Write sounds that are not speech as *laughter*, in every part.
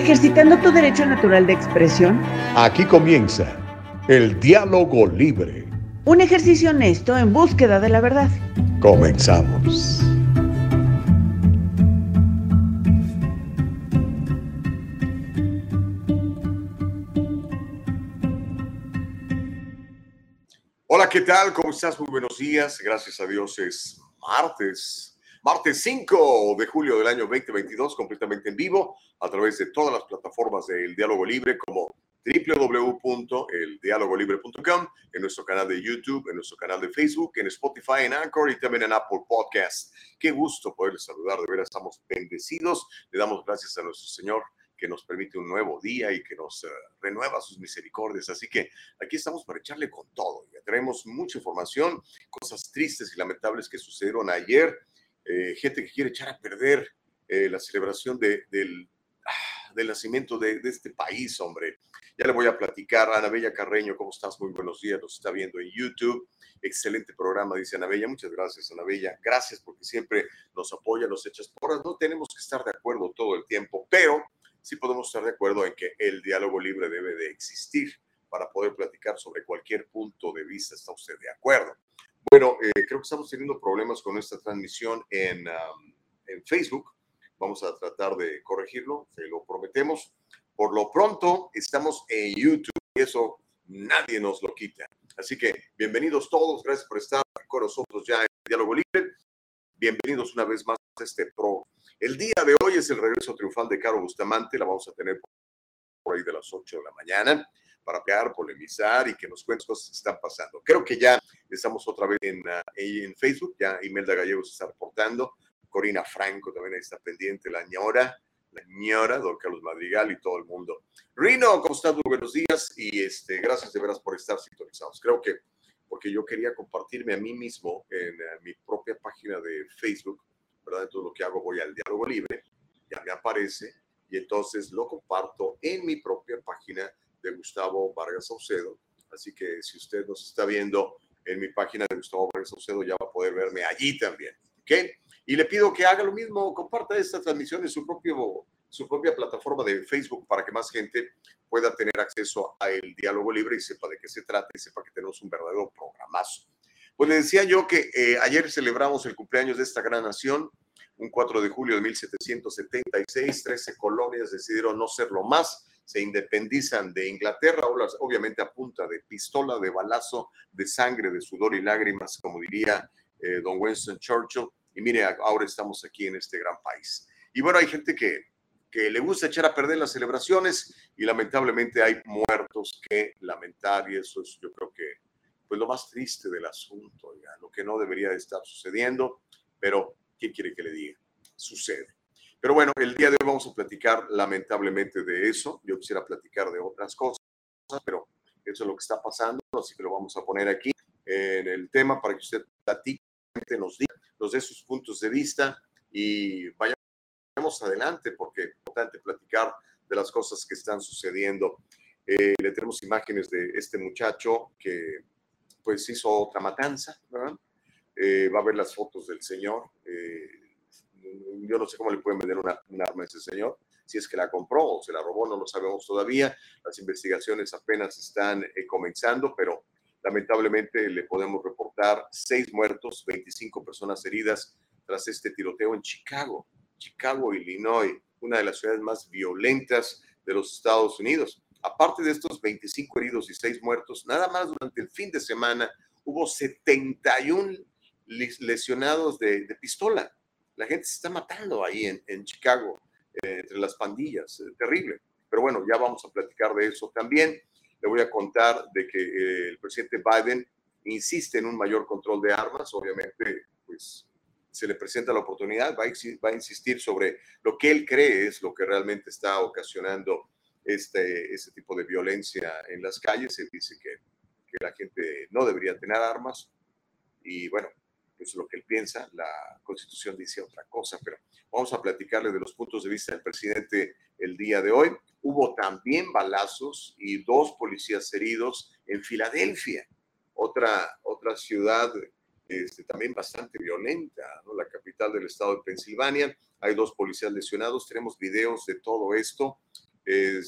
ejercitando tu derecho natural de expresión. Aquí comienza el diálogo libre. Un ejercicio honesto en búsqueda de la verdad. Comenzamos. Hola, ¿qué tal? ¿Cómo estás? Muy buenos días. Gracias a Dios es martes martes 5 de julio del año 2022, completamente en vivo, a través de todas las plataformas del Diálogo Libre, como www.eldialogolibre.com, en nuestro canal de YouTube, en nuestro canal de Facebook, en Spotify, en Anchor y también en Apple Podcast. Qué gusto poderles saludar, de verdad estamos bendecidos. Le damos gracias a nuestro Señor que nos permite un nuevo día y que nos uh, renueva sus misericordias. Así que aquí estamos para echarle con todo. Ya mucha información, cosas tristes y lamentables que sucedieron ayer eh, gente que quiere echar a perder eh, la celebración ah, del, nacimiento de, este país, hombre. Ya le voy a platicar. Ana Bella Carreño, ¿cómo estás? Muy buenos días. Nos está viendo en YouTube. Excelente programa, dice Ana Bella. Muchas gracias, Ana Bella. Gracias porque siempre nos apoya, nos echas porras. No tenemos que estar de acuerdo todo el tiempo, pero sí podemos estar de acuerdo en que el diálogo libre debe de existir para poder platicar sobre cualquier punto de vista. ¿Está usted de acuerdo? Bueno, eh, creo que estamos teniendo problemas con esta transmisión en, en Facebook. Vamos a tratar de corregirlo, se lo prometemos. Por lo pronto, estamos en YouTube y eso nadie nos lo quita. Así que bienvenidos todos, gracias por estar con nosotros ya en Diálogo Libre. Bienvenidos una vez más a este pro. El día de hoy es el regreso triunfal de Caro Bustamante, la vamos a tener por ahí de las 8 de la mañana para pegar, polemizar y que nos cuentes cosas que están pasando. Creo que ya estamos otra vez en, uh, en Facebook, ya Imelda Gallegos está reportando, Corina Franco también está pendiente, la ñora, la ñora, don Carlos Madrigal y todo el mundo. Rino, ¿cómo estás? Muy buenos días y este, gracias de veras por estar sintonizados. Creo que porque yo quería compartirme a mí mismo en uh, mi propia página de Facebook, ¿verdad? Todo lo que hago voy al diálogo libre, ya me aparece y entonces lo comparto en mi propia página de Gustavo Vargas Saucedo. Así que si usted nos está viendo en mi página de Gustavo Vargas Saucedo, ya va a poder verme allí también. ¿Ok? Y le pido que haga lo mismo, comparta esta transmisión en su, propio, su propia plataforma de Facebook para que más gente pueda tener acceso a el diálogo libre y sepa de qué se trata y sepa que tenemos un verdadero programazo. Pues le decía yo que eh, ayer celebramos el cumpleaños de esta gran nación, un 4 de julio de 1776, 13 colonias decidieron no serlo más se independizan de Inglaterra, obviamente a punta de pistola, de balazo, de sangre, de sudor y lágrimas, como diría eh, don Winston Churchill. Y mire, ahora estamos aquí en este gran país. Y bueno, hay gente que, que le gusta echar a perder las celebraciones y lamentablemente hay muertos que lamentar y eso es yo creo que pues lo más triste del asunto, ya, lo que no debería de estar sucediendo, pero ¿qué quiere que le diga? Sucede. Pero bueno, el día de hoy vamos a platicar lamentablemente de eso. Yo quisiera platicar de otras cosas, pero eso es lo que está pasando, así que lo vamos a poner aquí en el tema para que usted platique, nos diga, nos dé sus puntos de vista y vayamos adelante porque es importante platicar de las cosas que están sucediendo. Eh, le tenemos imágenes de este muchacho que pues hizo otra matanza, ¿verdad? Eh, va a ver las fotos del señor. Eh, yo no sé cómo le pueden vender una, un arma a ese señor, si es que la compró o se la robó, no lo sabemos todavía. Las investigaciones apenas están eh, comenzando, pero lamentablemente le podemos reportar seis muertos, 25 personas heridas tras este tiroteo en Chicago, Chicago, Illinois, una de las ciudades más violentas de los Estados Unidos. Aparte de estos 25 heridos y seis muertos, nada más durante el fin de semana hubo 71 lesionados de, de pistola la gente se está matando ahí en, Chicago, eh, entre las pandillas, eh, terrible. Pero bueno, ya vamos a platicar de eso también. Le voy a contar de que eh, el presidente Biden insiste en un mayor control de armas. Obviamente, pues se le presenta la oportunidad, va a, insistir sobre lo que él cree es lo que realmente está ocasionando este, este tipo de violencia en las calles. Él dice que, la gente no debería tener armas. Y bueno, es lo que él piensa, la constitución dice otra cosa, pero vamos a platicarle de los puntos de vista del presidente el día de hoy. Hubo también balazos y dos policías heridos en Filadelfia, otra, otra ciudad este, también bastante violenta, ¿no? la capital del estado de Pensilvania. Hay dos policías lesionados, tenemos videos de todo esto.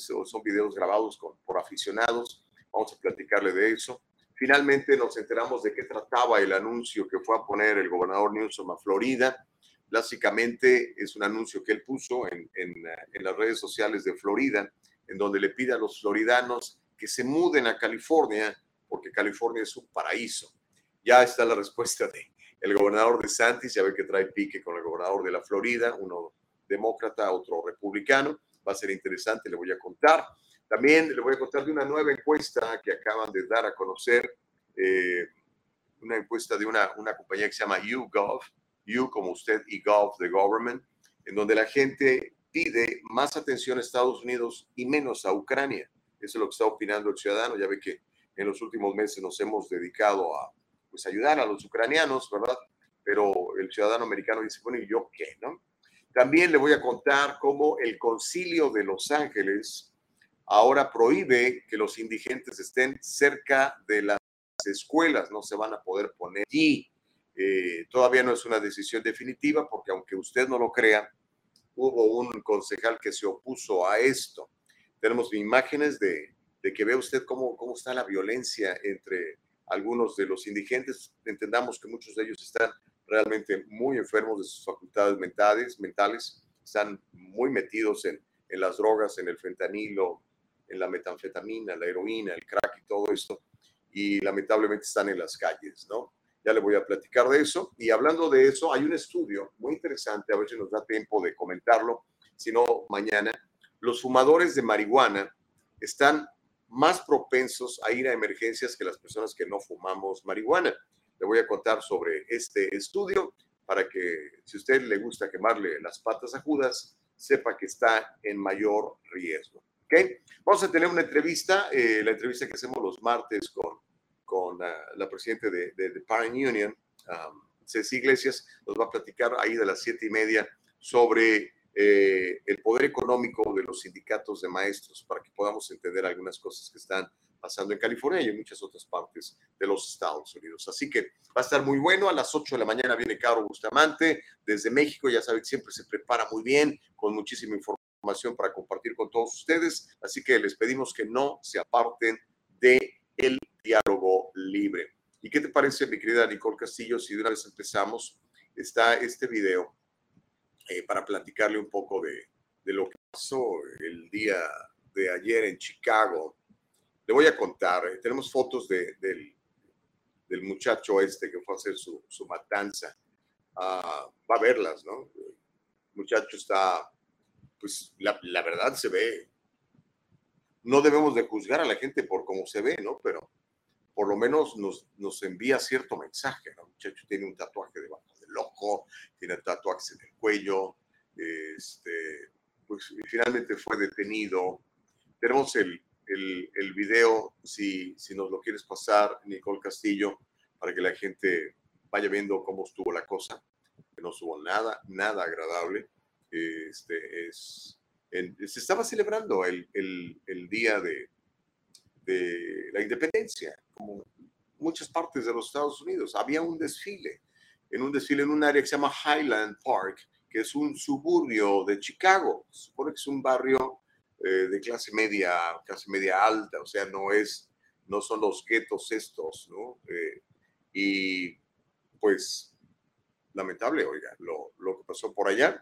son videos grabados por aficionados. Vamos a platicarle de eso. Finalmente nos enteramos de qué trataba el anuncio que fue a poner el gobernador Newsom a Florida. Básicamente es un anuncio que él puso en, en las redes sociales de Florida, en donde le pide a los floridanos que se muden a California, porque California es un paraíso. Ya está la respuesta de el gobernador de Santis, ya ve que trae pique con el gobernador de la Florida, uno demócrata, otro republicano. Va a ser interesante, le voy a contar. También le voy a contar de una nueva encuesta que acaban de dar a conocer, eh, una encuesta de una, una compañía que se llama YouGov, You como usted y Gov, the government, en donde la gente pide más atención a Estados Unidos y menos a Ucrania. Eso es lo que está opinando el ciudadano. Ya ve que en los últimos meses nos hemos dedicado a pues, ayudar a los ucranianos, ¿verdad? Pero el ciudadano americano dice, bueno, ¿y yo qué? ¿no? También le voy a contar cómo el concilio de Los Ángeles ahora prohíbe que los indigentes estén cerca de las escuelas, no se van a poder poner allí. Eh, todavía no es una decisión definitiva porque aunque usted no lo crea, hubo un concejal que se opuso a esto. Tenemos imágenes de, que ve usted cómo, cómo está la violencia entre algunos de los indigentes. Entendamos que muchos de ellos están realmente muy enfermos de sus facultades mentales, mentales están muy metidos en, en las drogas, en el fentanilo, en la metanfetamina, la heroína, el crack y todo esto, y lamentablemente están en las calles, ¿no? Ya le voy a platicar de eso. Y hablando de eso, hay un estudio muy interesante, a ver si nos da tiempo de comentarlo, si no, mañana. Los fumadores de marihuana están más propensos a ir a emergencias que las personas que no fumamos marihuana. Le voy a contar sobre este estudio para que si a usted le gusta quemarle las patas a Judas, sepa que está en mayor riesgo. Vamos a tener una entrevista, eh, la entrevista que hacemos los martes con, con la presidenta de, de, Parent Union, um, Ceci Iglesias, nos va a platicar ahí de las siete y media sobre eh, el poder económico de los sindicatos de maestros para que podamos entender algunas cosas que están pasando en California y en muchas otras partes de los Estados Unidos. Así que va a estar muy bueno. A las 8 de la mañana viene Caro Bustamante desde México. Ya saben, siempre se prepara muy bien, con muchísima información para compartir con todos ustedes, así que les pedimos que no se aparten de el diálogo libre. ¿Y qué te parece, mi querida Nicole Castillo, si de una vez empezamos? Está este video eh, para platicarle un poco de, de lo que pasó el día de ayer en Chicago. Le voy a contar, eh, tenemos fotos de, del, del, muchacho este que fue a hacer su, su matanza. Ah, va a verlas, ¿no? El muchacho está pues la, la, verdad se ve. No debemos de juzgar a la gente por cómo se ve, ¿no? Pero por lo menos nos, nos envía cierto mensaje, ¿no? El muchacho tiene un tatuaje debajo del ojo, tiene tatuajes en el cuello, este, pues finalmente fue detenido. Tenemos el, el, el video, si, si nos lo quieres pasar, Nicole Castillo, para que la gente vaya viendo cómo estuvo la cosa, que no estuvo nada, nada agradable este, es, se estaba celebrando el, el, día de, de, la independencia, como muchas partes de los Estados Unidos. Había un desfile, en un desfile en un área que se llama Highland Park, que es un suburbio de Chicago. Supone que es un barrio eh, de clase media, clase media alta, o sea, no es, no son los guetos estos, ¿no? Eh, y pues, lamentable, oiga, lo, lo que pasó por allá.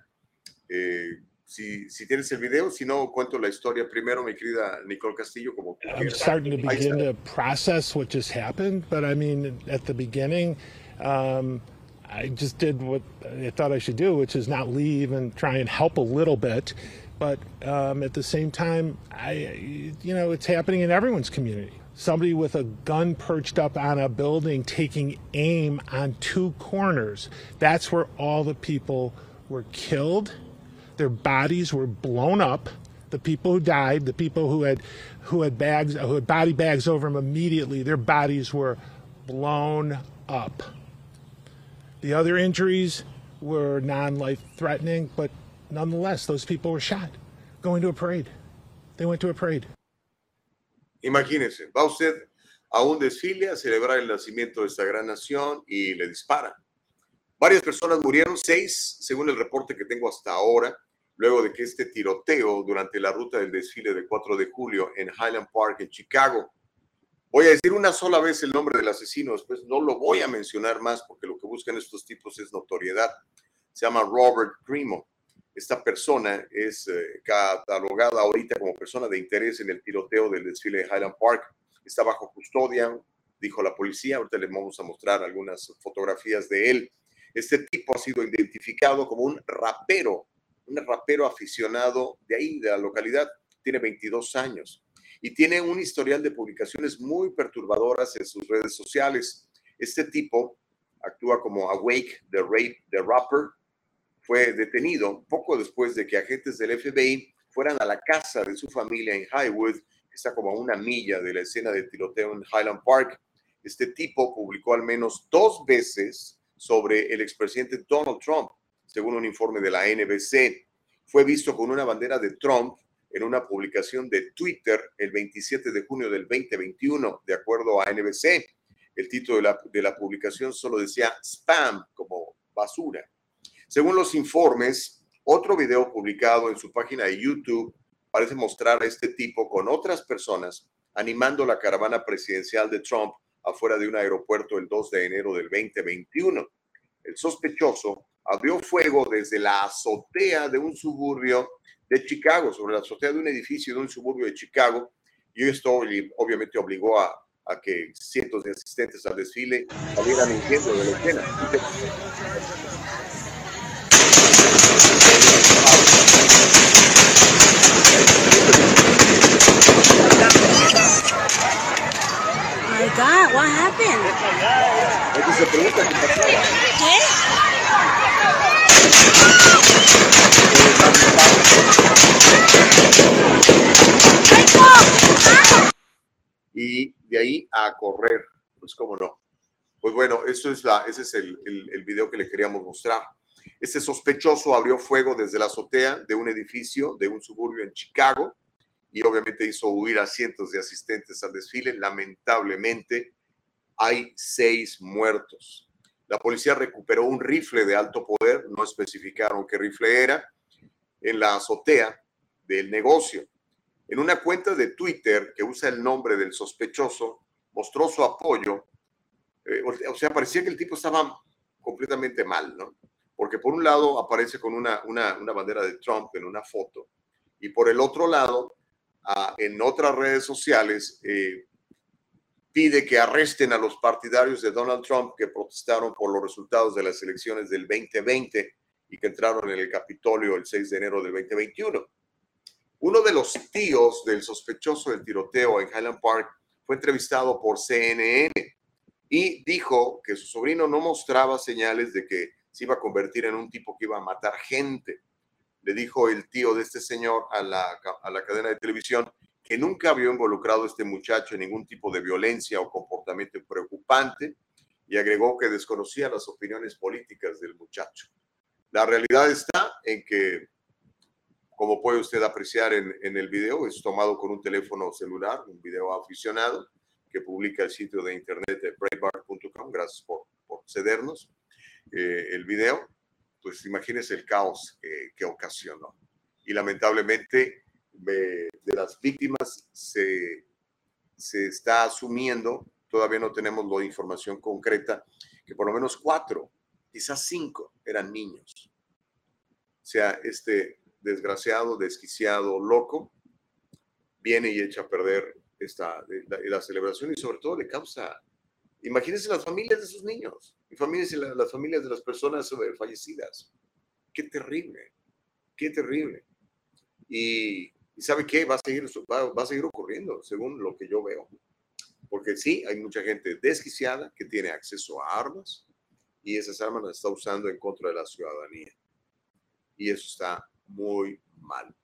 Eh, si, si, tienes el video, si no, cuento la historia primero, mi querida Nicole Castillo, como tú I'm starting to begin to process what just happened, but I mean, at the beginning, um, I just did what I thought I should do, which is not leave and try and help a little bit. But um, at the same time, I, you know, it's happening in everyone's community. Somebody with a gun perched up on a building taking aim on two corners. That's where all the people were killed their bodies were blown up. The people who died, the people who had who had bags who had body bags over them immediately, their bodies were blown up. The other injuries were non-life threatening, but nonetheless, those people were shot going to a parade. They went to a parade. Imagínense, va usted a un desfile a celebrar el nacimiento de esta gran nación y le disparan. Varias personas murieron, seis, según el reporte que tengo hasta ahora. Luego de que este tiroteo durante la ruta del desfile de 4 de julio en Highland Park, en Chicago. Voy a decir una sola vez el nombre del asesino, después no lo voy a mencionar más porque lo que buscan estos tipos es notoriedad. Se llama Robert Cremo. Esta persona es eh, catalogada ahorita como persona de interés en el tiroteo del desfile de Highland Park. Está bajo custodia, dijo la policía. Ahorita les vamos a mostrar algunas fotografías de él. Este tipo ha sido identificado como un rapero, un rapero aficionado de ahí, de la localidad. Tiene 22 años y tiene un historial de publicaciones muy perturbadoras en sus redes sociales. Este tipo actúa como Awake the Rape the Rapper. Fue detenido poco después de que agentes del FBI fueran a la casa de su familia en Highwood, que está como a una milla de la escena de tiroteo en Highland Park. Este tipo publicó al menos dos veces sobre el expresidente Donald Trump, según un informe de la NBC. Fue visto con una bandera de Trump en una publicación de Twitter el 27 de junio del 2021, de acuerdo a NBC. El título de la, de la publicación solo decía spam, como basura. Según los informes, otro video publicado en su página de YouTube parece mostrar a este tipo con otras personas animando la caravana presidencial de Trump afuera de un aeropuerto el 2 de enero del 2021. El sospechoso abrió fuego desde la azotea de un suburbio de Chicago, sobre la azotea de un edificio de un suburbio de Chicago, y esto obviamente obligó a, a que cientos de asistentes al desfile salieran huyendo de la escena. my God, what happened? Entonces se pregunta qué pasó. ¿Qué? Y de ahí a correr, pues cómo no. Pues bueno, eso es la, ese es el, el, el video que le queríamos mostrar. Este sospechoso abrió fuego desde la azotea de un edificio de un suburbio en Chicago y obviamente hizo huir a cientos de asistentes al desfile. Lamentablemente, hay seis muertos. La policía recuperó un rifle de alto poder, no especificaron qué rifle era, en la azotea del negocio. En una cuenta de Twitter que usa el nombre del sospechoso, mostró su apoyo. Eh, o sea, parecía que el tipo estaba completamente mal, ¿no? Porque por un lado aparece con una, una, una bandera de Trump en una foto y por el otro lado, ah, en otras redes sociales, eh, pide que arresten a los partidarios de Donald Trump que protestaron por los resultados de las elecciones del 2020 y que entraron en el Capitolio el 6 de enero del 2021. Uno de los tíos del sospechoso del tiroteo en Highland Park fue entrevistado por CNN y dijo que su sobrino no mostraba señales de que se iba a convertir en un tipo que iba a matar gente. Le dijo el tío de este señor a la, a la cadena de televisión que nunca había involucrado a este muchacho en ningún tipo de violencia o comportamiento preocupante y agregó que desconocía las opiniones políticas del muchacho. La realidad está en que como puede usted apreciar en, el video, es tomado con un teléfono celular, un video aficionado que publica el sitio de internet de breitbart.com. Gracias por, cedernos eh, el video. Pues imagínese el caos que ocasionó. Y lamentablemente de, de las víctimas se, se está asumiendo, todavía no tenemos la información concreta, que por lo menos cuatro, quizás cinco, eran niños. O sea, este desgraciado, desquiciado, loco, viene y echa a perder esta, la, la, celebración y sobre todo le causa, imagínense las familias de sus niños, imagínense la, las familias de las personas fallecidas. Qué terrible, qué terrible. Y, y sabe qué, va a, seguir, va, va a seguir ocurriendo según lo que yo veo. Porque sí, hay mucha gente desquiciada que tiene acceso a armas y esas armas las está usando en contra de la ciudadanía. Y eso está muy mal,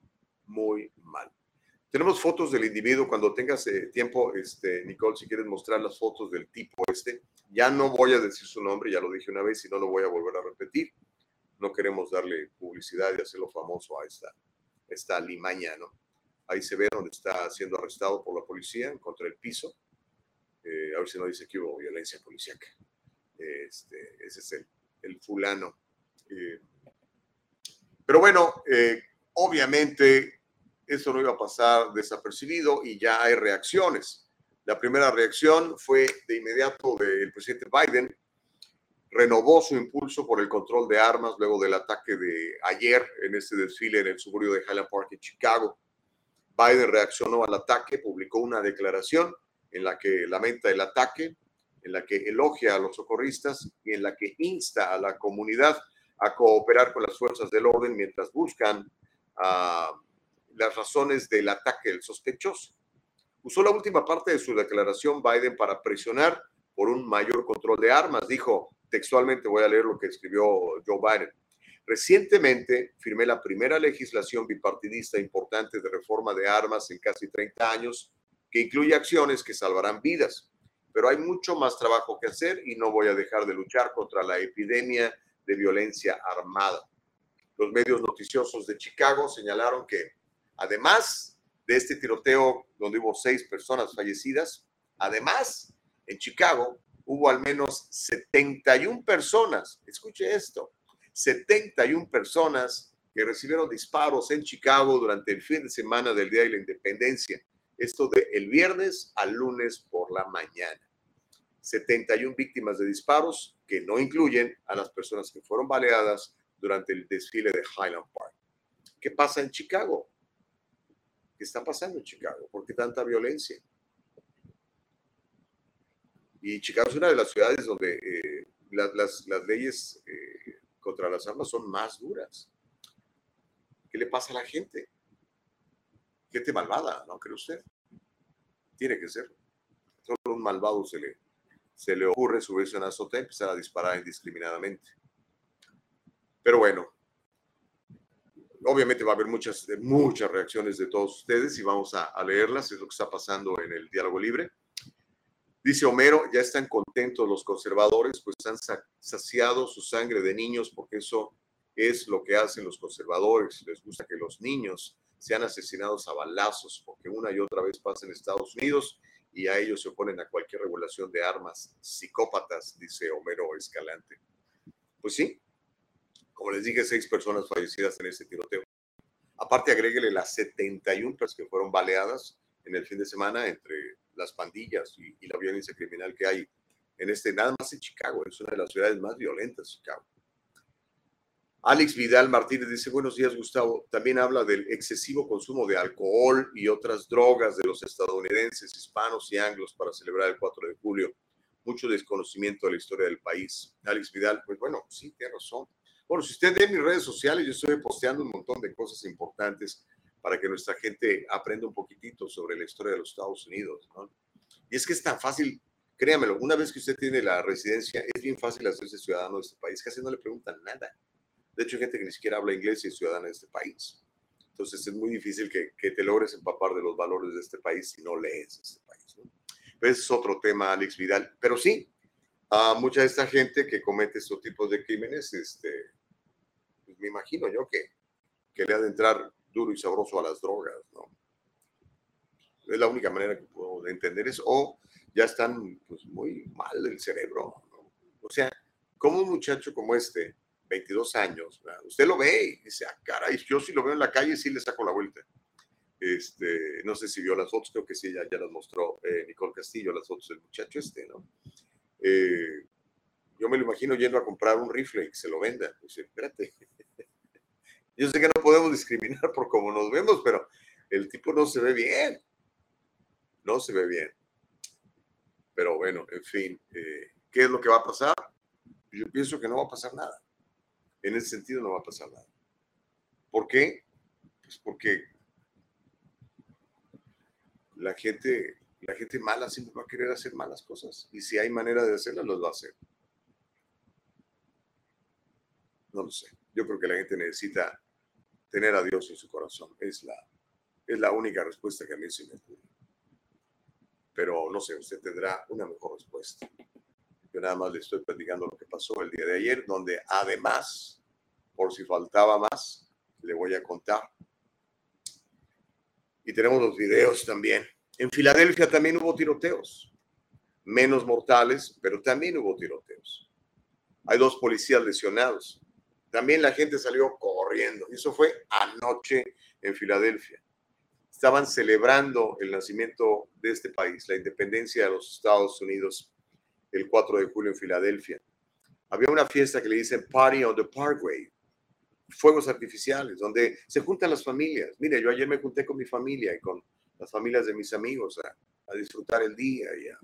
muy mal. Tenemos fotos del individuo. Cuando tengas eh, tiempo, este, Nicole, si quieres mostrar las fotos del tipo este, ya no voy a decir su nombre, ya lo dije una vez y no lo voy a volver a repetir. No queremos darle publicidad y hacerlo famoso a esta, esta limaña, ¿no? Ahí se ve donde está siendo arrestado por la policía contra el piso. Eh, a ver si no dice que hubo violencia policíaca. Este, ese es el, el fulano. Eh, pero bueno, eh, obviamente, esto no iba a pasar desapercibido y ya hay reacciones. La primera reacción fue de inmediato del presidente Biden, renovó su impulso por el control de armas luego del ataque de ayer en este desfile en el suburbio de Highland Park en Chicago. Biden reaccionó al ataque, publicó una declaración en la que lamenta el ataque, en la que elogia a los socorristas y en la que insta a la comunidad a cooperar con las fuerzas del orden mientras buscan uh, las razones del ataque del sospechoso. Usó la última parte de su declaración Biden para presionar por un mayor control de armas. Dijo, textualmente voy a leer lo que escribió Joe Biden. Recientemente firmé la primera legislación bipartidista importante de reforma de armas en casi 30 años que incluye acciones que salvarán vidas. Pero hay mucho más trabajo que hacer y no voy a dejar de luchar contra la epidemia de violencia armada. Los medios noticiosos de Chicago señalaron que, además de este tiroteo donde hubo seis personas fallecidas, además, en Chicago hubo al menos 71 personas, escuche esto, 71 personas que recibieron disparos en Chicago durante el fin de semana del Día de la Independencia. Esto de el viernes al lunes por la mañana. 71 víctimas de disparos que no incluyen a las personas que fueron baleadas durante el desfile de Highland Park. ¿Qué pasa en Chicago? ¿Qué está pasando en Chicago? ¿Por qué tanta violencia? Y Chicago es una de las ciudades donde eh, las, leyes eh, contra las armas son más duras. ¿Qué le pasa a la gente? Gente malvada, ¿no cree usted? Tiene que ser. Solo un malvado se le, se le ocurre subirse a una azotea y empezar a disparar indiscriminadamente. Pero bueno, obviamente va a haber muchas, muchas reacciones de todos ustedes y vamos a, a leerlas, es lo que está pasando en el diálogo libre. Dice Homero, ya están contentos los conservadores, pues han saciado su sangre de niños, porque eso es lo que hacen los conservadores. Les gusta que los niños sean asesinados a balazos, porque una y otra vez pasa en Estados Unidos y a ellos se oponen a cualquier regulación de armas. Psicópatas, dice Homero Escalante. Pues sí, como les dije, seis personas fallecidas en ese tiroteo. Aparte, agréguele las 71 personas que fueron baleadas en el fin de semana entre las pandillas y, la violencia criminal que hay en este, nada más en Chicago, es una de las ciudades más violentas, Chicago. Alex Vidal Martínez dice, buenos días Gustavo, también habla del excesivo consumo de alcohol y otras drogas de los estadounidenses, hispanos y anglos para celebrar el 4 de julio. Mucho desconocimiento de la historia del país. Alex Vidal, pues bueno, sí, tiene razón. Bueno, si usted ve mis redes sociales, yo estoy posteando un montón de cosas importantes para que nuestra gente aprenda un poquitito sobre la historia de los Estados Unidos. Y es que es tan fácil, créamelo, una vez que usted tiene la residencia, es bien fácil hacerse ciudadano de este país, casi no le preguntan nada. De hecho, hay gente que ni siquiera habla inglés y es ciudadana de este país. Entonces es muy difícil que, que te logres empapar de los valores de este país si no lees este país. Pero ese es otro tema, Alex Vidal. Pero sí, a mucha de esta gente que comete estos tipos de crímenes, este, pues me imagino yo que, que le ha de entrar duro y sabroso a las drogas, ¿no? Es la única manera que puedo entender eso. O ya están pues, muy mal del cerebro. ¿no? O sea, como un muchacho como este, 22 años, usted lo ve y dice, ah, caray, yo si lo veo en la calle sí le saco la vuelta. Este, no sé si vio las fotos, creo que sí, ya, ya las mostró eh, Nicole Castillo, las fotos del muchacho este, ¿no? Eh, yo me lo imagino yendo a comprar un rifle y que se lo venda. Dice, espérate, yo sé que no podemos discriminar por cómo nos vemos, pero el tipo no se ve bien. No se ve bien. Pero bueno, en fin, eh, ¿qué es lo que va a pasar? Yo pienso que no va a pasar nada. En ese sentido no va a pasar nada. ¿Por qué? Pues porque la gente, la gente mala siempre va a querer hacer malas cosas. Y si hay manera de hacerlas, las va a hacer. No lo sé. Yo creo que la gente necesita tener a Dios en su corazón. Es la, es la única respuesta que a mí se me ocurre. Pero no sé, usted tendrá una mejor respuesta. Yo nada más le estoy platicando lo que pasó el día de ayer, donde además, por si faltaba más, le voy a contar. Y tenemos los videos también. En Filadelfia también hubo tiroteos, menos mortales, pero también hubo tiroteos. Hay dos policías lesionados también la gente salió corriendo. Y eso fue anoche en Filadelfia. Estaban celebrando el nacimiento de este país, la independencia de los Estados Unidos, el 4 de julio en Filadelfia. Había una fiesta que le dicen Party on the Parkway, fuegos artificiales, donde se juntan las familias. Mire, yo ayer me junté con mi familia y con las familias de mis amigos a, disfrutar el día y a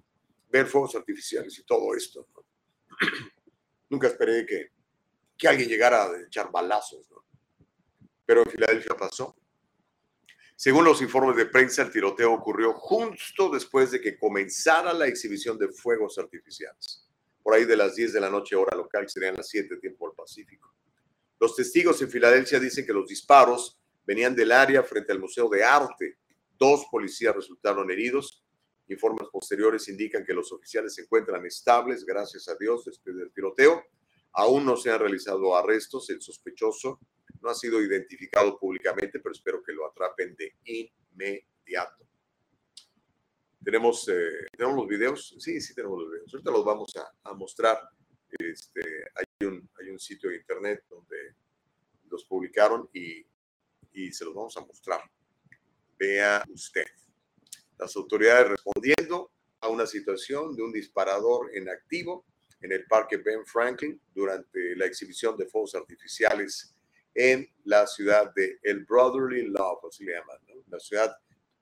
ver fuegos artificiales y todo esto. *clears throat* Nunca esperé que, que alguien llegara a echar balazos, pero en Filadelfia pasó. Según los informes de prensa, el tiroteo ocurrió justo después de que comenzara la exhibición de fuegos artificiales. Por ahí de las 10 de la noche hora local, serían las 7 tiempo del Pacífico. Los testigos en Filadelfia dicen que los disparos venían del área frente al Museo de Arte. Dos policías resultaron heridos. Informes posteriores indican que los oficiales se encuentran estables, gracias a Dios, después del tiroteo. Aún no se han realizado arrestos. El sospechoso no ha sido identificado públicamente, pero espero que lo atrapen de inmediato. ¿Tenemos, eh, ¿tenemos los videos? Sí, sí tenemos los videos. Ahorita los vamos a, mostrar. Este, hay, un, hay un sitio de internet donde los publicaron y, y se los vamos a mostrar. Vea usted. Las autoridades respondiendo a una situación de un disparador en activo en el Parque Ben Franklin durante la exhibición de fuegos artificiales en la ciudad de El Brotherly Love, así le llaman, la ciudad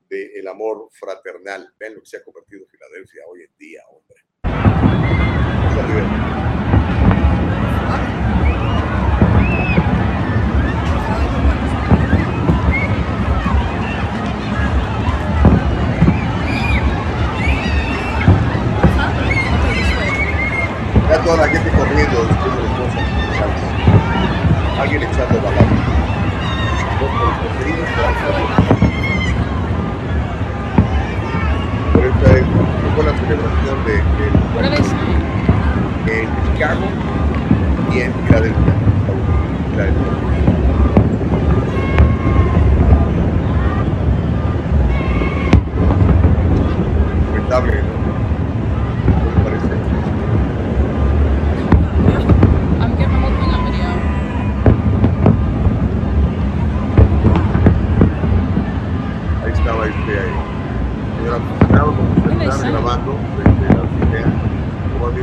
del el amor fraternal. Ven lo que se ha convertido Filadelfia hoy en día, hombre. Toda la gente corriendo después de los cosas. Alguien echando balazos. Pero esta es fue la celebración de, de, en Chicago y en Filadelfia. Lamentable, ¿no?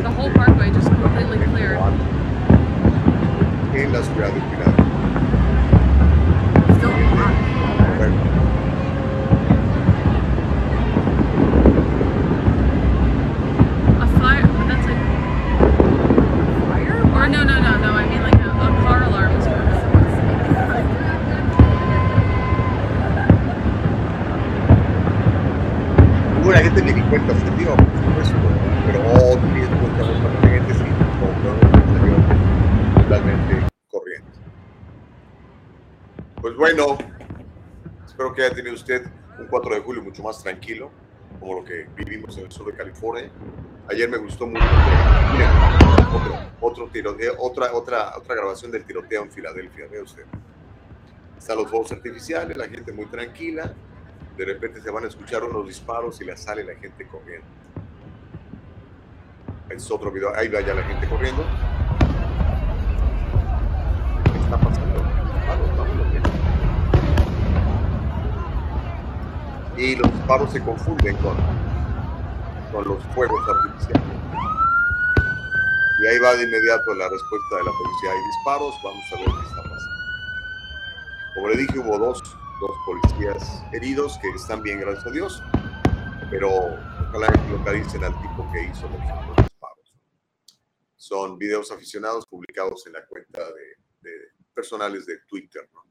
The whole parkway just completely cleared. Usted un 4 de julio mucho más tranquilo, como lo que vivimos en el sur de California. Ayer me gustó mucho. otro, tiroteo, otra, otra, otra grabación del tiroteo en Filadelfia, ve usted. Están los fuegos artificiales, la gente muy tranquila. De repente se van a escuchar unos disparos y le sale la gente corriendo. Es otro video, ahí va ya la gente corriendo. ¿Qué está pasando? Vamos, vamos, y los disparos se confunden con, con los fuegos artificiales. Y ahí va de inmediato la respuesta de la policía. Hay disparos, vamos a ver qué está pasando. Como le dije, hubo dos, dos policías heridos que están bien, gracias a Dios, pero ojalá que localicen al tipo que hizo los, disparos. Son videos aficionados publicados en la cuenta de, de personales de Twitter. ¿no?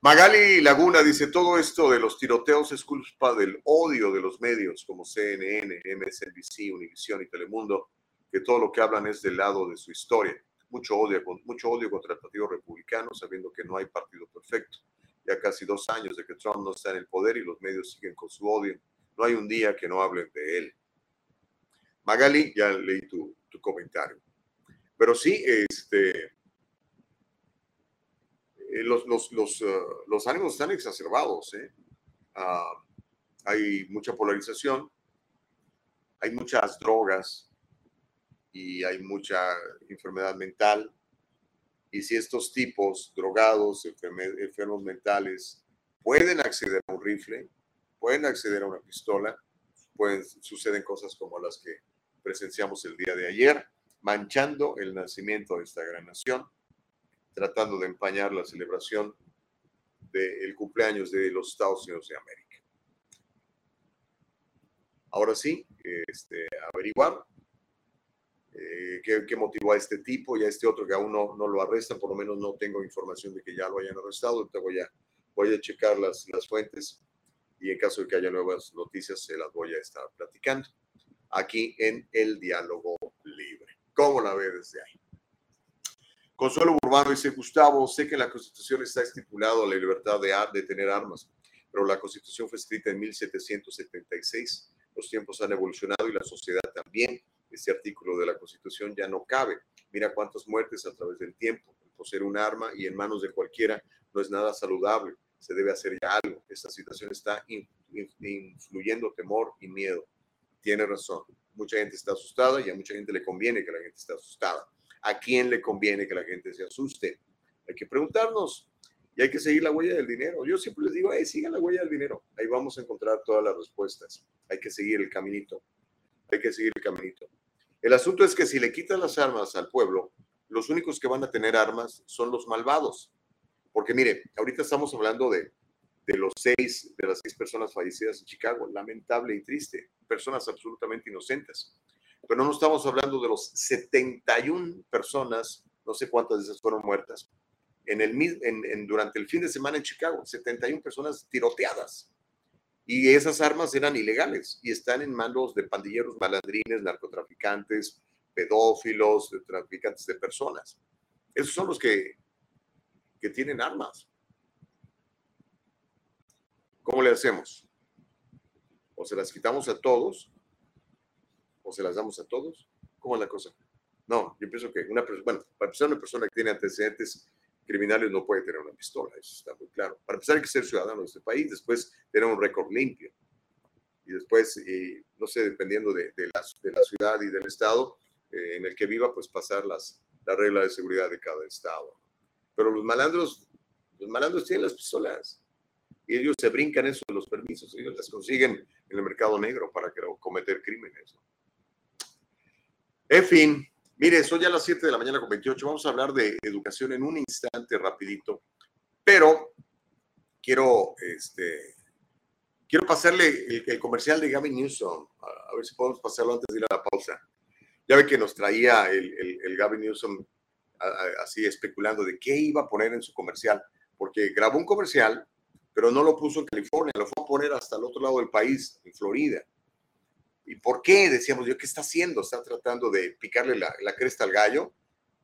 Magali Laguna dice, todo esto de los tiroteos es culpa del odio de los medios como CNN, MSNBC, Univision y Telemundo, que todo lo que hablan es del lado de su historia. Mucho odio, mucho odio contra el Partido Republicano, sabiendo que no hay partido perfecto. Ya casi dos años de que Trump no está en el poder y los medios siguen con su odio. No hay un día que no hablen de él. Magali, ya leí tu, tu comentario. Pero sí, este, los, los, los, eh, los, ánimos están exacerbados. ¿eh? Ah, hay mucha polarización, hay muchas drogas y hay mucha enfermedad mental Y si estos tipos, drogados, enfermos mentales, pueden acceder a un rifle, pueden acceder a una pistola, pueden, suceden cosas como las que presenciamos el día de ayer, manchando el nacimiento de esta gran nación, tratando de empañar la celebración del cumpleaños de los Estados Unidos de América. Ahora sí, este, averiguar eh, qué, qué motivó a este tipo y a este otro que aún no, no lo arrestan, por lo menos no tengo información de que ya lo hayan arrestado, ahorita voy a, voy a checar las, las fuentes y en caso de que haya nuevas noticias se las voy a estar platicando aquí en el diálogo libre. ¿Cómo la ve desde ahí? Consuelo Urbano dice, Gustavo, sé que en la Constitución está estipulado la libertad de, de tener armas, pero la Constitución fue escrita en 1776. Los tiempos han evolucionado y la sociedad también. Este artículo de la Constitución ya no cabe. Mira cuántas muertes a través del tiempo. Poseer un arma y en manos de cualquiera no es nada saludable. Se debe hacer ya algo. Esta situación está in- in- influyendo temor y miedo. Tiene razón. Mucha gente está asustada y a mucha gente le conviene que la gente esté asustada. ¿A quién le conviene que la gente se asuste? Hay que preguntarnos y hay que seguir la huella del dinero. Yo siempre les digo, hey, sigan la huella del dinero. Ahí vamos a encontrar todas las respuestas. Hay que seguir el caminito. Hay que seguir el caminito. El asunto es que si le quitan las armas al pueblo, los únicos que van a tener armas son los malvados. Porque mire, ahorita estamos hablando de, de los seis, de las seis personas fallecidas en Chicago. Lamentable y triste. Personas absolutamente inocentes. Pero no estamos hablando de los 71 personas, no sé cuántas de esas fueron muertas, en el, en- en- durante el fin de semana en Chicago. 71 personas tiroteadas. Y esas armas eran ilegales y están en manos de pandilleros, malandrines, narcotraficantes, pedófilos, traficantes de personas. Esos son los que, que tienen armas. ¿Cómo le hacemos? O se las quitamos a todos, o se las damos a todos. ¿Cómo es la cosa? No, yo pienso que una persona, bueno, para empezar, una persona que tiene antecedentes criminales no puede tener una pistola, eso está muy claro. Para empezar, hay que ser ciudadano de este país, después tener un récord limpio. Y después, no sé, dependiendo de, de la, de la ciudad y del estado eh, en el que viva, pues pasar las, la regla de seguridad de cada estado. Pero los malandros, los malandros tienen las pistolas y ellos se brincan eso de los permisos, ellos las consiguen en el mercado negro para cometer crímenes. ¿no? En fin, mire, son ya las 7 de la mañana con 28. Vamos a hablar de educación en un instante rapidito, pero quiero, este, quiero pasarle el, comercial de Gavin Newsom, a, ver si podemos pasarlo antes de ir a la pausa. Ya ve que nos traía el, el- Gavin Newsom así especulando de qué iba a poner en su comercial, porque grabó un comercial, pero no lo puso en California, lo fue a poner hasta el otro lado del país, en Florida. ¿Y por qué? Decíamos yo, ¿qué está haciendo? ¿Está tratando de picarle la, la cresta al gallo?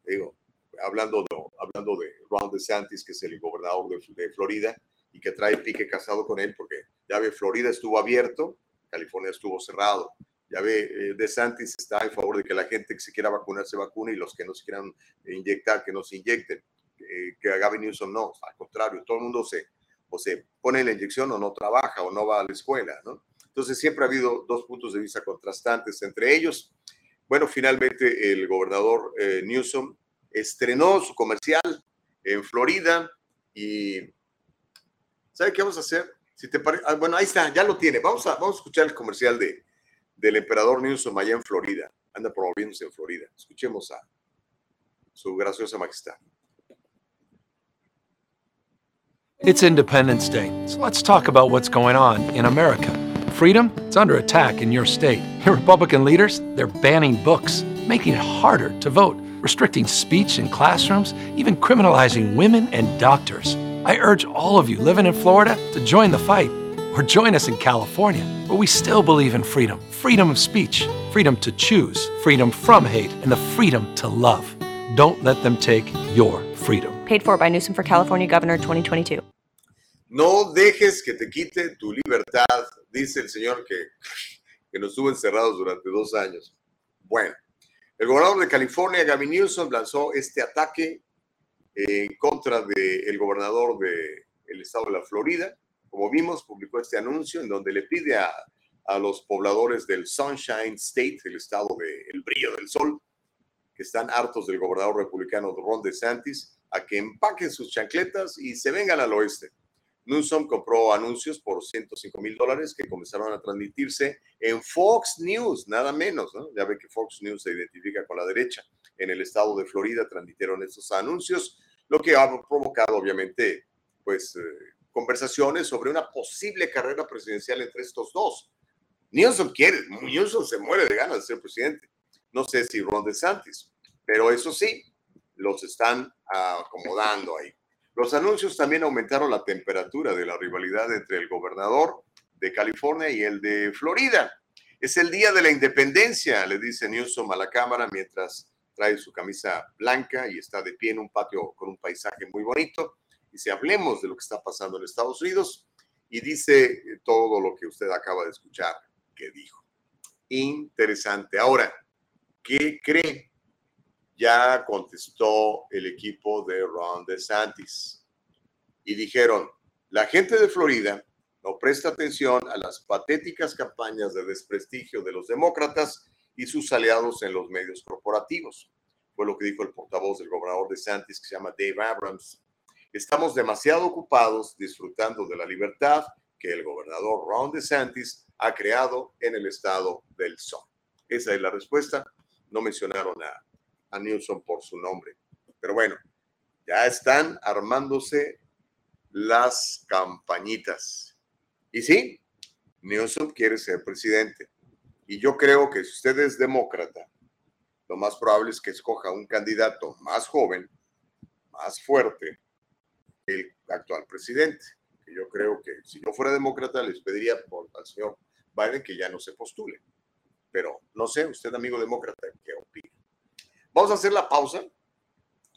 Digo, hablando de, hablando de Ron DeSantis, que es el gobernador de, de Florida y que trae pique casado con él, porque ya ve, Florida estuvo abierto, California estuvo cerrado. Ya ve, eh, DeSantis está en favor de que la gente que se quiera vacunar se vacune y los que no se quieran inyectar, que no se inyecten. Eh, que Gavin Newsom no, al contrario, todo el mundo se, o se pone la inyección o no trabaja o no va a la escuela, ¿no? Entonces siempre ha habido dos puntos de vista contrastantes entre ellos. Bueno, finalmente el gobernador eh, Newsom estrenó su comercial en Florida y ¿sabe qué vamos a hacer? Si te pare- ah, bueno, ahí está, ya lo tiene. Vamos a, vamos a escuchar el comercial de, del emperador Newsom allá en Florida. Anda promoviéndose en Florida. Escuchemos a su graciosa majestad. It's Independence Day, so let's talk about what's going on in America. Freedom? It's under attack in your state. Your *laughs* Republican leaders? They're banning books, making it harder to vote, restricting speech in classrooms, even criminalizing women and doctors. I urge all of you living in Florida to join the fight or join us in California, where we still believe in freedom freedom of speech, freedom to choose, freedom from hate, and the freedom to love. Don't let them take your freedom. Paid for by Newsom for California Governor 2022. No dejes que te quite tu libertad, dice el señor que, *laughs* que nos tuvo encerrados durante dos años. Bueno, el gobernador de California, Gavin Newsom, lanzó este ataque en contra del gobernador del estado de la Florida. Como vimos, publicó este anuncio en donde le pide a, a los pobladores del Sunshine State, el estado del brillo del sol, que están hartos del gobernador republicano Ron DeSantis, a que empaquen sus chancletas y se vengan al oeste. Newsom compró anuncios por 105 mil dólares que comenzaron a transmitirse en Fox News, nada menos, ¿no? Ya ve que Fox News se identifica con la derecha. En el estado de Florida transmitieron estos anuncios, lo que ha provocado, obviamente, pues, eh, conversaciones sobre una posible carrera presidencial entre estos dos. Newsom quiere, Newsom se muere de ganas de ser presidente. No sé si Ron DeSantis, pero eso sí, los están acomodando ahí. Los anuncios también aumentaron la temperatura de la rivalidad entre el gobernador de California y el de Florida. Es el día de la independencia, le dice Newsom a la cámara mientras trae su camisa blanca y está de pie en un patio con un paisaje muy bonito. Si hablemos de lo que está pasando en Estados Unidos y dice todo lo que usted acaba de escuchar que dijo. Interesante. Ahora, ¿qué cree? Ya contestó el equipo de Ron DeSantis. Y dijeron, la gente de Florida no presta atención a las patéticas campañas de desprestigio de los demócratas y sus aliados en los medios corporativos. Fue lo que dijo el portavoz del gobernador de Santis, que se llama Dave Abrams. Estamos demasiado ocupados disfrutando de la libertad que el gobernador Ron DeSantis ha creado en el estado del sol. Esa es la respuesta. No mencionaron a a Newsom por su nombre. Pero bueno, ya están armándose las campañitas. Y sí, Newsom quiere ser presidente. Y yo creo que si usted es demócrata, lo más probable es que escoja un candidato más joven, más fuerte, que el actual presidente. yo creo que si yo fuera demócrata, les pediría por, al señor Biden que ya no se postule. Pero no sé, usted, amigo demócrata, ¿qué opina? Vamos a hacer la pausa.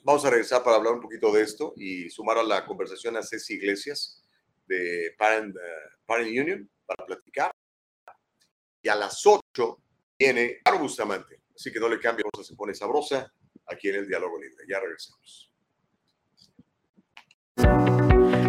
Vamos a regresar para hablar un poquito de esto y sumar a la conversación a Ceci Iglesias de Parent, uh, Union para platicar. Y a las 8 viene Caro Bustamante. Así que no le cambie, se pone sabrosa aquí en el Diálogo Libre. Ya regresamos.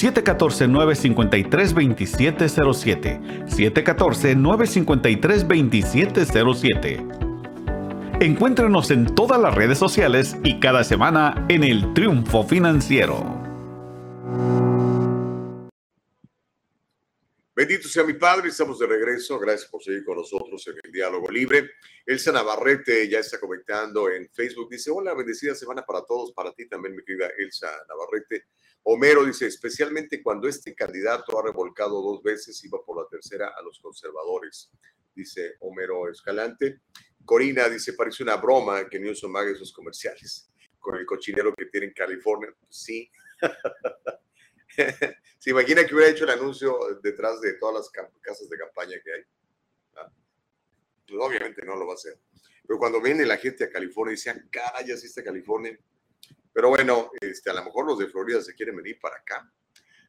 714-953-2707. 714-953-2707. Encuéntrenos en todas las redes sociales y cada semana en el Triunfo Financiero. Bendito sea mi Padre, estamos de regreso. Gracias por seguir con nosotros en el Diálogo Libre. Elsa Navarrete ya está comentando en Facebook. Dice, hola, bendecida semana para todos, para ti también, mi querida Elsa Navarrete. Homero dice, especialmente cuando este candidato ha revolcado dos veces, iba por la tercera a los conservadores, dice Homero Escalante. Corina dice, parece una broma que Newsom haga esos comerciales con el cochinero que tiene en California. Sí. *laughs* ¿Se imagina que hubiera hecho el anuncio detrás de todas las casas de campaña que hay? Ah, pues obviamente no lo va a hacer. Pero cuando viene la gente a California y dice, ah, ya está California, pero bueno, este, a lo mejor los de Florida se quieren venir para acá.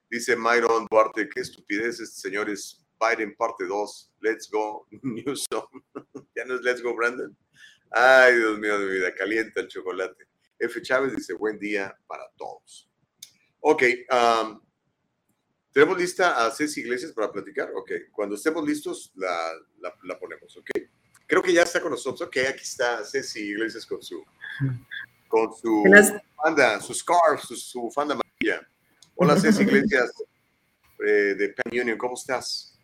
Dice Myron Duarte, qué estupidez, este señores. Biden parte 2, let's go, *laughs* Newsom. *laughs* ya no es let's go, Brandon. Ay, Dios mío de mi vida, calienta el chocolate. F. Chávez dice, buen día para todos. Ok, um, ¿tenemos lista a Ceci Iglesias para platicar? Ok, cuando estemos listos la, la, ponemos, ok. Creo que ya está con nosotros. Ok, aquí está Ceci Iglesias con su con su banda, su scarf, su, fanda amarilla. Hola, Ceci *laughs* Iglesias eh, de Penn Union, ¿cómo estás?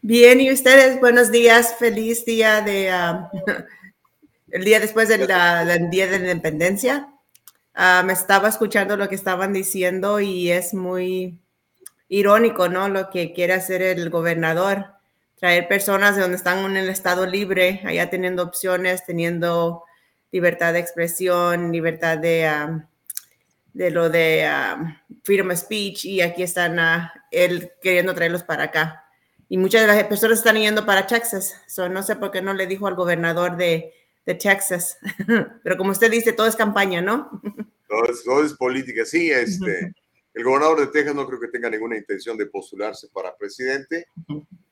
Bien, y ustedes, buenos días, feliz día de, um, *laughs* el día después del Día de la Independencia. Ah, me estaba escuchando lo que estaban diciendo y es muy irónico, ¿no? Lo que quiere hacer el gobernador, traer personas de donde están en el estado libre, allá teniendo opciones, teniendo libertad de expresión, libertad de, um, de lo de um, freedom of speech y aquí están uh, él queriendo traerlos para acá. Y muchas de las personas están yendo para Texas. So, no sé por qué no le dijo al gobernador de, de Texas. *laughs* Pero como usted dice, todo es campaña, ¿no? *laughs* todo, es, todo es política. Sí, este, el gobernador de Texas no creo que tenga ninguna intención de postularse para presidente.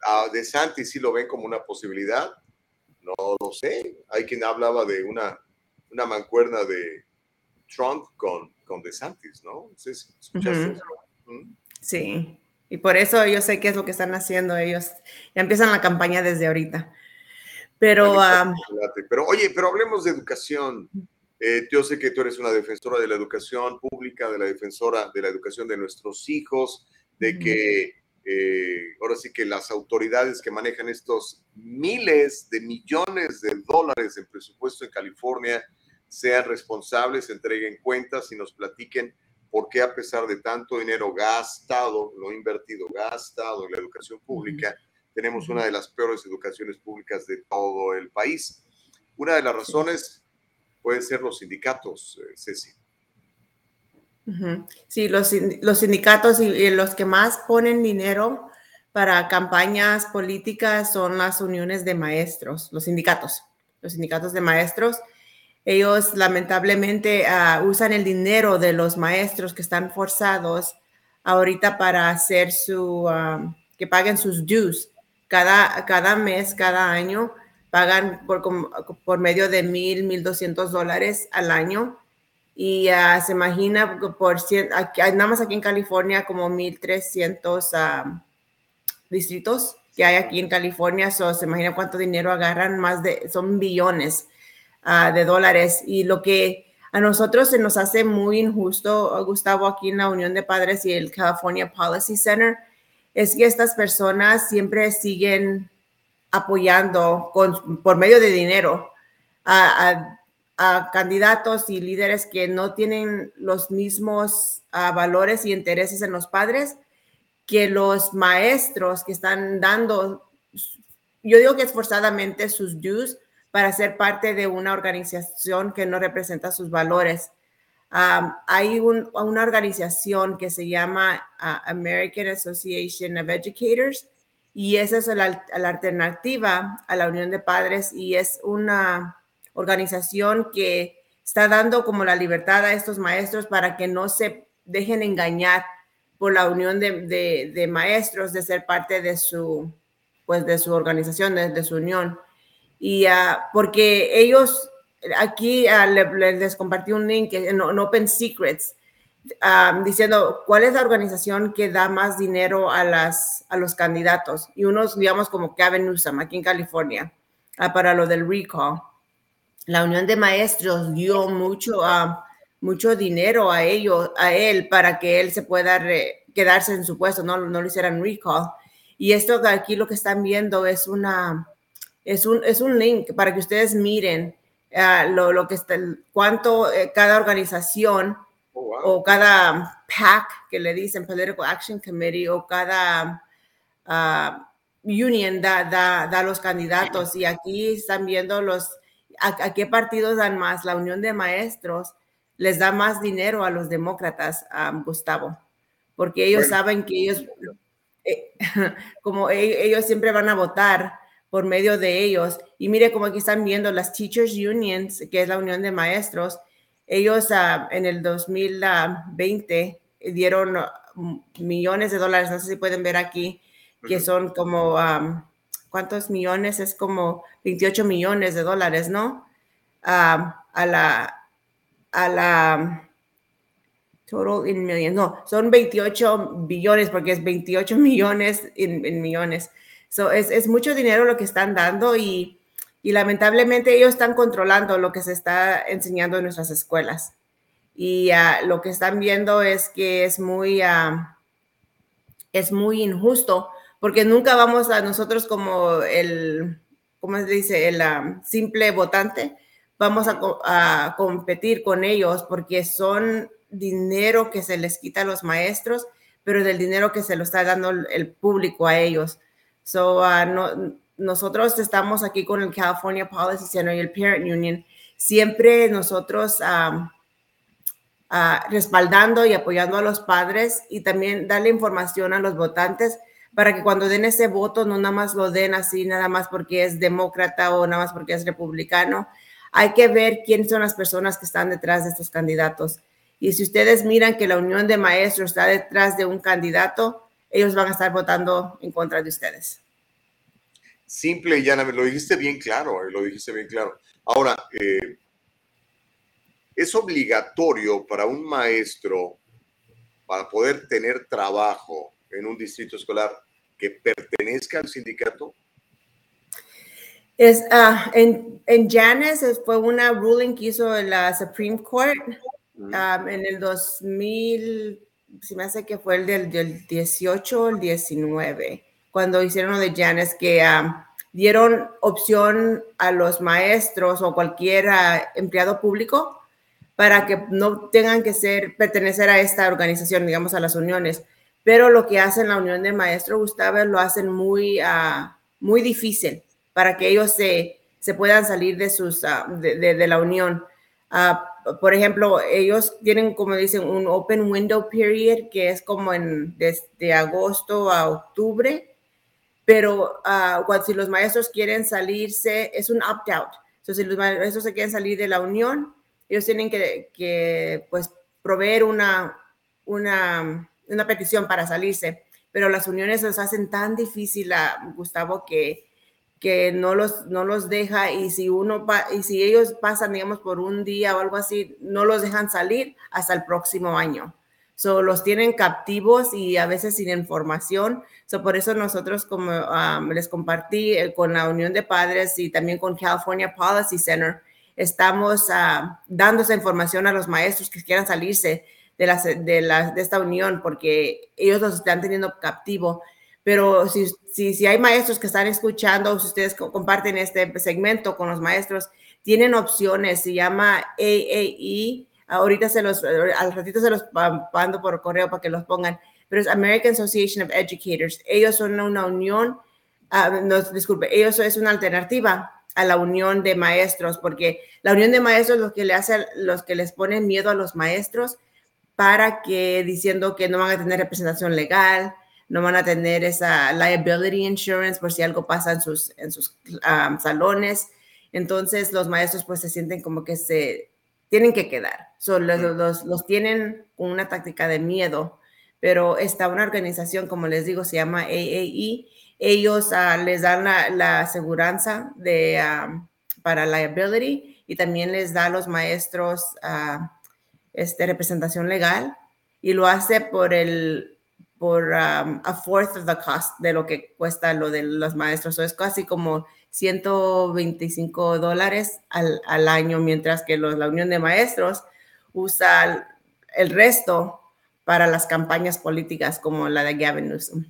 A De Santis sí lo ven como una posibilidad. No lo sé. Hay quien hablaba de una, una mancuerna de Trump con, con De Santis, ¿no? ¿Sí, ¿Escuchaste eso? Sí. Y por eso yo sé qué es lo que están haciendo ellos. Ya empiezan la campaña desde ahorita. Pero, um, pero oye, pero hablemos de educación. Eh, yo sé que tú eres una defensora de la educación pública, de la defensora de la educación de nuestros hijos, de que eh, ahora sí que las autoridades que manejan estos miles de millones de dólares en presupuesto en California sean responsables, entreguen cuentas y nos platiquen por qué a pesar de tanto dinero gastado, lo invertido, gastado en la educación pública, tenemos una de las peores educaciones públicas de todo el país. Una de las razones pueden ser los sindicatos, eh, Ceci. Sí, los, los sindicatos y, los que más ponen dinero para campañas políticas son las uniones de maestros, los sindicatos, los sindicatos de maestros ellos lamentablemente ah, usan el dinero de los maestros que están forzados ahorita para hacer su, ah, que paguen sus dues. Cada, cada mes, cada año, pagan por, por medio de mil, mil doscientos dólares al año. Y uh, se imagina por aquí, nada más aquí en California como mil trescientos distritos que hay aquí en California. So, se imagina cuánto dinero agarran, más de, son billones Ah, de dólares. Y lo que a nosotros se nos hace muy injusto, Gustavo, aquí en la Unión de Padres y el California Policy Center, es que estas personas siempre siguen apoyando con, por medio de dinero a, candidatos y líderes que no tienen los mismos ah, valores y intereses en los padres que los maestros que están dando, yo digo que esforzadamente sus dues para ser parte de una organización que no representa sus valores. hay una organización que se llama ah, American Association of Educators y esa es la, alternativa a la Unión de Padres y es una organización que está dando como la libertad a estos maestros para que no se dejen engañar por la unión de, maestros de ser parte de su, pues de su organización, de su unión. Y uh, porque ellos, aquí uh, les compartí un link en, Open Secrets, um, diciendo cuál es la organización que da más dinero a, las, a los candidatos. Y unos, digamos, como Gavin Newsom, aquí en California, para lo del recall. La Unión de Maestros dio mucho, mucho dinero a ellos, a él, para que él se pueda quedarse en su puesto, no, no lo hicieran recall. Y esto aquí lo que están viendo es una es un, es un link para que ustedes miren uh, lo, lo, que está, cuánto eh, cada organización oh, wow. o cada PAC que le dicen Political Action Committee o cada uh, union da, da, da, los candidatos y aquí están viendo los a, a, qué partidos dan más. La Unión de Maestros les da más dinero a los demócratas, um, Gustavo, porque ellos bueno. saben que ellos, eh, *laughs* como ellos, ellos siempre van a votar por medio de ellos. Y mire como aquí están viendo las Teachers Unions, que es la unión de maestros, ellos uh, en el 2020 dieron millones de dólares, no sé si pueden ver aquí, que son como, um, ¿cuántos millones? Es como 28 millones de dólares, ¿no? Uh, a la, a la, total in millions, no, son 28 billones porque es 28 millones en millones es, mucho dinero lo que están dando y, lamentablemente ellos están controlando lo que se está enseñando en nuestras escuelas. Y uh, lo que están viendo es que es muy, uh, es muy injusto porque nunca vamos a nosotros como el, ¿cómo se dice? El uh, simple votante, vamos a, a, competir con ellos porque son dinero que se les quita a los maestros, pero del dinero que se lo está dando el público a ellos. So, uh, no, nosotros estamos aquí con el California Policy Center y el Parent Union, siempre nosotros um, uh, respaldando y apoyando a los padres y también darle información a los votantes para que cuando den ese voto no nada más lo den así, nada más porque es demócrata o nada más porque es republicano. Hay que ver quiénes son las personas que están detrás de estos candidatos. Y si ustedes miran que la Unión de Maestros está detrás de un candidato, ellos van a estar votando en contra de ustedes. Simple y llanamente, lo dijiste bien claro, eh, lo dijiste bien claro. Ahora, eh, es obligatorio para un maestro, para poder tener trabajo en un distrito escolar, que pertenezca al sindicato? Es, uh, en, en Janus fue una ruling que hizo la Supreme Court um, en el 2000, se me hace que fue el del, del 18 o el 19, cuando hicieron lo de Janus, que um, dieron opción a los maestros o cualquier empleado público para que no tengan que ser pertenecer a esta organización, digamos a las uniones pero lo que hacen la Unión de Maestros, Gustavo, lo hacen muy, uh, muy difícil para que ellos se, se puedan salir de, sus, uh, de, de, la Unión. Uh, por ejemplo, ellos tienen, como dicen, un open window period que es como en, desde agosto a octubre, pero cuando, si los maestros quieren salirse, es un opt-out. Entonces, si los maestros se quieren salir de la Unión, ellos tienen que, que pues, proveer una, una una petición para salirse, pero las uniones los hacen tan difícil, a Gustavo, que, que no, los, no los deja y si uno y si ellos pasan, digamos, por un día o algo así, no los dejan salir hasta el próximo año. So, los tienen captivos y a veces sin información. So, por eso nosotros, como um, les compartí eh, con la Unión de Padres y también con California Policy Center, estamos uh, dando esa información a los maestros que quieran salirse de, las, de, la, de esta unión porque ellos los están teniendo captivo. Pero si, si, si hay maestros que están escuchando, si ustedes comparten este segmento con los maestros, tienen opciones, se llama AAE, ahorita se los, al ratito se los mando por correo para que los pongan, pero es American Association of Educators. Ellos son una unión, uh, disculpe, ellos es una alternativa a la unión de maestros, porque la unión de maestros lo que le hace, los que les ponen miedo a los maestros para que diciendo que no van a tener representación legal, no van a tener esa liability insurance por si algo pasa en sus, en sus salones. Entonces los maestros pues se sienten como que se tienen que quedar. los, los, tienen con una táctica de miedo, pero está una organización, como les digo, se llama AAE. Ellos ah, les dan la, la aseguranza de, para liability y también les da a los maestros uh, este, representación legal y lo hace por el por um, a fourth of the cost de lo que cuesta lo de los maestros. es casi como 125 dólares al, al año, mientras que los, la Unión de Maestros usa el, resto para las campañas políticas como la de Gavin Newsom.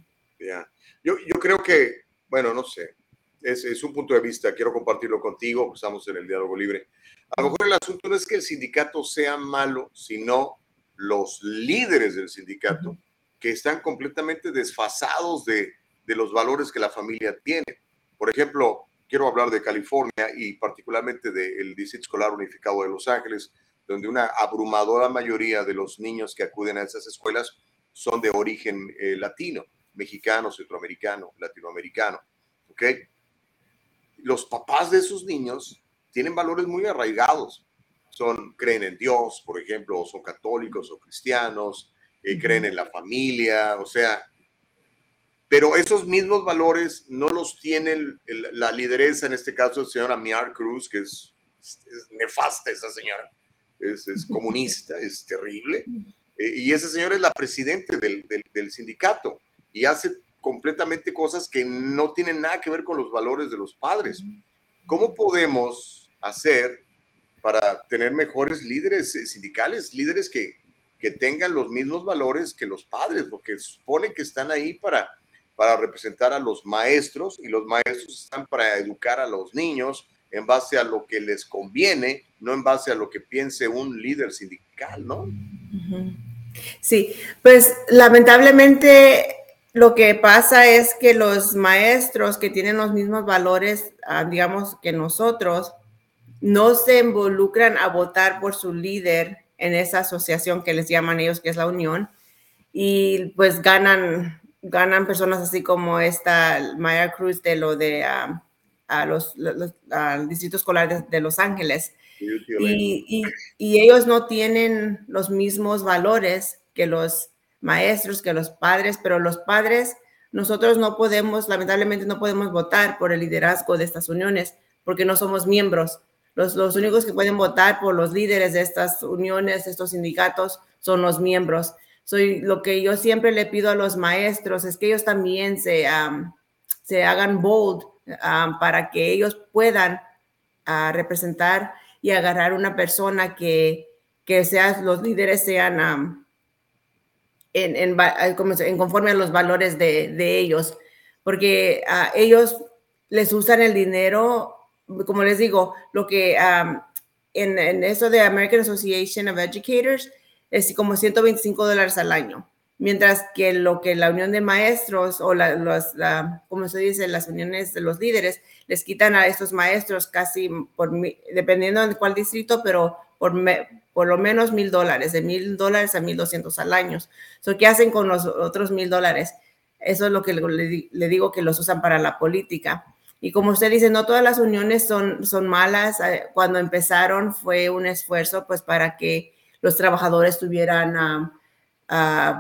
Yo, yo creo que, bueno, no sé, es, es, un punto de vista, quiero compartirlo contigo, estamos en el diálogo libre. A lo mejor el asunto no es que el sindicato sea malo, sino los líderes del sindicato que están completamente desfasados de, de los valores que la familia tiene. Por ejemplo, quiero hablar de California y particularmente del Distrito Escolar Unificado de Los Ángeles, donde una abrumadora mayoría de los niños que acuden a esas escuelas son de origen eh, latino, mexicano, centroamericano, latinoamericano. ¿Ok? Los papás de esos niños tienen valores muy arraigados. Son, creen en Dios, por ejemplo, o son católicos o cristianos, eh, creen en la familia, o sea, pero esos mismos valores no los tiene la lideresa, en este caso, la señora Miar Cruz, que es, nefasta esa señora, es, *laughs* comunista, es terrible. Eh, y esa señora es la presidente del, del sindicato y hace completamente cosas que no tienen nada que ver con los valores de los padres. ¿Cómo podemos hacer para tener mejores líderes sindicales, líderes que, que tengan los mismos valores que los padres, porque supone que están ahí para, para representar a los maestros y los maestros están para educar a los niños en base a lo que les conviene, no en base a lo que piense un líder sindical, ¿no? Sí, pues lamentablemente lo que pasa es que los maestros que tienen los mismos valores, ah, digamos, que nosotros, no se involucran a votar por su líder en esa asociación que les llaman ellos, que es la unión, y pues ganan, ganan personas así como esta Maya Cruz de lo de ah, a los, al distrito escolar de, Los Ángeles. Y, ellos no tienen los mismos valores que los maestros, que los padres, pero los padres, nosotros no podemos, lamentablemente no podemos votar por el liderazgo de estas uniones porque no somos miembros. Los, los únicos que pueden votar por los líderes de estas uniones, estos sindicatos, son los miembros. Soy, lo que yo siempre le pido a los maestros es que ellos también se, se hagan bold para que ellos puedan representar y agarrar una persona que, que sea, los líderes sean en, en, conforme a los valores de, de ellos, porque ellos les usan el dinero, como les digo, lo que en, en, eso de American Association of Educators es como 125 dólares al año mientras que lo que la unión de maestros o la, los, como se dice, las uniones de los líderes les quitan a estos maestros casi, por, dependiendo de cuál distrito, pero por, por lo menos mil dólares, de mil dólares a mil doscientos al año. So, ¿Qué hacen con los otros mil dólares? Eso es lo que le, le, digo que los usan para la política. Y como usted dice, no todas las uniones son, son malas. Eh, cuando empezaron fue un esfuerzo pues para que los trabajadores tuvieran... Uh,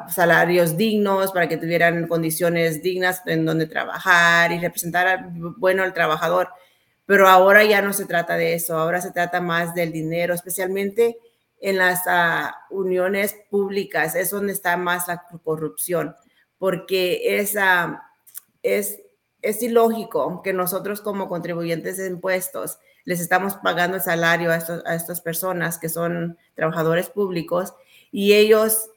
salarios dignos, para que tuvieran condiciones dignas en donde trabajar y representar bueno al trabajador. Pero ahora ya no se trata de eso, ahora se trata más del dinero, especialmente en las ah, uniones públicas, es donde está más la corrupción, porque es, es, es ilógico que nosotros como contribuyentes de impuestos les estamos pagando el salario a, a estas personas que son trabajadores públicos y ellos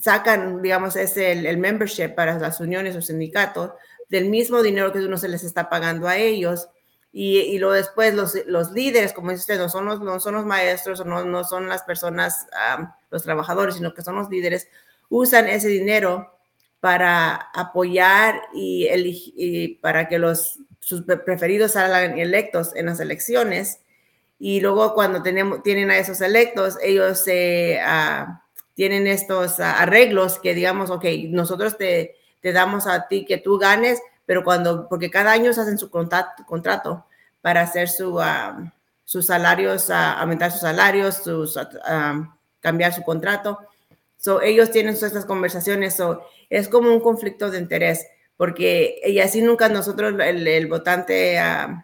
sacan, digamos, es el, membership para las uniones o sindicatos del mismo dinero que uno se les está pagando a ellos. Y, y luego después los, los, líderes, como dice usted, no son los, no son los maestros no, no son las personas, los trabajadores, sino que son los líderes, usan ese dinero para apoyar y, para que los, sus preferidos salgan electos en las elecciones. Y luego cuando tenemos, tienen a esos electos, ellos. Uh, tienen estos ah, arreglos que digamos, ok, nosotros te, te, damos a ti que tú ganes, pero cuando, porque cada año se hacen su contrato, contrato para hacer su, uh, sus salarios, uh, aumentar sus salarios, sus, cambiar su contrato. So, ellos tienen estas conversaciones, so, es como un conflicto de interés, porque y así nunca nosotros, el, el votante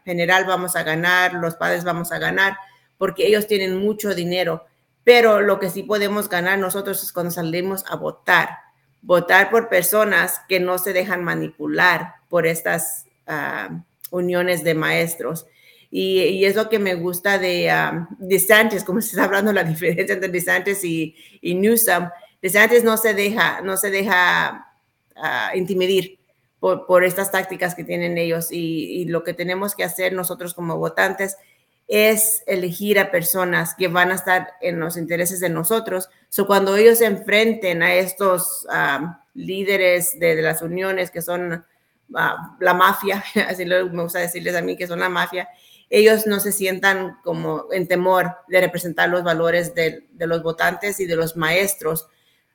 general, vamos a ganar, los padres vamos a ganar, porque ellos tienen mucho dinero pero lo que sí podemos ganar nosotros es cuando salimos a votar, votar por personas que no se dejan manipular por estas ah, uniones de maestros. Y, es lo que me gusta de um, DeSantis, como se está hablando la *laughs* diferencia entre DeSantis y, y Newsom. DeSantis no se deja, no se deja uh, intimidar por, por, estas tácticas que tienen ellos y, y lo que tenemos que hacer nosotros como votantes es elegir a personas que van a estar en los intereses de nosotros. So, cuando ellos se enfrenten a estos líderes de, las uniones que son ah, la mafia, *laughs* así me gusta decirles a mí que son la mafia, ellos no se sientan como en temor de representar los valores de, los votantes y de los maestros,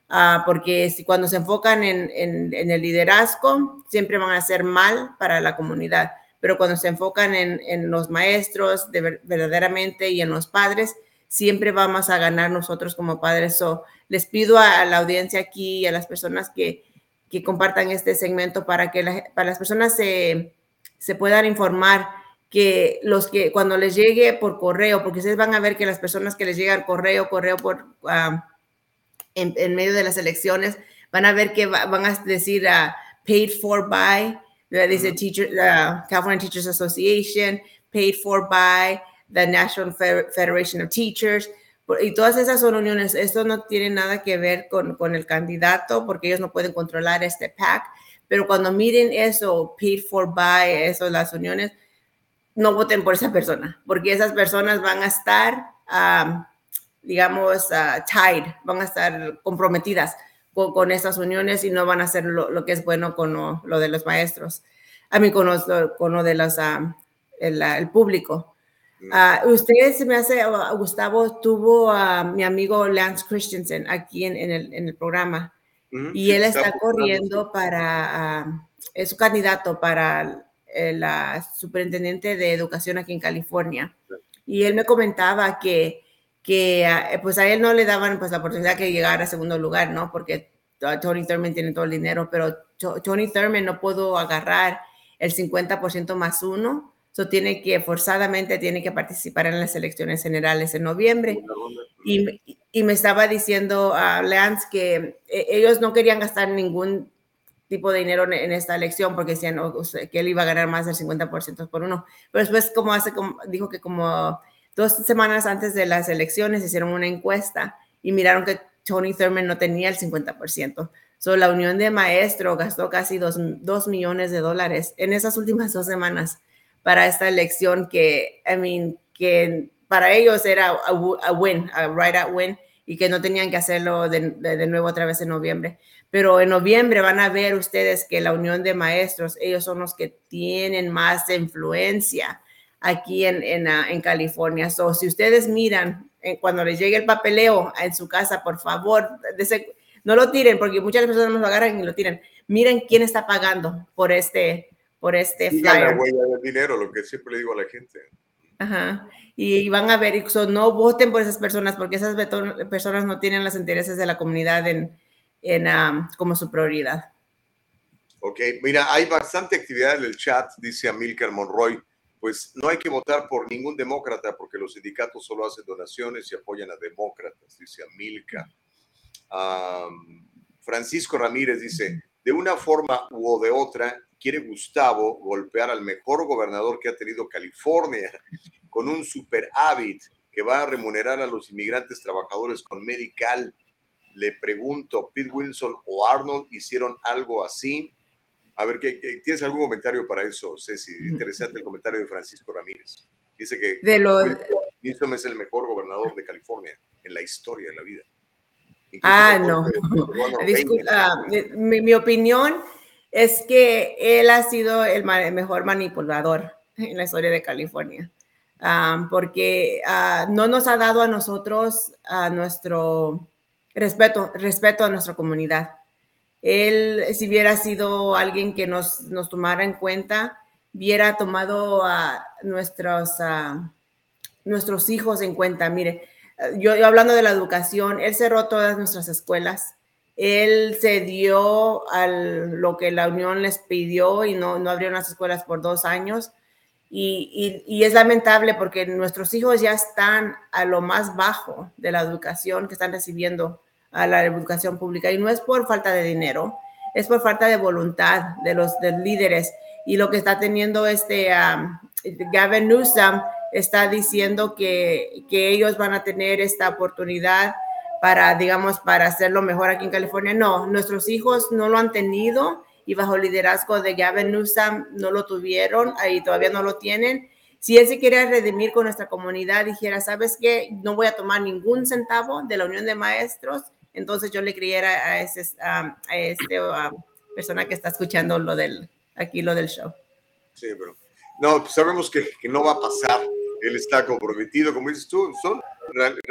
ah, porque si cuando se enfocan en, en el liderazgo, siempre van a hacer mal para la comunidad pero cuando se enfocan en, los maestros de verdaderamente y en los padres, siempre vamos a ganar nosotros como padres. So, les pido a, la audiencia aquí y a las personas que, que compartan este segmento para que para las personas se, se puedan informar que los que cuando les llegue por correo, porque ustedes van a ver que las personas que les llegan correo, correo por ah, en, medio de las elecciones, van a ver que van a decir a paid for by Dice teacher, the California Teachers Association, paid for by the National Federation of Teachers. Y todas esas son uniones. Esto no tiene nada que ver con, con el candidato porque ellos no pueden controlar este PAC. Pero cuando miren eso, paid for by, eso, las uniones, no voten por esa persona porque esas personas van a estar, um, digamos, uh, tied, van a estar comprometidas con, con estas uniones y no van a hacer lo, lo que es bueno con lo, lo de los maestros, a mí con, los, con lo de los, ah, el, el público. Ah, usted se me hace, Gustavo tuvo a mi amigo Lance Christensen aquí en, en, el, en el, programa. Ujú, y sí, él está está corriendo para, es su candidato para el ah, superintendente de educación aquí en California. Y él me comentaba que, que ah, pues a él no le daban pues la oportunidad que llegara a segundo lugar, ¿no? Porque Tony Thurman tiene todo el dinero, pero To- Tony Thurman no pudo agarrar el 50% más uno, so tiene que forzadamente tiene que participar en las elecciones generales en noviembre. Y, me- y me estaba diciendo a Lance que eh, ellos no querían gastar ningún tipo de dinero en, esta elección porque decían "Oh, usted- que él iba a ganar más del 50% por uno. Pero después, como hace, como, dijo que como dos semanas antes de las elecciones hicieron una encuesta y miraron que Tony Thurman no tenía el 50%. So, la Unión de Maestros gastó casi dos, dos millones de dólares en esas últimas dos semanas para esta elección que, I mean, que para ellos era a, a win, a right at win, y que no tenían que hacerlo de, de- de nuevo otra vez en noviembre. Pero en noviembre van a ver ustedes que la Unión de Maestros, ellos son los que tienen más influencia aquí en, en, ah, en California. So, si ustedes miran, eh, cuando les llegue el papeleo en su casa, por favor, no lo tiren, porque muchas personas nos lo agarran y lo tiran. Miren quién está pagando por este, por este Sigan la flyer. huella del dinero, lo que siempre le digo a la gente. Ajá. Y van a ver, so, no voten por esas personas, porque esas personas no tienen los intereses de la comunidad en, en, ah, como su prioridad. Ok, mira, hay bastante actividad en el chat, dice Amilcar Monroy. Pues no hay que votar por ningún demócrata porque los sindicatos solo hacen donaciones y apoyan a demócratas, dice Amilcar. Am, Francisco Ramírez dice, de una forma u de otra, quiere Gustavo golpear al mejor gobernador que ha tenido California con un superávit que va a remunerar a los inmigrantes trabajadores con medical. Le pregunto, ¿Pete Wilson o Arnold hicieron algo así? A ver, ¿qué, qué- tienes algún comentario para eso, Ceci? Interesante el comentario de Francisco Ramírez. Dice que De lo, Newsom es el mejor gobernador de California en la historia de la vida. Incluso Ah, no. *laughs* Disculpa, ah, mi, mi opinión es que él ha sido el, el mejor manipulador en la historia de California, Ah, porque ah, no nos ha dado a nosotros a nuestro respeto, respeto a nuestra comunidad. Él, si hubiera sido alguien que nos, nos tomara en cuenta, hubiera tomado a nuestros, nuestros hijos en cuenta. Mire, yo, hablando de la educación, él cerró todas nuestras escuelas. Él se dio a lo que la Unión les pidió y no, no abrió las escuelas por dos años. Y, y, es lamentable porque nuestros hijos ya están a lo más bajo de la educación que están recibiendo a la educación pública. Y no es por falta de dinero, es por falta de voluntad de los de líderes. Y lo que está teniendo este um, Gavin Newsom está diciendo que, que ellos van a tener esta oportunidad para, digamos, para hacerlo mejor aquí en California. No, nuestros hijos no lo han tenido y bajo el liderazgo de Gavin Newsom no lo tuvieron y todavía no lo tienen. Si él se quiere redimir con nuestra comunidad, dijera, ¿sabes qué? No voy a tomar ningún centavo de la Unión de Maestros, entonces yo le creyera a, ese, este persona que está escuchando lo del, aquí lo del show. Sí, pero no, pues sabemos que, no va a pasar. Él está comprometido, como dices tú, son,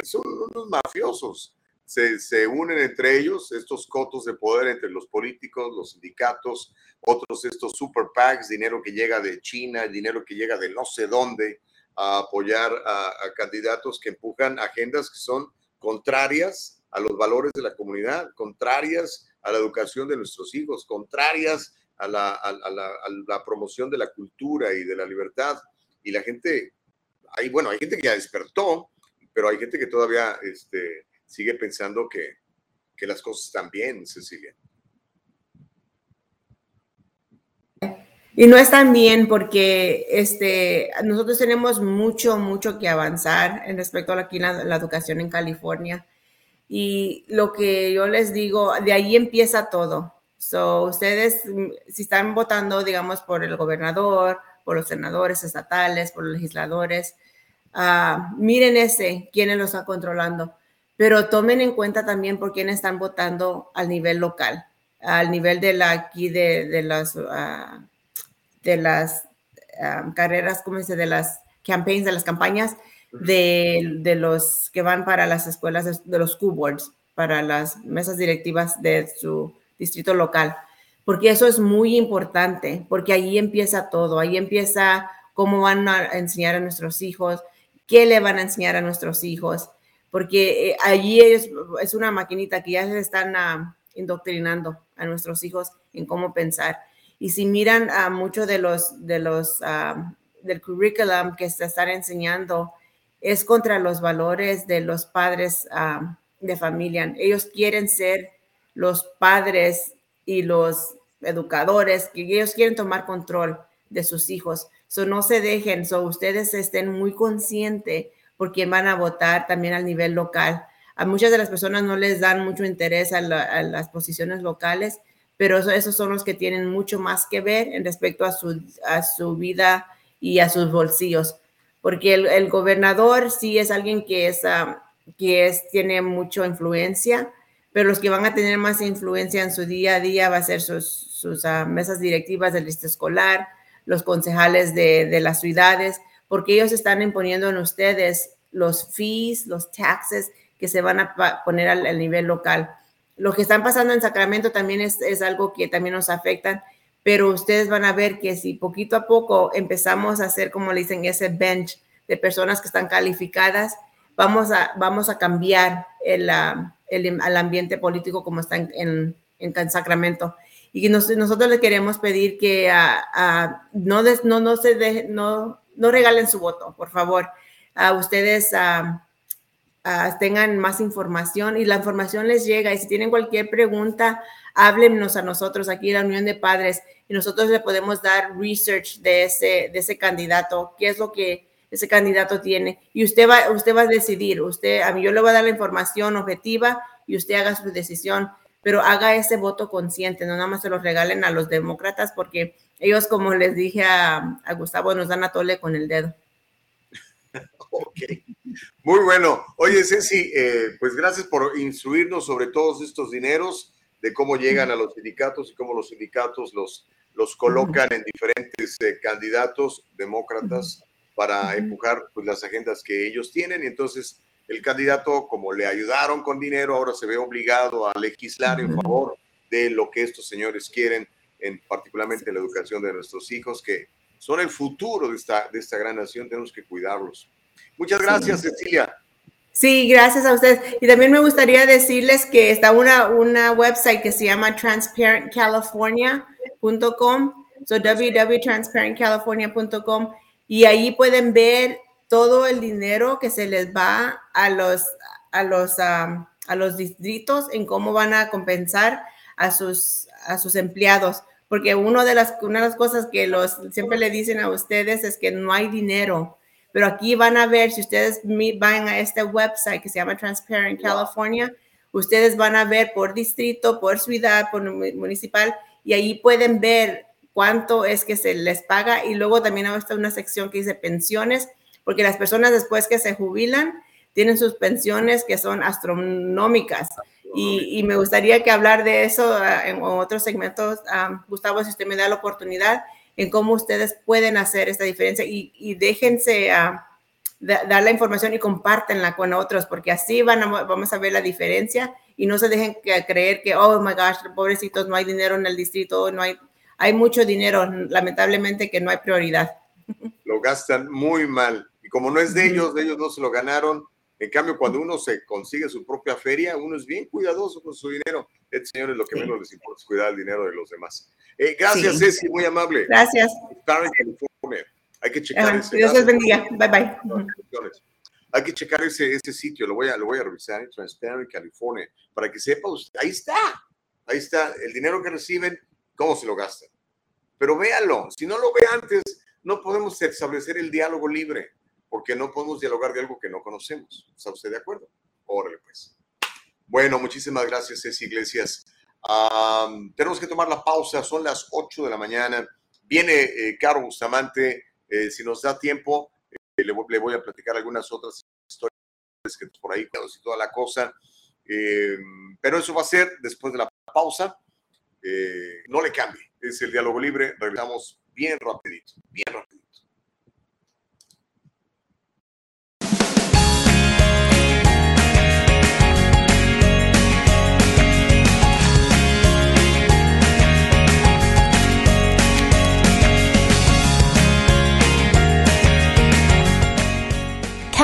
son unos mafiosos se, se, unen entre ellos, estos cotos de poder entre los políticos, los sindicatos, otros estos super PACs, dinero que llega de China, dinero que llega de no sé dónde, a apoyar a candidatos que empujan agendas que son contrarias a los valores de la comunidad, contrarias a la educación de nuestros hijos, contrarias a la, a, la, a la promoción de la cultura y de la libertad. Y la gente, hay, bueno, hay gente que ya despertó, pero hay gente que todavía este, sigue pensando que, que, las cosas están bien, Cecilia. Y no están bien porque este, nosotros tenemos mucho, mucho que avanzar en respecto a aquí la, la educación en California. Y lo que yo les digo, de ahí empieza todo. So, ustedes, si están votando, digamos, por el gobernador, por los senadores estatales, por los legisladores, uh, miren ese, quiénes lo están controlando pero tomen en cuenta también por quién están votando al nivel local, al nivel de la aquí de, de las uh, de las um, carreras, ¿cómo dice? De las campaigns, de las campañas de, de, los que van para las escuelas de, los school para las mesas directivas de su distrito local, porque eso es muy importante, porque ahí empieza todo, ahí empieza cómo van a enseñar a nuestros hijos, qué le van a enseñar a nuestros hijos, porque eh, allí es, es, una maquinita que ya se están uh, indoctrinando a nuestros hijos en cómo pensar. Y si miran a uh, muchos de los, de los uh, del curriculum que se están enseñando, es contra los valores de los padres de familia. Ellos quieren ser los padres y los educadores, que ellos quieren tomar control de sus hijos. So, no se dejen, so, ustedes estén muy conscientes por quién van a votar también al nivel local. A muchas de las personas no les dan mucho interés a, la, a las posiciones locales, pero eso, esos son los que tienen mucho más que ver en respecto a su vida y a sus bolsillos. Porque el, el gobernador sí es alguien que, es, uh, que es, tiene mucha influencia, pero los que van a tener más influencia en su día a día va a ser sus, sus uh, mesas directivas del distrito escolar, los concejales de, de las ciudades, porque ellos están imponiendo en ustedes los fees, los taxes que se van a poner al, al nivel local. Lo que están pasando en Sacramento también es, es, algo que también nos afecta, pero ustedes van a ver que si poquito a poco empezamos a hacer, como le dicen, ese bench de personas que están calificadas, vamos a, vamos a cambiar el, uh, el, el ambiente político como está en, en, en Sacramento y nos, nosotros le queremos pedir que uh, uh, no, des, no, no, se de, no, no regalen su voto, por favor. A ustedes tengan más información y la información les llega. Y si tienen cualquier pregunta, háblenos a nosotros aquí en la Unión de Padres y nosotros le podemos dar research de ese, de ese candidato, qué es lo que ese candidato tiene. Y usted va, usted va a decidir, usted, a mí yo le voy a dar la información objetiva y usted haga su decisión, pero haga ese voto consciente, no nada más se lo regalen a los demócratas porque ellos, como les dije a, a Gustavo, nos dan a tole con el dedo. Muy bueno. Oye, Ceci, eh, pues gracias por instruirnos sobre todos estos dineros, de cómo llegan a los sindicatos y cómo los sindicatos los, los colocan en diferentes eh, candidatos demócratas para empujar pues, las agendas que ellos tienen. Y entonces el candidato, como le ayudaron con dinero, ahora se ve obligado a legislar en favor de lo que estos señores quieren en particularmente la educación de nuestros hijos, que son el futuro de esta, de esta gran nación, tenemos que cuidarlos. Muchas gracias, sí. Cecilia. Sí, gracias a ustedes. Y también me gustaría decirles que está una, una website que se llama transparentcalifornia.com, so www.transparentcalifornia.com, y ahí pueden ver todo el dinero que se les va a los, a los, um, a los distritos en cómo van a compensar a sus, a sus empleados porque uno de las, una de las cosas que los siempre le dicen a ustedes es que no hay dinero, pero aquí van a ver, si ustedes van a este website que se llama Transparent California, ustedes van a ver por distrito, por ciudad, por municipal, y ahí pueden ver cuánto es que se les paga, y luego también está una sección que dice pensiones, porque las personas después que se jubilan, tienen sus pensiones que son astronómicas. Y, y, me gustaría que hablar de eso uh, en otros segmentos, um, Gustavo, si usted me da la oportunidad, en cómo ustedes pueden hacer esta diferencia y, y déjense uh, dar la información y compártenla con otros, porque así van a, vamos a ver la diferencia y no se dejen que, creer que, oh my gosh, pobrecitos, no hay dinero en el distrito, no hay, hay mucho dinero, lamentablemente que no hay prioridad. Lo gastan muy mal y como no es de ellos, de ellos no se lo ganaron, en cambio, cuando uno se consigue su propia feria, uno es bien cuidadoso con su dinero. Este señor es lo que sí. menos les importa, es cuidar el dinero de los demás. Eh, gracias, sí. Ceci, muy amable. Gracias. Hay que checar uh, ese. Dios les bendiga. Bye bye. Hay que checar ese, ese sitio, lo voy, a, lo voy a revisar en Transparent California, para que sepa usted, ahí está, ahí está, el dinero que reciben, cómo se lo gastan. Pero véalo, si no lo ve antes, no podemos establecer el diálogo libre porque no podemos dialogar de algo que no conocemos. ¿Está usted de acuerdo? Órale, pues. Bueno, muchísimas gracias, Ceci Iglesias. Um, tenemos que tomar la pausa, son las 8 de la mañana. Viene eh, Caro Bustamante, eh, si nos da tiempo, eh, le, le, voy a platicar algunas otras historias que por ahí y toda la cosa. Eh, pero eso va a ser después de la pausa. Eh, no le cambie. Es el diálogo libre. Regresamos bien rapidito, bien rapidito.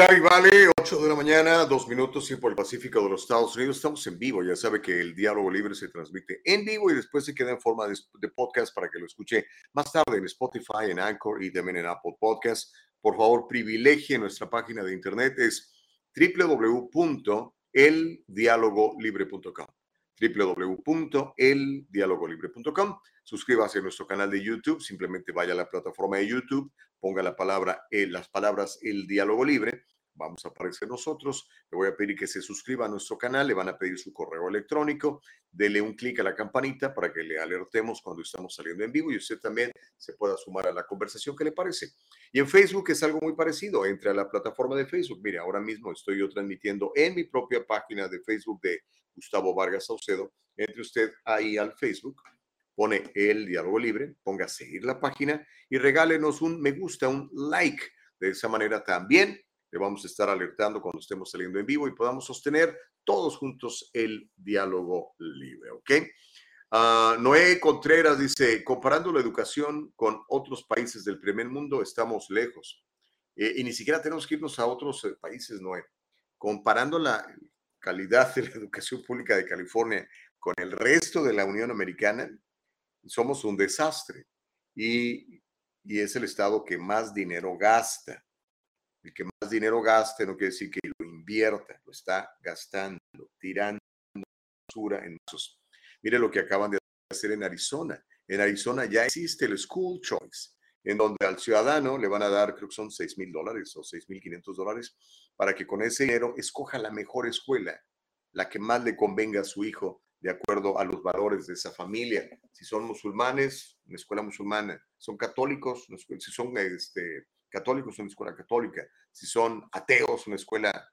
Sari Vale, 8 de la mañana, dos minutos, tiempo del Pacífico de los Estados Unidos. Estamos en vivo, ya sabe que el diálogo libre se transmite en vivo y después se queda en forma de, de podcast para que lo escuche más tarde en Spotify, en Anchor y también en Apple Podcast. Por favor, privilegie nuestra página de internet, es www.eldialogolibre.com www.eldialogolibre.com. Suscríbase a nuestro canal de YouTube, simplemente vaya a la plataforma de YouTube, ponga la palabra, eh, las palabras El Diálogo Libre, vamos a aparecer nosotros. Le voy a pedir que se suscriba a nuestro canal, le van a pedir su correo electrónico, dele un clic a la campanita para que le alertemos cuando estamos saliendo en vivo y usted también se pueda sumar a la conversación que le parece. Y en Facebook es algo muy parecido, entre a la plataforma de Facebook. Mire, ahora mismo estoy yo transmitiendo en mi propia página de Facebook de Gustavo Vargas Saucedo. Entre usted ahí al Facebook, pone el diálogo libre, ponga a seguir la página y regálenos un me gusta, un like. De esa manera también le vamos a estar alertando cuando estemos saliendo en vivo y podamos sostener todos juntos el diálogo libre, ¿ok? Ah, Noé Contreras dice, comparando la educación con otros países del primer mundo, estamos lejos. Eh, y ni siquiera tenemos que irnos a otros eh, países, Noé. Comparando la calidad de la educación pública de California con el resto de la Unión Americana, somos un desastre. Y, y es el estado que más dinero gasta. El que más dinero gaste no quiere decir que lo invierta, lo está gastando, tirando basura en esos. Mire lo que acaban de hacer en Arizona. En Arizona ya existe el School Choice, en donde al ciudadano le van a dar, creo que son 6 mil dólares o 6 mil 500 dólares, para que con ese dinero escoja la mejor escuela, la que más le convenga a su hijo, de acuerdo a los valores de esa familia. Si son musulmanes, una escuela musulmana. Son católicos, si son este, católicos, una escuela católica. Si son ateos, una escuela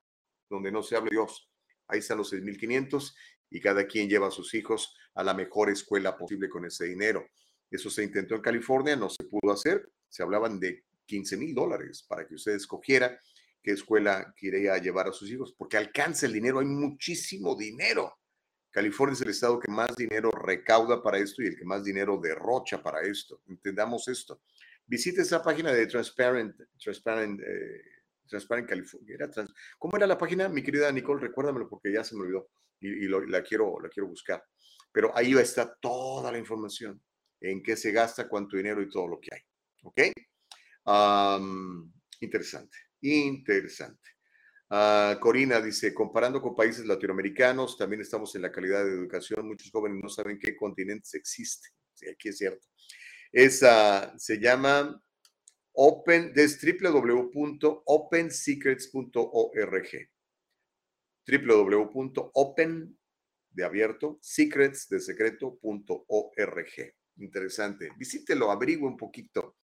donde no se hable Dios. Ahí están los 6.500 y cada quien lleva a sus hijos a la mejor escuela posible con ese dinero. Eso se intentó en California, no se pudo hacer. Se hablaban de 15 mil dólares para que usted escogiera qué escuela quería llevar a sus hijos, porque alcanza el dinero, hay muchísimo dinero. California es el estado que más dinero recauda para esto y el que más dinero derrocha para esto. Entendamos esto. Visite esa página de Transparent, Transparent, eh, Transparent California. Era trans, ¿Cómo era la página, mi querida Nicole? Recuérdamelo porque ya se me olvidó y, y lo, la, quiero, la quiero buscar. Pero ahí está toda la información en qué se gasta, cuánto dinero y todo lo que hay. ¿Ok? Interesante, interesante. Uh, Corina dice, comparando con países latinoamericanos, también estamos en la calidad de educación. Muchos jóvenes no saben qué continentes existen. Sí, aquí es cierto. Esa se llama Open, es www.opensecrets.org. www.open de abierto, secrets de secreto.org. Interesante. Visítelo, averigüe un poquito.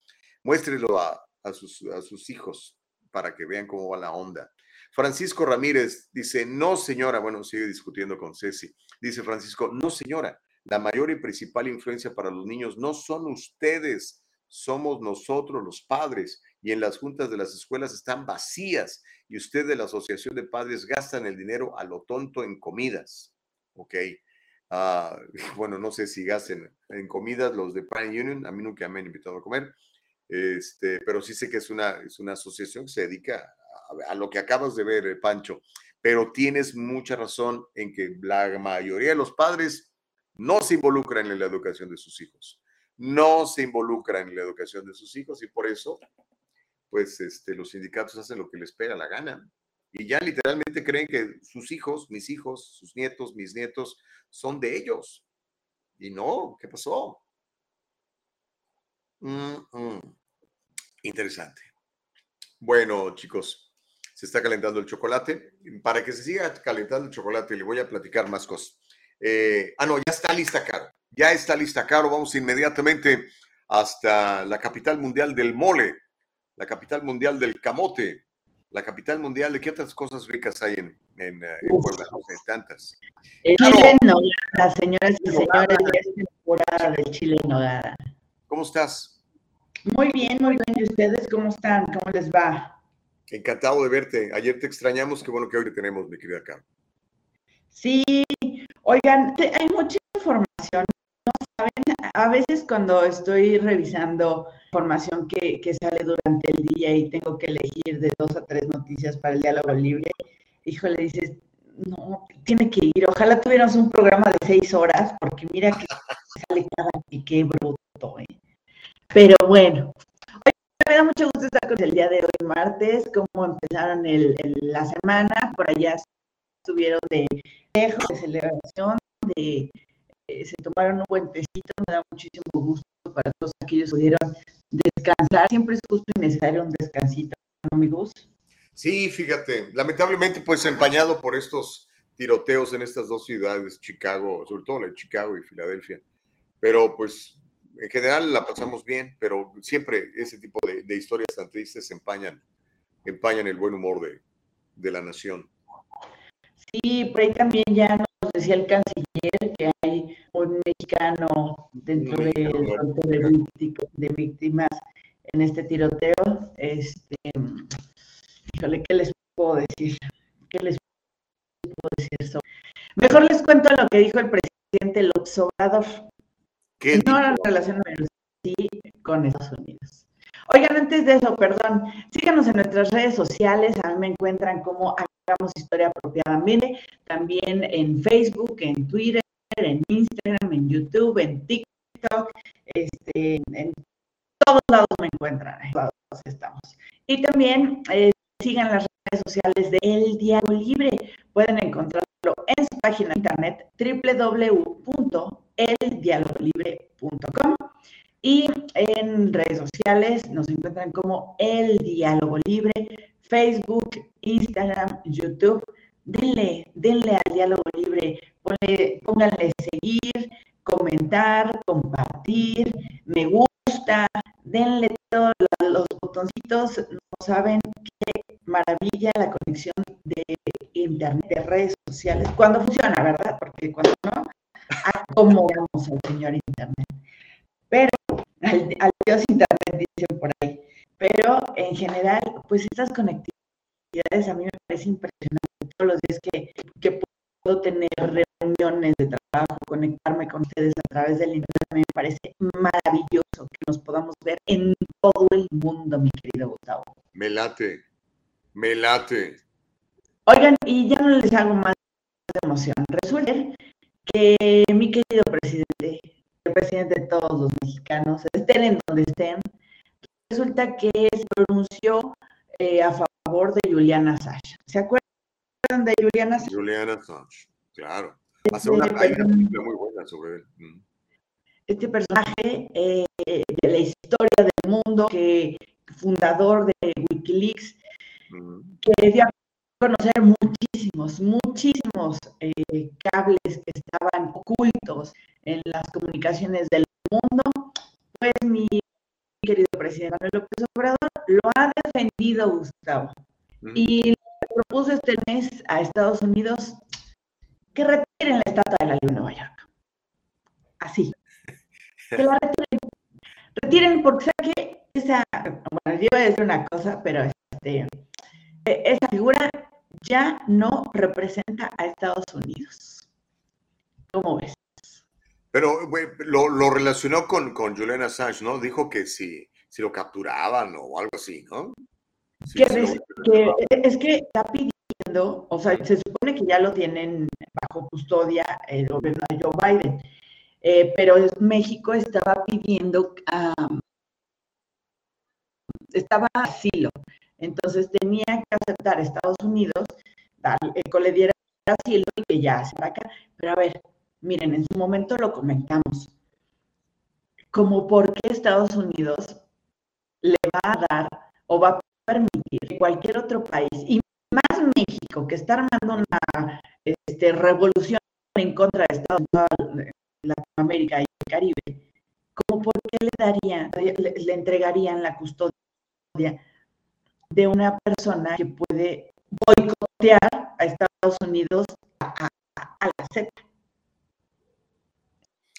Muéstrelo a, a, sus, a sus hijos para que vean cómo va la onda. Francisco Ramírez dice, no señora, bueno, sigue discutiendo con Ceci. Dice Francisco, no señora, la mayor y principal influencia para los niños no son ustedes, somos nosotros los padres y en las juntas de las escuelas están vacías y usted de la Asociación de Padres gastan el dinero a lo tonto en comidas. ¿Ok? Ah, *laughs* bueno, no sé si gasten en comidas los de Prime Union, a mí nunca me han invitado a comer, este, pero sí sé que es una, es una asociación que se dedica a, a lo que acabas de ver, eh, Pancho, pero tienes mucha razón en que la mayoría de los padres no se involucran en la educación de sus hijos, no se involucran en la educación de sus hijos y por eso, pues, este, los sindicatos hacen lo que les pega la gana y ya literalmente creen que sus hijos, mis hijos, sus nietos, mis nietos, son de ellos. Y no, ¿qué pasó? Interesante. Bueno, chicos, se está calentando el chocolate. Para que se siga calentando el chocolate, le voy a platicar más cosas. Eh, ah, no, ya está lista, Caro. Ya está lista, Caro. Vamos inmediatamente hasta la capital mundial del mole, la capital mundial del camote, la capital mundial de qué otras cosas ricas hay en, en, eh, en Puebla, no sé, tantas. El chile en nogada, señoras y señores, es temporada del chile en nogada. ¿cómo estás? Muy bien, muy bien. ¿Y ustedes cómo están? ¿Cómo les va? Encantado de verte. Ayer te extrañamos, qué bueno que hoy te tenemos, mi querida Caro. Sí, oigan, hay mucha información. A veces cuando estoy revisando información que, que sale durante el día y tengo que elegir de dos a tres noticias para el diálogo libre, híjole, dices, no, tiene que ir. Ojalá tuviéramos un programa de seis horas, porque mira que *laughs* sale cada piqué bruto, ¿eh? Pero bueno, me da mucho gusto estar con el día de hoy, martes, cómo empezaron la semana, por allá estuvieron de lejos, de celebración, de, eh, se tomaron un buen tecito, me da muchísimo gusto para todos aquellos que pudieron descansar, siempre es justo y necesario un descansito, ¿no, amigos? Sí, fíjate, lamentablemente pues empañado por estos tiroteos en estas dos ciudades, Chicago, sobre todo la de Chicago y Filadelfia. Pero pues en general la pasamos bien, pero siempre ese tipo de, de historias tan tristes empañan, empañan el buen humor de, de la nación. Sí, por ahí también ya nos decía el canciller que hay un mexicano dentro conteo de, de víctimas en este tiroteo. Este, híjole, ¿qué les puedo decir? ¿Qué les puedo decir sobre? Mejor les cuento lo que dijo el presidente López Obrador. ¿Qué No en relación sí con Estados Unidos. Oigan, antes de eso, perdón, síganos en nuestras redes sociales, a mí me encuentran como Hagamos Historia Apropiadamente, también en Facebook, en Twitter, en Instagram, en YouTube, en TikTok, este, en todos lados me encuentran, en todos lados estamos. Y también eh, sigan las redes sociales de El Diálogo Libre, pueden encontrarlo en su página de internet www.eldialogolibre.com y en redes sociales nos encuentran como El Diálogo Libre, Facebook, Instagram, YouTube. Denle, denle al Diálogo Libre, ponle- pónganle seguir, comentar, compartir, me gusta, denle todos los, botoncitos, no saben qué maravilla la conexión de internet, de redes sociales, cuando funciona, ¿verdad? Porque cuando no, acomodamos al señor internet. Pero al, al Dios internet dicen por ahí. Pero en general, pues estas conectividades a mí me parece impresionante todos los días que, que puedo tener reuniones de trabajo, conectarme con ustedes a través del internet, me parece maravilloso que nos podamos ver en todo el mundo, mi querido Gustavo. Me late, me late. Oigan, y ya no les hago más de emoción. Resulta que mi querido presidente, el presidente de todos los mexicanos, estén en donde estén, resulta que se pronunció eh, a favor de Juliana Assange. ¿Se acuerdan de Juliana Assange? Julian Assange, claro. Hace una, hay una película muy buena sobre él. Mm. Este personaje eh, de la historia del mundo, que fundador de Wikileaks, Mm. que dio a conocer muchísimos, muchísimos eh, cables que estaban ocultos en las comunicaciones del mundo, pues mi querido presidente Manuel López Obrador lo ha defendido, Gustavo. Y le propuso este mes a Estados Unidos que retiren la estatua de la Luna de Nueva York. Así. Que la retiren. Retiren, porque sabe que esa, bueno, yo iba a decir una cosa, pero este, e- esa figura ya no representa a Estados Unidos. ¿Cómo ves? Pero lo, lo relacionó con, con Julian Assange, ¿no? Dijo que si, si lo capturaban o algo así, ¿no? Sí, Que sí lo- ves- que es que está pidiendo, o sea, se supone que ya lo tienen bajo custodia el gobierno de Joe Biden, eh, pero es- México estaba pidiendo, estaba asilo, entonces tenía que aceptar a Estados Unidos, darle, que le diera asilo y que ya se acá. Pero a ver, miren, en su momento lo comentamos, como por qué Estados Unidos le va a dar o va a permitir que cualquier otro país, y más México, que está armando una este, revolución en contra de Estados Unidos, Latinoamérica y el Caribe, como por qué le darían, le, le entregarían la custodia de una persona que puede boicotear a Estados Unidos a, a- a la Z.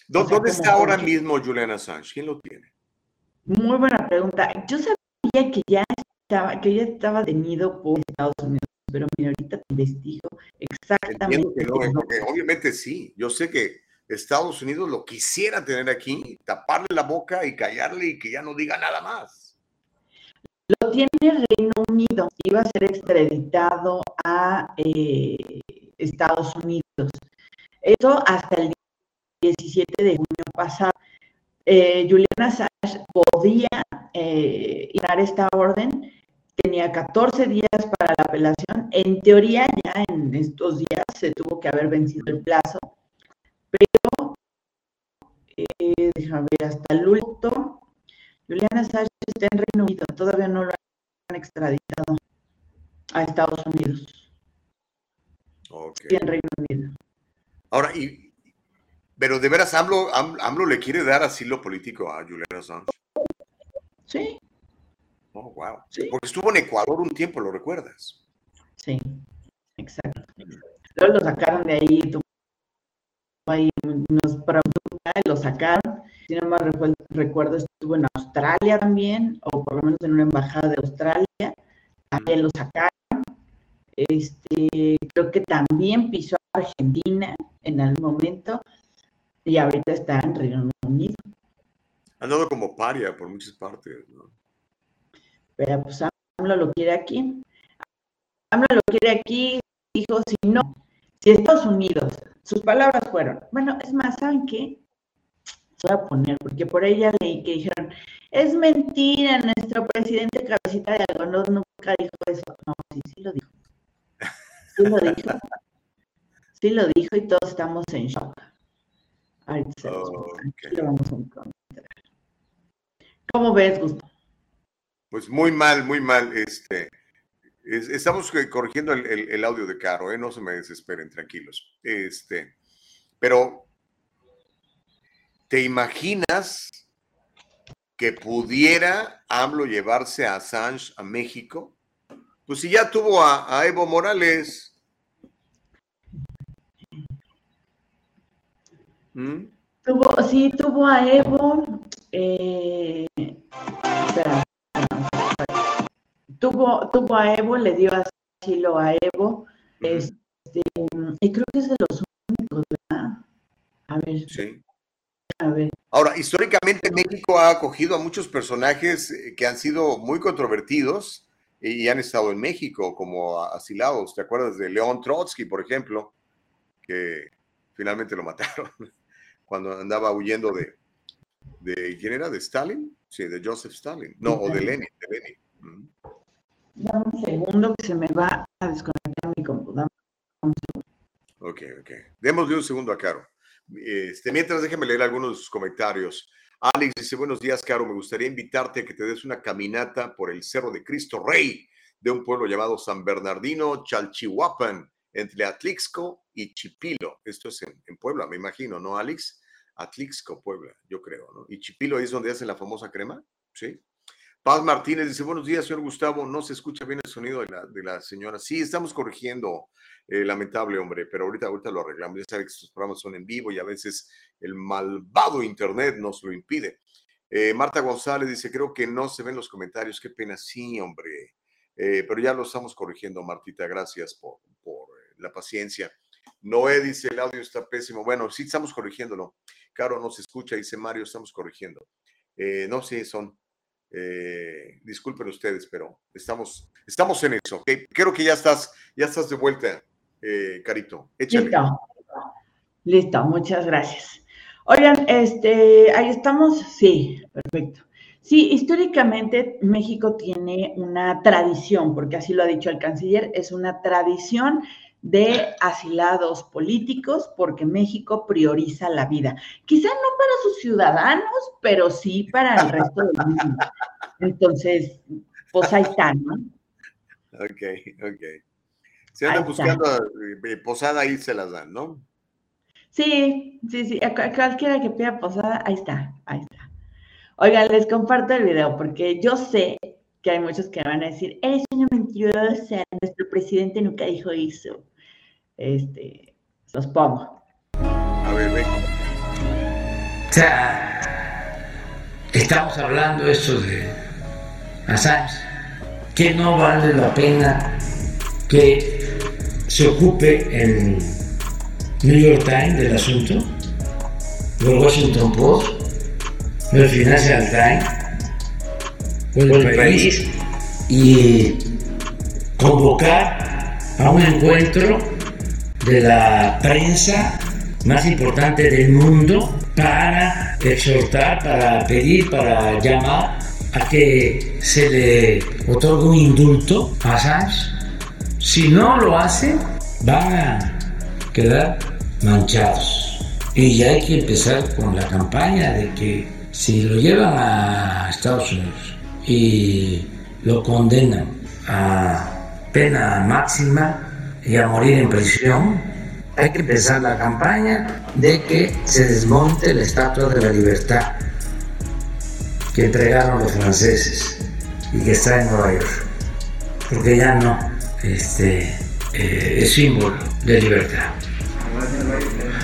¿Dó- o sea, ¿Dónde está ahora mismo Julian Assange? ¿Quién lo tiene? Muy buena pregunta. Yo sabía que ya estaba, que ya estaba detenido por Estados Unidos, pero mira, ahorita te investigo exactamente. Que no, porque obviamente sí. Yo sé que Estados Unidos lo quisiera tener aquí, taparle la boca y callarle y que ya no diga nada más. Lo tiene Reino Unido. Iba a ser extraditado a eh, Estados Unidos. Esto hasta el 17 de junio pasado. Eh, Julian Assange podía eh, a esta orden. Tenía 14 días para la apelación. En teoría, ya en estos días se tuvo que haber vencido el plazo. Pero, eh, déjame ver, hasta el último, Julian Assange está en Reino Unido. Todavía no lo han extraditado a Estados Unidos. Ok. Sí, en Reino Unido. Ahora, y, pero de veras, AMLO, Am- AMLO le quiere dar asilo político a Julian Assange. Sí, Oh, wow. Sí. Porque estuvo en Ecuador un tiempo, ¿lo recuerdas? sí, exacto. Luego lo sacaron de ahí, tuvo ahí unos problemas, lo sacaron. Si no recuerdo, recuerdo, estuvo en Australia también, o por lo menos en una embajada de Australia, también lo sacaron. Este, creo que también pisó a Argentina en algún momento, y ahorita está en Reino Unido. Ha andado como paria por muchas partes, ¿no? Pero pues AMLO lo quiere aquí. AMLO lo quiere aquí, dijo, si no, si Estados Unidos, sus palabras fueron, bueno, es más, ¿saben qué? Se voy a poner, porque por ella leí que dijeron, es mentira, nuestro presidente cabecita de algodón nunca dijo eso. No, sí, sí lo dijo. Sí lo dijo. Sí lo dijo y todos estamos en shock. Ahorita se los lo vamos a encontrar. ¿Cómo ves, Gustavo? Pues muy mal, muy mal. Este, es- estamos corrigiendo el, audio de Caro, ¿eh? no se me desesperen, tranquilos. Este, pero, ¿te imaginas que pudiera AMLO llevarse a Assange a México? Pues si ya tuvo a, Evo Morales. ¿Mm? Tuvo, sí, tuvo a Evo. eh. Tuvo, tuvo a Evo, le dio asilo a Evo. Este, y creo que es de los únicos, ¿verdad? A ver, Sí. a ver. Ahora, históricamente México ha acogido a muchos personajes eh, que han sido muy controvertidos y han estado en México como asilados. ¿Te acuerdas de León Trotsky, por ejemplo? Que finalmente lo mataron *laughs* cuando andaba huyendo de, de ¿quién era? ¿De Stalin? Sí, de Joseph Stalin. No, o de Lenin. De Lenin. Dame un segundo que se me va a desconectar mi computadora. Ok, ok. Démosle un segundo a Caro. Este, mientras, déjeme leer algunos de sus comentarios. Alex dice, buenos días, Caro. Me gustaría invitarte a que te des una caminata por el Cerro de Cristo Rey de un pueblo llamado San Bernardino, Chalchihuapan, entre Atlixco y Chipilo. Esto es en, Puebla, me imagino, ¿no, Alex? Atlixco, Puebla, yo creo, ¿no? Y Chipilo es donde hacen la famosa crema, ¿sí? Paz Martínez dice, buenos días, señor Gustavo. No se escucha bien el sonido de la, de la señora. Sí, estamos corrigiendo, eh, lamentable, hombre, pero ahorita, ahorita lo arreglamos. Ya sabe que estos programas son en vivo y a veces el malvado Internet nos lo impide. Eh, Marta González dice, creo que no se ven los comentarios. Qué pena, sí, hombre. Eh, pero ya lo estamos corrigiendo, Martita. Gracias por, por la paciencia. Noé dice, el audio está pésimo. Bueno, sí, estamos corrigiéndolo. Caro no se escucha, dice Mario, estamos corrigiendo. No, sí, son. Eh, disculpen ustedes, pero estamos, estamos en eso. Creo que ya estás, ya estás de vuelta, eh, Carito. Échale. Listo. Listo, muchas gracias. Oigan, este, ahí estamos. Sí, perfecto. Sí, históricamente México tiene una tradición, porque así lo ha dicho el canciller, es una tradición de asilados políticos porque México prioriza la vida. Quizá no para sus ciudadanos, pero sí para el resto del mundo. Entonces, pues ahí está, ¿no? Ok, ok. Se andan buscando eh, posada, ahí se las dan, ¿no? Sí, sí, sí, a cualquiera que pida posada, ahí está, ahí está. Oigan, les comparto el video porque yo sé que hay muchos que van a decir, eres una mentirosa, nuestro presidente nunca dijo eso. Este, los pongo. A ver, ven. O sea, estamos hablando eso de Assange, que no vale la pena que se ocupe el New York Times del asunto, el Washington Post, el Financial Times, o el país, y convocar a un encuentro de la prensa más importante del mundo para exhortar, para pedir, para llamar a que se le otorgue un indulto a Assange. Si no lo hacen, van a quedar manchados. Y ya hay que empezar con la campaña de que si lo llevan a Estados Unidos y lo condenan a pena máxima y a morir en prisión, hay que empezar la campaña de que se desmonte la Estatua de la Libertad que entregaron los franceses y que está en Nueva York, porque ya no este, eh, es símbolo de libertad.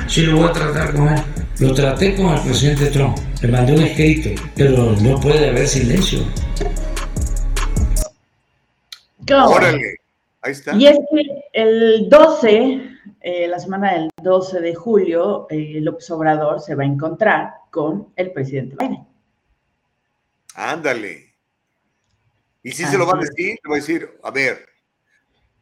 Sí, lo voy a tratar con él. Lo traté con el presidente Trump. Le mandé un escrito, pero no puede haber silencio. Órale, ahí está. Y es que el 12, eh, la semana del 12 de julio, eh, López Obrador se va a encontrar con el presidente Biden. Ándale. Y si se lo va a decir, le va a decir, a ver.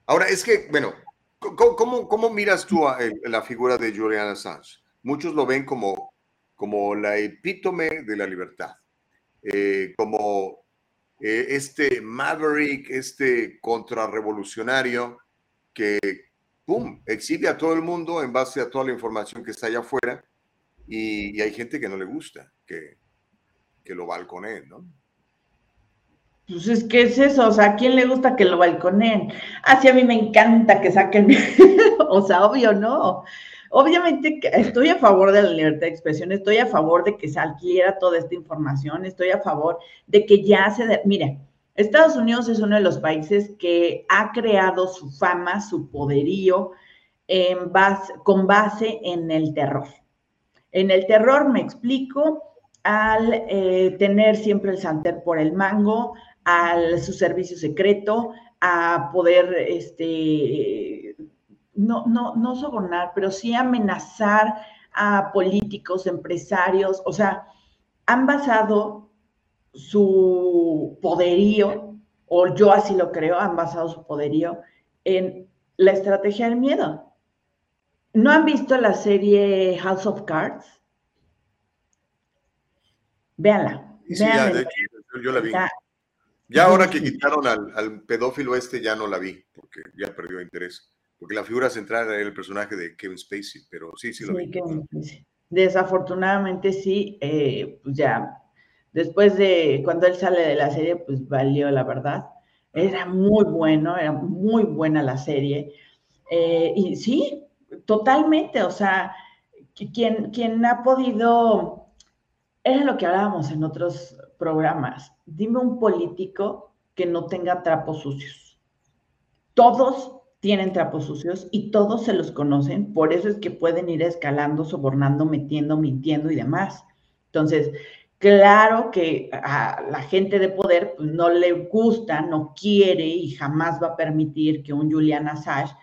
Ahora, es que, bueno, ¿cómo, cómo, cómo miras tú a la figura de Julian Assange? Muchos lo ven como, como la epítome de la libertad, eh, como eh, este maverick, este contrarrevolucionario que, ¡pum!, exhibe a todo el mundo en base a toda la información que está allá afuera y, hay gente que no le gusta, que, que lo balconeen, ¿no? Pues es que es eso, o sea, ¿a quién le gusta que lo balconeen? Ah, sí, a mí me encanta que saquen, *laughs* o sea, obvio, no. Obviamente estoy a favor de la libertad de expresión, estoy a favor de que saliera toda esta información, estoy a favor de que ya se... de- Mire, Estados Unidos es uno de los países que ha creado su fama, su poderío en base, con base en el terror. En el terror, me explico, al eh, tener siempre el santer por el mango, al su servicio secreto, a poder, este, no, no, no sobornar, pero sí amenazar a políticos, empresarios, o sea, han basado su poderío, o yo así lo creo, han basado su poderío en la estrategia del miedo. ¿No han visto la serie House of Cards? Véanla. Sí, sí, ya, véanla. de hecho, yo, la vi. Está- Ya ahora que quitaron al, al pedófilo este, ya no la vi, porque ya perdió interés. Porque la figura central era el personaje de Kevin Spacey, pero sí, sí lo Sí, vi. Desafortunadamente sí, eh, pues ya, después de cuando él sale de la serie, pues valió la verdad. Era muy bueno, era muy buena la serie. Eh, y sí, totalmente, o sea, qui- quien, quien ha podido, era lo que hablábamos en otros programas, dime un político que no tenga trapos sucios. Todos tienen trapos sucios y todos se los conocen, por eso es que pueden ir escalando, sobornando, metiendo, mintiendo y demás. Entonces, claro que a la gente de poder pues, no le gusta, no quiere y jamás va a permitir que un Julian Assange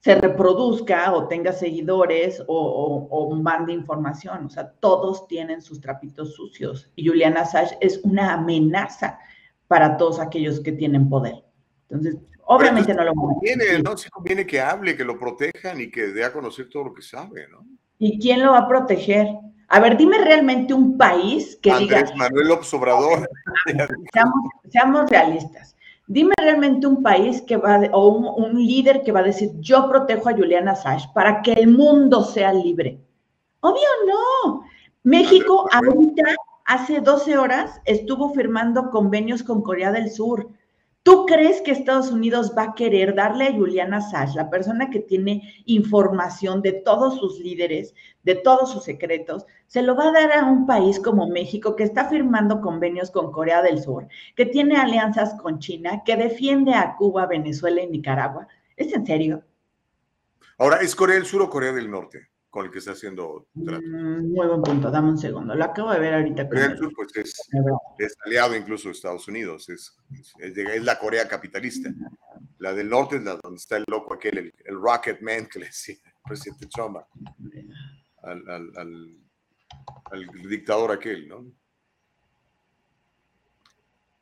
se reproduzca o tenga seguidores o, o, o, mande información. O sea, todos tienen sus trapitos sucios. Y Julian Assange es una amenaza para todos aquellos que tienen poder. Entonces, obviamente no lo conviene, ¿no? Sí conviene que hable, que lo protejan y que dé a conocer todo lo que sabe, ¿no? ¿Y quién lo va a proteger? A ver, dime realmente un país que Andrés diga... Manuel López Obrador. Seamos, seamos realistas. Dime realmente un país que va, o un, un, líder que va a decir, yo protejo a Julian Assange para que el mundo sea libre. Obvio no. México ahorita, hace 12 horas, estuvo firmando convenios con Corea del Sur. ¿Tú crees que Estados Unidos va a querer darle a Julian Assange, la persona que tiene información de todos sus líderes, de todos sus secretos, se lo va a dar a un país como México que está firmando convenios con Corea del Sur, que tiene alianzas con China, que defiende a Cuba, Venezuela y Nicaragua? ¿Es en serio? Ahora, ¿es Corea del Sur o Corea del Norte? Con el que está haciendo trato. Mm, muy buen punto, dame un segundo. Lo acabo de ver ahorita. Corea del Sur, pues es, es, aliado incluso de Estados Unidos, es, es, es, la Corea capitalista. La del norte es la donde está el loco aquel, el, el Rocket Man que le decía el presidente Trump al, al, al, al dictador aquel, ¿no?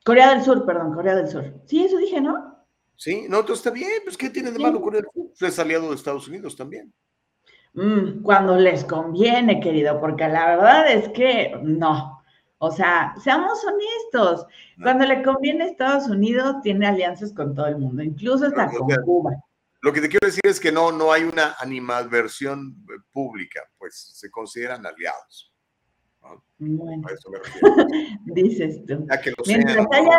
Corea del Sur, perdón, Corea del Sur. Sí, eso dije, ¿no? Sí, no, entonces está bien, pues ¿qué tiene de malo Corea del Sur? Es aliado de Estados Unidos también. Mm, cuando les conviene, querido, porque la verdad es que no. O sea, seamos honestos. Cuando le conviene a Estados Unidos, tiene alianzas con todo el mundo, incluso hasta con sea, Cuba. Lo que te quiero decir es que no, no hay una animadversión pública, pues se consideran aliados. ¿no? Bueno, A eso me refiero. *laughs* dices tú. Ya que lo sean, Mientras ¿no? haya,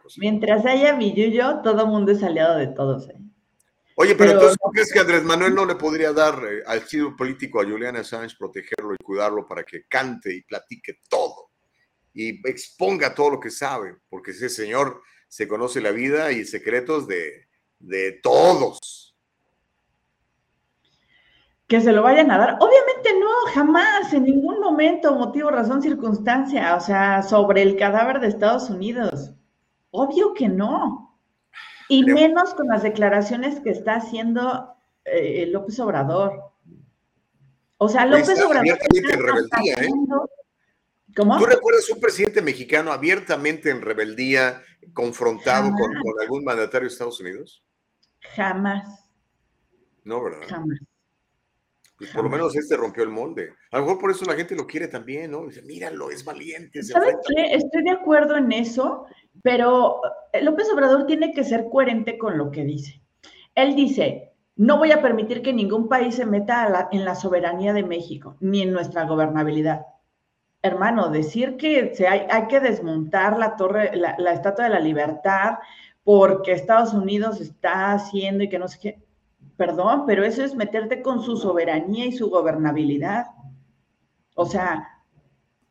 cosa. mientras haya billuyo, todo mundo es aliado de todos. ¿eh? Oye, pero, Pero- entonces, ¿tú crees que Andrés Manuel no le podría dar eh, al giro político a Julian Assange, protegerlo y cuidarlo para que cante y platique todo y exponga todo lo que sabe? Porque ese señor se conoce la vida y secretos de, de todos. Que se lo vayan a dar. Obviamente no, jamás, en ningún momento, motivo, razón, circunstancia, o sea, sobre el cadáver de Estados Unidos. Obvio que no. Y menos con las declaraciones que está haciendo eh, López Obrador. O sea, López está, Obrador abiertamente está en rebeldía, ¿eh? ¿Tú recuerdas un presidente mexicano abiertamente en rebeldía, confrontado con, con algún mandatario de Estados Unidos? Jamás, No, ¿verdad? jamás. Pues por lo menos este rompió el molde. A lo mejor por eso la gente lo quiere también, ¿no? Dice, míralo, es valiente. ¿Sabes enfrenta". qué? Estoy de acuerdo en eso, pero eh, López Obrador tiene que ser coherente con lo que dice. Él dice, no voy a permitir que ningún país se meta la- en la soberanía de México, ni en nuestra gobernabilidad. Hermano, decir que se hay, hay que desmontar la torre, la, la Estatua de la Libertad porque Estados Unidos está haciendo y que no sé qué, perdón, pero eso es meterte con su soberanía y su gobernabilidad. O sea,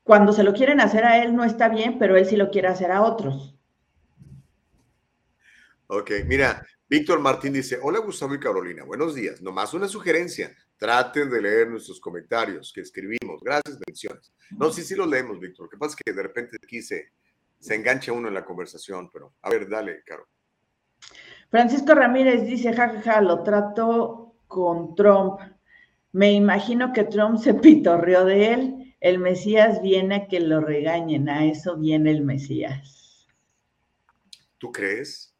cuando se lo quieren hacer a él no está bien, pero él sí lo quiere hacer a otros. Ok, mira, Víctor Martín dice, hola Gustavo y Carolina, buenos días. Nomás una sugerencia, traten de leer nuestros comentarios que escribimos. Gracias, bendiciones. No, sí, sí los leemos, Víctor. Lo que pasa es que de repente aquí se, se engancha uno en la conversación, pero a ver, dale, Caro. Francisco Ramírez dice, jajaja, lo trato con Trump. Me imagino que Trump se pitorreó de él. El Mesías viene a que lo regañen. A eso viene el Mesías. ¿Tú crees?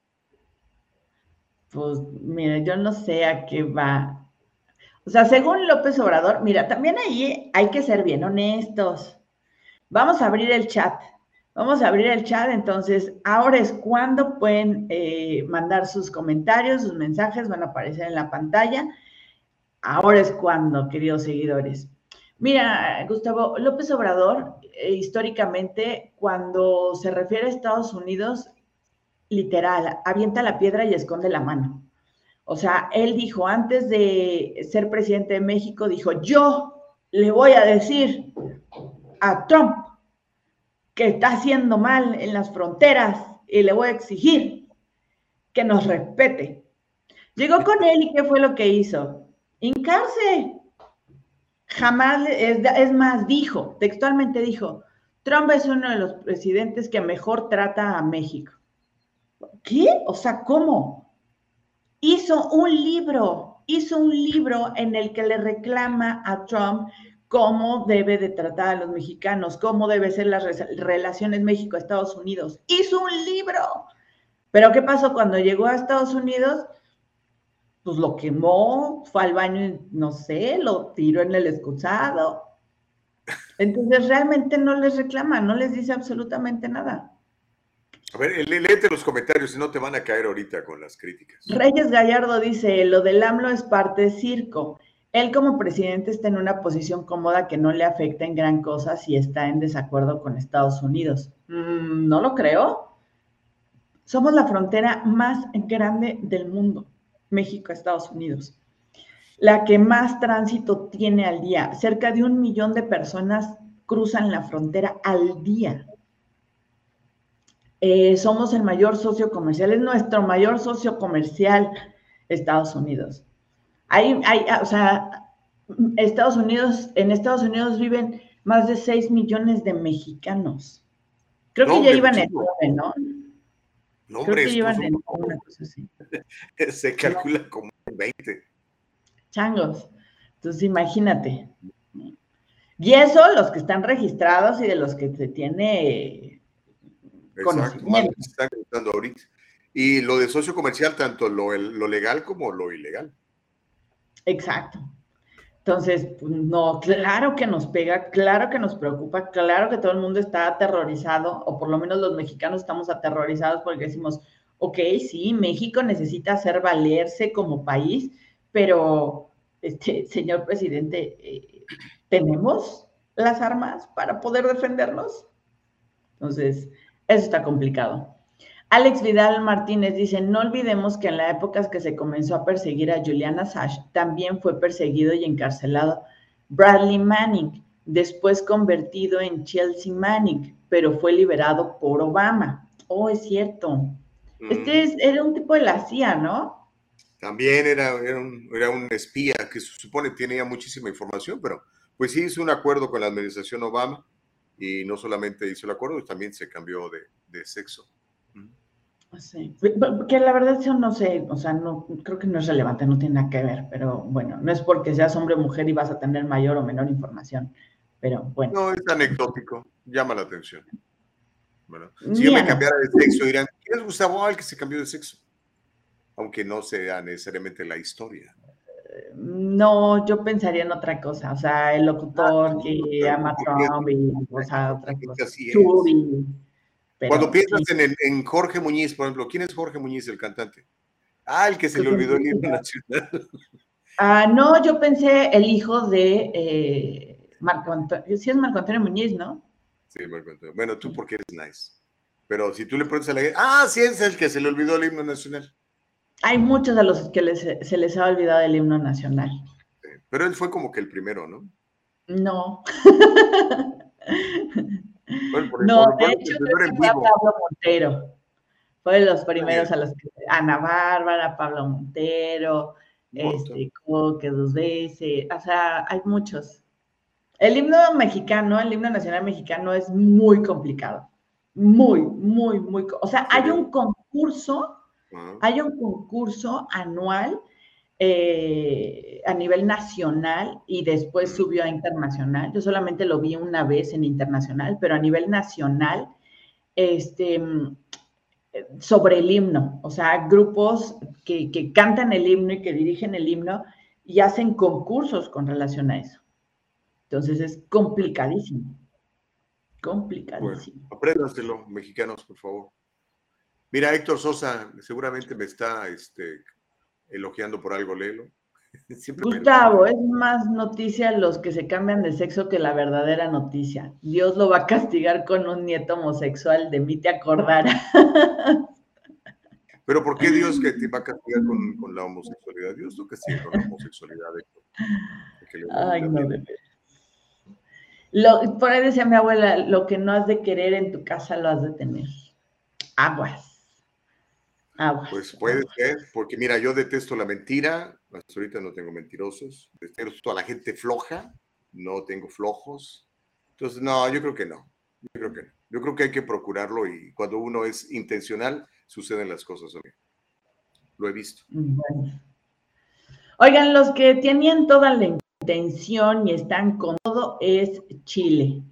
Pues mira, yo no sé a qué va. O sea, según López Obrador, mira, también ahí hay que ser bien honestos. Vamos a abrir el chat. Vamos a abrir el chat, entonces ahora es cuando pueden eh, mandar sus comentarios, sus mensajes, van a aparecer en la pantalla. Ahora es cuando, queridos seguidores. Mira, Gustavo, López Obrador, eh, históricamente, cuando se refiere a Estados Unidos, literal, avienta la piedra y esconde la mano. O sea, él dijo, antes de ser presidente de México, dijo, yo le voy a decir a Trump que está haciendo mal en las fronteras y le voy a exigir que nos respete. Llegó con él y ¿qué fue lo que hizo? Hincarse. Jamás, es, es más, dijo, textualmente dijo, Trump es uno de los presidentes que mejor trata a México. ¿Qué? O sea, ¿cómo? Hizo un libro hizo un libro en el que le reclama a Trump cómo debe de tratar a los mexicanos, cómo debe ser las relaciones México-Estados Unidos. Hizo un libro. Pero ¿qué pasó cuando llegó a Estados Unidos? Pues lo quemó, fue al baño, y, no sé, lo tiró en el excusado. Entonces realmente no les reclama, no les dice absolutamente nada. A ver, léete los comentarios, si no te van a caer ahorita con las críticas. Reyes Gallardo dice, lo del AMLO es parte circo. Él como presidente está en una posición cómoda que no le afecta en gran cosa si está en desacuerdo con Estados Unidos. Mm, no lo creo. Somos la frontera más grande del mundo, México-Estados Unidos. La que más tránsito tiene al día. Cerca de un millón de personas cruzan la frontera al día. Eh, somos el mayor socio comercial, es nuestro mayor socio comercial Estados Unidos. Hay, hay, o sea, Estados Unidos, en Estados Unidos viven más de 6 millones de mexicanos. Creo que ya iban en nueve, ¿no? No, Creo que iban en una cosa así. *laughs* Se calcula como 20. Changos. Entonces, imagínate. Y eso, los que están registrados y de los que se tiene Exacto, ahorita. Y lo de socio comercial, tanto lo, lo legal como lo ilegal. Exacto. Entonces, pues, no, claro que nos pega, claro que nos preocupa, claro que todo el mundo está aterrorizado, o por lo menos los mexicanos estamos aterrorizados porque decimos, ok, sí, México necesita hacer valerse como país, pero, este, señor presidente, eh, ¿tenemos las armas para poder defendernos? Entonces, eso está complicado. Alex Vidal Martínez dice, no olvidemos que en la época que se comenzó a perseguir a Julian Assange, también fue perseguido y encarcelado Bradley Manning, después convertido en Chelsea Manning, pero fue liberado por Obama. Oh, es cierto. Este mm. era un tipo de la CIA, ¿no? También era, era, un, era un espía que se supone tenía muchísima información, pero pues sí hizo un acuerdo con la administración Obama y no solamente hizo el acuerdo, también se cambió de, sexo. Sí, que la verdad yo no sé, o sea, no creo que no es relevante, no tiene nada que ver, pero bueno, no es porque seas hombre o mujer y vas a tener mayor o menor información, pero bueno. No, es anecdótico, llama la atención. Bueno, si yo me cambiara de sexo, dirán, ¿quién es Gustavo Al que se cambió de sexo? Aunque no sea necesariamente la historia. No, yo pensaría en otra cosa, o sea, el locutor ah, que ama Trump y, o sea, otra cosa. Cuando piensas en, Jorge Muñiz, por ejemplo, ¿quién es Jorge Muñiz, el cantante? Ah, el que se le olvidó el himno nacional. Ah, no, yo pensé el hijo de eh, Marco Antonio, sí es Marco Antonio Muñiz, ¿no? Sí, Marco Antonio. Bueno, tú porque eres nice. Pero si tú le preguntas a la gente, ah, sí es el que se le olvidó el himno nacional. Hay muchos a los que se les ha olvidado el himno nacional. pero él fue como que el primero, ¿no? No. *laughs* no, de hecho, fue a Pablo Montero. Fue de los primeros a los que. Ana Bárbara, Pablo Montero, este, Coque dos veces. O sea, hay muchos. El himno mexicano, el himno nacional mexicano es muy complicado. Muy, muy, muy. O sea, hay un concurso hay un concurso anual eh, a nivel nacional y después subió a internacional. Yo solamente lo vi una vez en internacional, pero a nivel nacional, este, sobre el himno, o sea, grupos que, cantan el himno y que dirigen el himno y hacen concursos con relación a eso. Entonces es complicadísimo. Complicadísimo. Bueno, mexicanos, por favor. Mira, Héctor Sosa seguramente me está este, elogiando por algo, léelo. *laughs* Gustavo, es más noticia los que se cambian de sexo que la verdadera noticia. Dios lo va a castigar con un nieto homosexual, de mí te acordarás. Pero ¿por qué Dios que te va a *laughs* castigar con, la homosexualidad? Dios no castiga con la homosexualidad, Héctor. Ay, no, de lo, Por ahí decía mi abuela, lo que no has de querer en tu casa lo has de tener. Aguas. Pues puede ser, porque mira, yo detesto la mentira, hasta ahorita no tengo mentirosos, detesto a la gente floja, no tengo flojos. Entonces, no, yo creo que no. Yo creo que no. Yo creo que hay que procurarlo y cuando uno es intencional, suceden las cosas. Lo he visto. Oigan, los que tenían toda la intención y están con todo es Chile.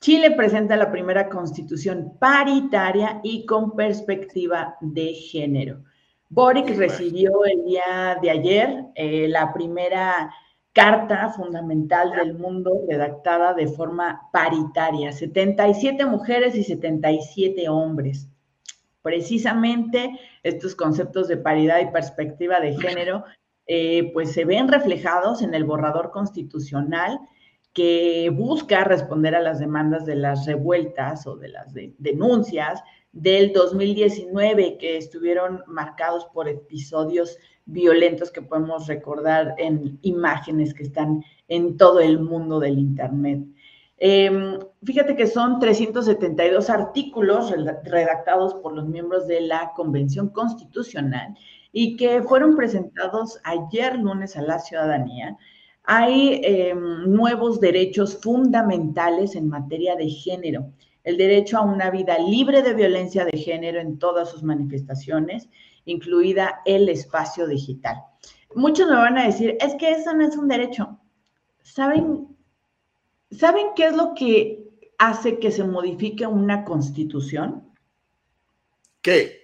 Chile presenta la primera constitución paritaria y con perspectiva de género. Boric recibió el día de ayer eh, la primera carta fundamental del mundo redactada de forma paritaria, 77 mujeres y 77 hombres. Precisamente estos conceptos de paridad y perspectiva de género, eh, pues se ven reflejados en el borrador constitucional que busca responder a las demandas de las revueltas o de las denuncias del 2019 que estuvieron marcados por episodios violentos que podemos recordar en imágenes que están en todo el mundo del Internet. Em, fíjate que son 372 artículos redactados por los miembros de la Convención Constitucional y que fueron presentados ayer lunes a la ciudadanía. Hay em, nuevos derechos fundamentales en materia de género el derecho a una vida libre de violencia de género en todas sus manifestaciones, incluida el espacio digital. Muchos me van a decir, es que eso no es un derecho. ¿Saben, ¿saben qué es lo que hace que se modifique una constitución? ¿Qué?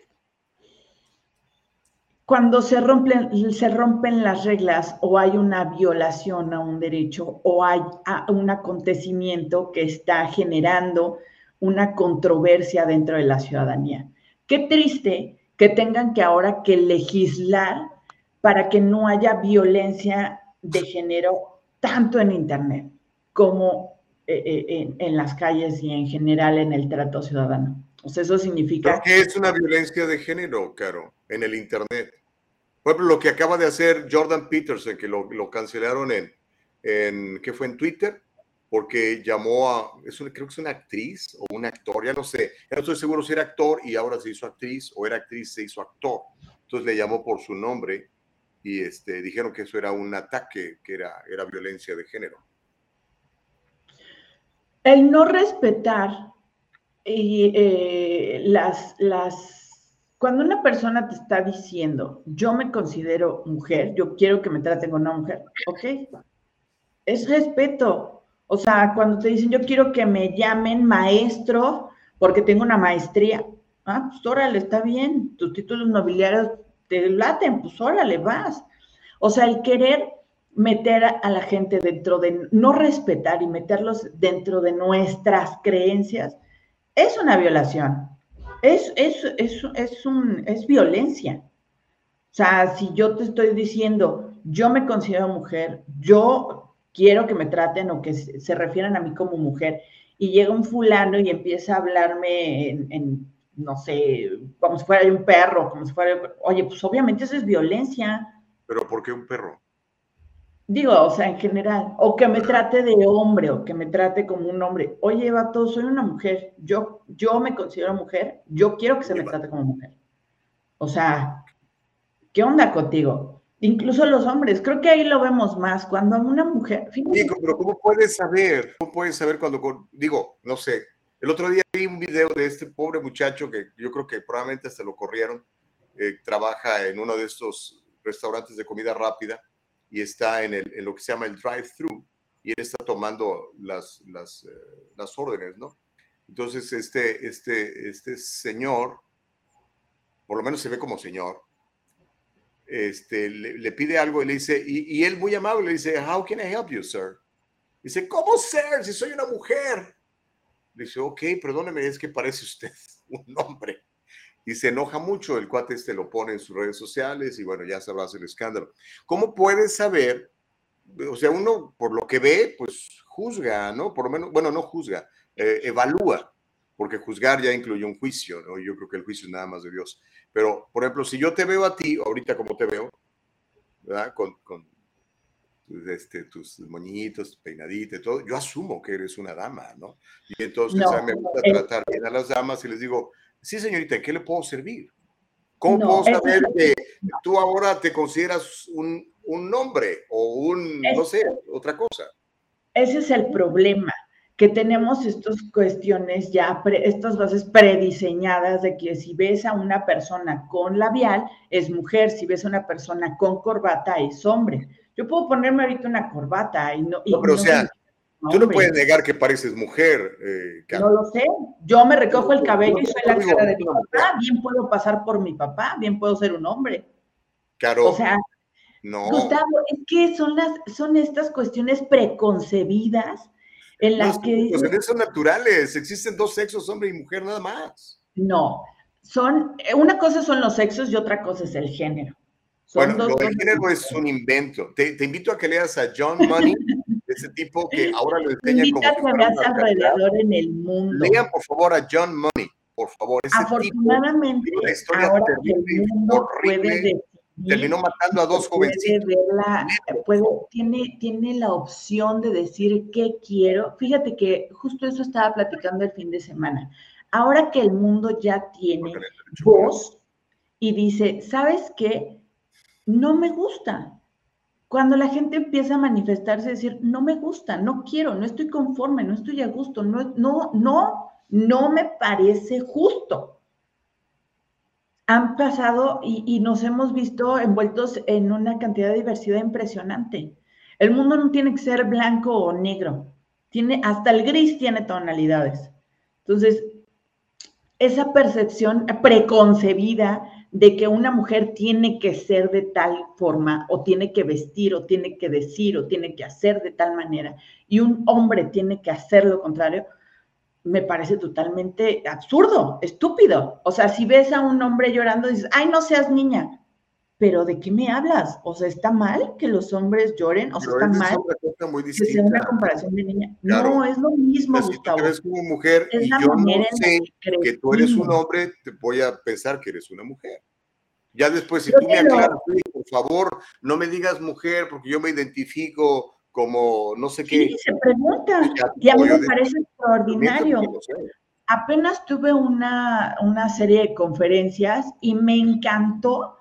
Cuando se rompen, se rompen las reglas o hay una violación a un derecho o hay un acontecimiento que está generando una controversia dentro de la ciudadanía. Qué triste que tengan que ahora que legislar para que no haya violencia de género tanto en Internet como eh, eh, en, las calles y en general en el trato ciudadano. Sea, eso significa... ¿Qué es una violencia de género, Caro, en el Internet? Por ejemplo, lo que acaba de hacer Jordan Peterson, que lo, lo cancelaron en, en, ¿qué fue? En Twitter, porque llamó a, es creo que es una actriz o un actor, ya no sé, ya no estoy seguro si era actor y ahora se hizo actriz o era actriz se hizo actor. Entonces le llamó por su nombre y este, dijeron que eso era un ataque, que era, era violencia de género. El no respetar y, eh, las, las, cuando una persona te está diciendo, yo me considero mujer, yo quiero que me traten como una mujer, ok, es respeto, o sea, cuando te dicen, yo quiero que me llamen maestro porque tengo una maestría. Ah, pues órale, está bien, tus títulos nobiliarios te laten, pues órale, vas. O sea, el querer meter a la gente dentro de, no respetar y meterlos dentro de nuestras creencias, es una violación. Es, es, es, es, un, es violencia. O sea, si yo te estoy diciendo, yo me considero mujer, yo quiero que me traten o que se refieran a mí como mujer. Y llega un fulano y empieza a hablarme en, no sé, como si fuera un perro, como si fuera, oye, pues obviamente eso es violencia. Pero ¿por qué un perro? Digo, o sea, en general, o que me trate de hombre, o que me trate como un hombre. Oye, vato, soy una mujer, yo, yo me considero mujer, yo quiero que se me trate como mujer. O sea, ¿qué onda contigo? Incluso los hombres, creo que ahí lo vemos más, cuando una mujer... pero ¿cómo puedes saber? ¿Cómo puedes saber cuando, digo, no sé, el otro día vi un video de este pobre muchacho que yo creo que probablemente hasta lo corrieron, eh, trabaja en uno de estos restaurantes de comida rápida y está en, el, en lo que se llama el drive-thru y él está tomando las, las, eh, las órdenes, ¿no? Entonces, este, este, este señor, por lo menos se ve como señor, este, le, pide algo y le dice, y, él muy amable le dice, How can I help you, sir? Dice, ¿cómo, sir? Si soy una mujer. Le dice, ok, perdóneme, es que parece usted *laughs* un hombre. Y se enoja mucho, el cuate este lo pone en sus redes sociales y bueno, ya sabrás el escándalo. ¿Cómo puedes saber? O sea, uno por lo que ve, pues juzga, ¿no? Por lo menos, bueno, no juzga, eh, evalúa, porque juzgar ya incluye un juicio, ¿no? Yo creo que el juicio es nada más de Dios. Pero, por ejemplo, si yo te veo a ti, ahorita como te veo, ¿verdad? Con, con este, tus moñitos, peinadita y todo, yo asumo que eres una dama, ¿no? Y entonces me gusta tratar bien a las damas y les digo, sí, señorita, ¿en qué le puedo servir? ¿Cómo puedo saber que tú ahora te consideras un, un hombre o un, no sé, otra cosa? Ese es el problema que tenemos estas cuestiones ya, pre- estas bases prediseñadas de que si ves a una persona con labial es mujer, si ves a una persona con corbata es hombre. Yo puedo ponerme ahorita una corbata y no. y No, pero o no sea, tú no puedes negar que pareces mujer, eh. No lo sé. Yo me recojo el cabello y soy la cara de mi papá. Bien puedo pasar por mi papá, bien puedo ser un hombre. Carol, O sea, no. Gustavo, es que son las, son estas cuestiones preconcebidas en las Los que dices, procedimientos son naturales, existen dos sexos, hombre y mujer nada más. no, son, eh, una cosa son los sexos y otra cosa es el género. Son Bueno, dos lo del género es un invento. Te, te invito a que leas a John Money, *laughs* ese tipo que *laughs* ahora lo enseña como si que fuera una alrededor en el mundo. Lean por favor a John Money, por favor. Ese Afortunadamente, una historia ahora el mundo puede terminó matando a dos puede jovencitos. verla, puede- tiene, tiene la opción de decir qué quiero. Fíjate que justo eso estaba platicando el fin de semana. Ahora que el mundo ya tiene voz y dice, ¿sabes qué? No me gusta. Cuando la gente empieza a manifestarse, decir, no me gusta, no quiero, no estoy conforme, no estoy a gusto, no, no, no, no me parece justo han pasado y, nos hemos visto envueltos en una cantidad de diversidad impresionante. El mundo no tiene que ser blanco o negro, tiene, hasta el gris tiene tonalidades. Entonces, esa percepción preconcebida de que una mujer tiene que ser de tal forma, o tiene que vestir, o tiene que decir, o tiene que hacer de tal manera, y un hombre tiene que hacer lo contrario, me parece totalmente absurdo, estúpido. O sea, si ves a un hombre llorando, dices, ay, no seas niña. Pero ¿de qué me hablas? O sea, ¿está mal que los hombres lloren? O sea, Pero ¿está mal que sea una comparación de niña? Claro. No, es lo mismo, si tú Gustavo. te ves como mujer Es y yo no sé que que tú eres un hombre, te voy a pensar que eres una mujer. Ya después, si Yo tú me lo- aclaras, "Oye, por favor, no me digas mujer porque yo me identifico como no sé qué. Sí, se pregunta. Y a mí me parece extraordinario. Apenas tuve una, una serie de conferencias y me encantó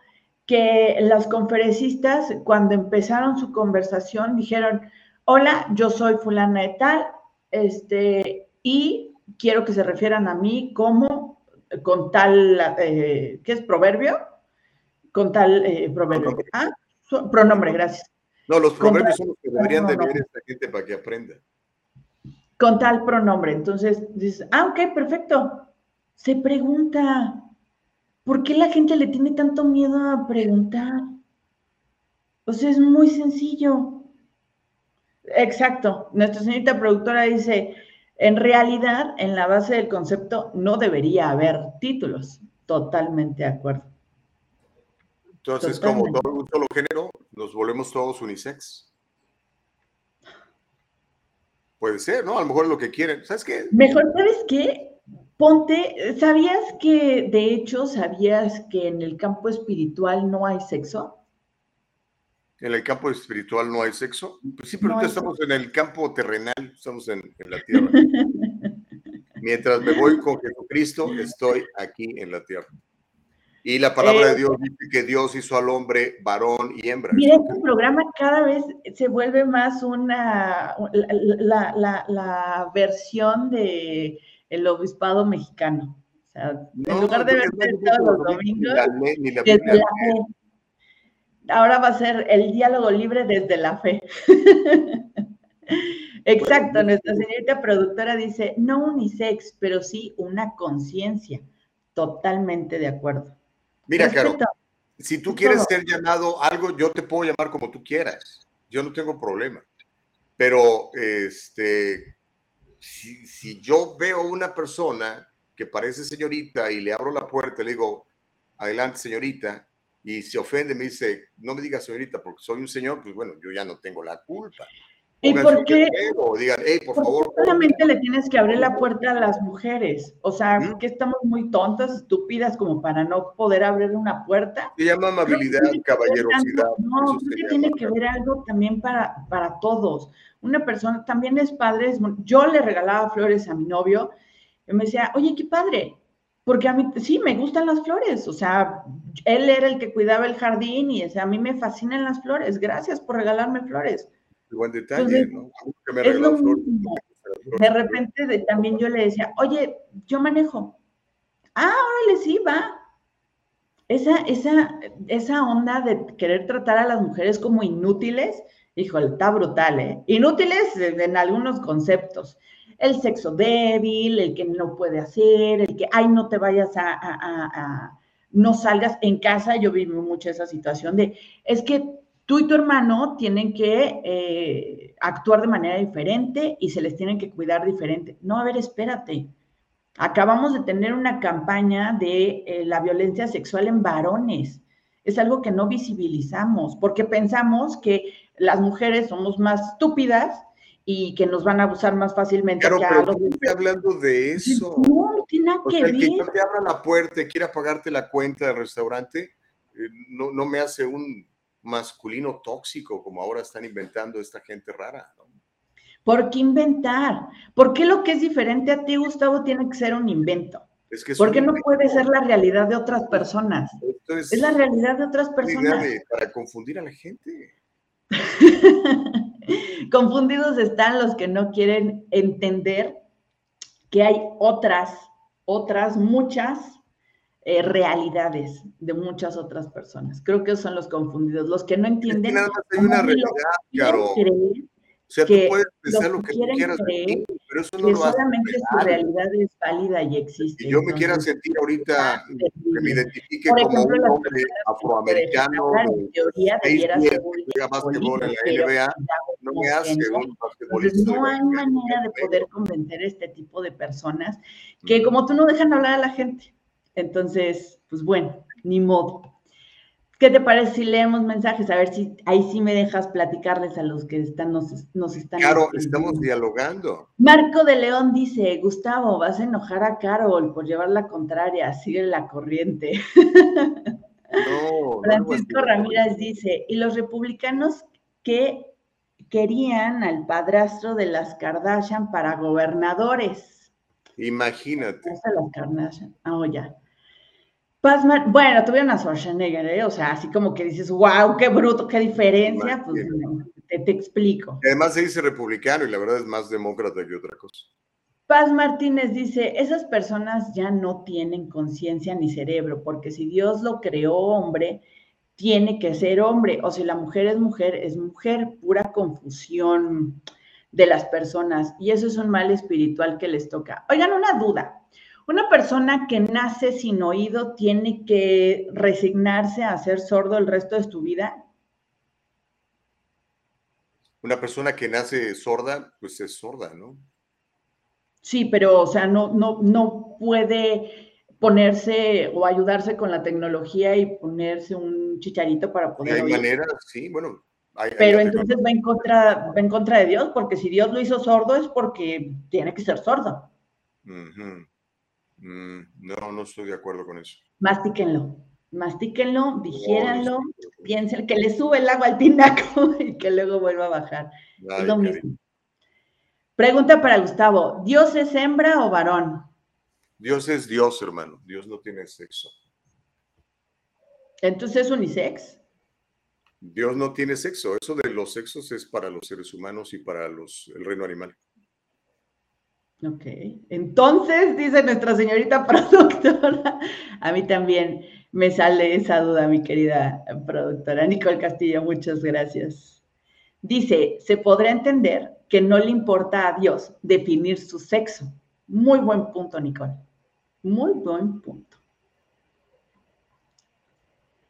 que los conferencistas, cuando empezaron su conversación, dijeron, hola, yo soy fulana de tal, este, y quiero que se refieran a mí como con tal, eh, ¿qué es proverbio? Con tal eh, proverbio. Ah, pronombre, gracias. No, los proverbios son los que deberían de ver esta gente para que aprenda. con tal pronombre. Entonces dices, ah, ok, perfecto. Se pregunta, ¿por qué la gente le tiene tanto miedo a preguntar? O sea, es muy sencillo. Exacto. Nuestra señorita productora dice, en realidad, en la base del concepto no debería haber títulos. Totalmente de acuerdo. Entonces, como todo un solo género, nos volvemos todos unisex. Puede ser, ¿no? A lo mejor es lo que quieren. ¿Sabes qué? Mejor, ¿sabes qué? Ponte, ¿sabías que, de hecho, sabías que en el campo espiritual no hay sexo? En el campo espiritual no hay sexo. Pues sí, pero No ahorita estamos en el campo terrenal, estamos en, en la tierra. Mientras me voy con Jesucristo, estoy aquí en la tierra. Y la palabra Eh, de Dios dice que Dios hizo al hombre varón y hembra. Mira, este programa cada vez se vuelve más una, la, la- la- la versión de el obispado mexicano. O sea, en No, lugar de no, todos los ni domingos, la ni la desde Biblia la fe. Ahora va a ser el diálogo libre desde la fe. *laughs* Exacto, nuestra señorita productora dice, no unisex, pero sí una conciencia. Totalmente de acuerdo. Mira, Caro, si tú Es quieres todo. ser llamado algo, yo te puedo llamar como tú quieras. Yo no tengo problema. Pero, este, si, yo veo una persona que parece señorita y le abro la puerta le digo, adelante, señorita, y se ofende, me dice, no me digas señorita porque soy un señor, pues bueno, yo ya no tengo la culpa. ¿Y por qué? letrero O digan, hey, por ¿Por qué favor, solamente le tienes que abrir la puerta a las mujeres? O sea, ¿Mm? que estamos muy tontas, estúpidas, como para no poder abrir una puerta. se llama amabilidad, ver caballerosidad. No, eso creo que tiene que ver algo también para, para todos. Una persona también es padre. es yo le regalaba flores a mi novio y me decía, oye, qué padre. Porque a mí sí me gustan las flores. O sea, él era el que cuidaba el jardín y o sea, a mí me fascinan las flores. Gracias por regalarme flores. Buen detalle, Entonces, ¿no? Que me es lo mismo. las de repente de- también yo le decía, oye, yo manejo. Ah, órale, sí, va. Esa, esa, esa onda de querer tratar a las mujeres como inútiles, híjole, está brutal, ¿eh? Inútiles en en algunos conceptos. El sexo débil, el que no puede hacer, el que, ay, no te vayas a, a- a- a- no salgas en casa. Yo viví mucho esa situación de, es que tú y tu hermano tienen que eh, actuar de manera diferente y se les tienen que cuidar diferente. No, a ver, espérate. Acabamos de tener una campaña de eh, la violencia sexual en varones. Es algo que no visibilizamos porque pensamos que las mujeres somos más estúpidas y que nos van a abusar más fácilmente Claro, que a pero los no estoy hablando de eso. No, no tiene nada O que sea, el que ver. te abra la puerta y quiera pagarte la cuenta del restaurante, eh, no, no me hace un masculino tóxico como ahora están inventando esta gente rara. ¿no? ¿Por qué inventar? ¿Por qué lo que es diferente a ti, Gustavo, tiene que ser un invento? Es que ¿Por qué no puede ser la realidad de otras personas? Es Es la realidad de otras personas. de- para confundir a la gente. *laughs* Confundidos están los que no quieren entender que hay otras, otras, muchas eh, realidades de muchas otras personas. Creo que son los confundidos, los que no entienden. nada más hay una realidad, creer O sea, que tú puedes pensar lo que tú quieras creer ti, pero eso no que lo hace solamente su real. realidad es válida y existe. Y yo me quiera sentir ahorita que me identifique Por como ejemplo, un hombre afroamericano en teoría debiera ser juega básquetbol en la pero NBA, ya no me hace un basquetbolista no hay manera de poder convencer a este tipo de personas que como tú no dejan hablar a la gente. Entonces, pues bueno, ni modo. ¿Qué te parece si leemos mensajes? A ver si ahí sí me dejas platicarles a los que están, nos, nos están Claro, estamos dialogando. Marco de León dice, Gustavo, vas a enojar a Carol por llevar la contraria, sigue la corriente. No, no Francisco Ramírez dice, y los republicanos que querían al padrastro de las Kardashian para gobernadores. Imagínate. Las Kardashian. Ah, oh, ya. Paz Mar- bueno, tuvieron a Schwarzenegger, ¿eh? o sea, así como que dices, wow, qué bruto, qué diferencia, pues te, te explico. Además se dice republicano y la verdad es más demócrata que otra cosa. Paz Martínez dice, esas personas ya no tienen conciencia ni cerebro, porque si Dios lo creó hombre, tiene que ser hombre, o si la mujer es mujer, es mujer, pura confusión de las personas, y eso es un mal espiritual que les toca. Oigan, una duda, una persona que nace sin oído tiene que resignarse a ser sordo el resto de su vida. Una persona que nace sorda, pues es sorda, ¿no? Sí, pero, o sea, no, no, no puede ponerse o ayudarse con la tecnología y ponerse un chicharito para poder hay oír. maneras, sí, bueno. hay- Pero entonces va en contra, va en contra de Dios, porque si Dios lo hizo sordo es porque tiene que ser sordo. Ujú. Mm, no, no estoy de acuerdo con eso. Mastíquenlo, mastíquenlo, digiéranlo, piensen que le sube el agua al tinaco *laughs* y que luego vuelva a bajar. Ay, es lo cariño. mismo. Pregunta para Gustavo, ¿Dios es hembra o varón? Dios es Dios, hermano. Dios no tiene sexo. Entonces es unisex. Dios no tiene sexo. Eso de los sexos es para los seres humanos y para los, el reino animal. Ok, entonces, dice nuestra señorita *laughs* productora, a mí también me sale esa duda, mi querida productora Nicole Castillo, muchas gracias. Dice, se podrá entender que no le importa a Dios definir su sexo. Muy buen punto, Nicole. Muy buen punto.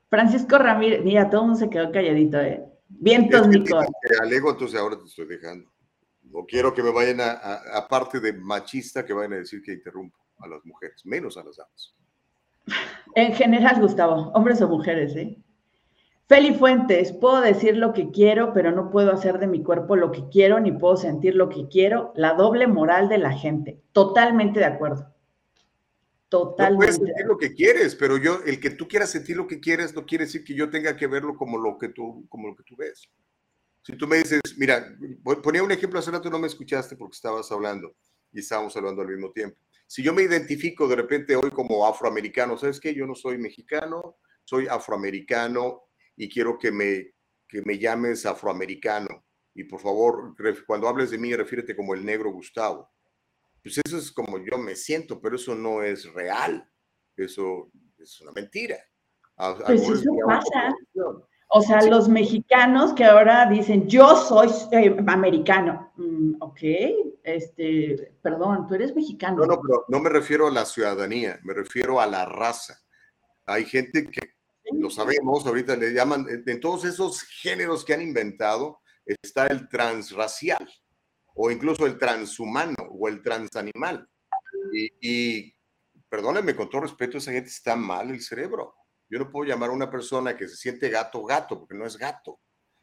Francisco Ramírez, mira, todo el mundo se quedó calladito, ¿eh? Vientos, Nicole. te alego, entonces ahora te estoy dejando. No quiero que me vayan a, a- aparte de machista, que vayan a decir que interrumpo a las mujeres, menos a las damas. En general, Gustavo, hombres o mujeres, ¿eh? Feli Fuentes, puedo decir lo que quiero, pero no puedo hacer de mi cuerpo lo que quiero, ni puedo sentir lo que quiero. La doble moral de la gente. Totalmente de acuerdo. No puedes Totalmente. sentir lo que quieres, pero yo, el que tú quieras sentir lo que quieres, no quiere decir que yo tenga que verlo como lo que tú, como lo que tú ves. Si tú me dices, mira, ponía un ejemplo hace rato, no me escuchaste porque estabas hablando y estábamos hablando al mismo tiempo. Si yo me identifico de repente hoy como afroamericano, ¿sabes qué? Yo no soy mexicano, soy afroamericano y quiero que me, que me llames afroamericano. y por favor, cuando hables de mí, refiérete como el negro Gustavo. Pues eso es como yo me siento, pero eso no es real. Eso es una mentira. Pues eso pasa. O sea, los mexicanos que ahora dicen, yo soy eh, americano. Mm, ok, este, perdón, tú eres mexicano. No, no, pero no me refiero a la ciudadanía, me refiero a la raza. Hay gente que, lo sabemos, ahorita le llaman, en todos esos géneros que han inventado, está el transracial o incluso el transhumano o el transanimal. Y, y perdónenme con todo respeto, esa gente está mal el cerebro. Yo no puedo llamar a una persona que se siente gato gato porque no es gato.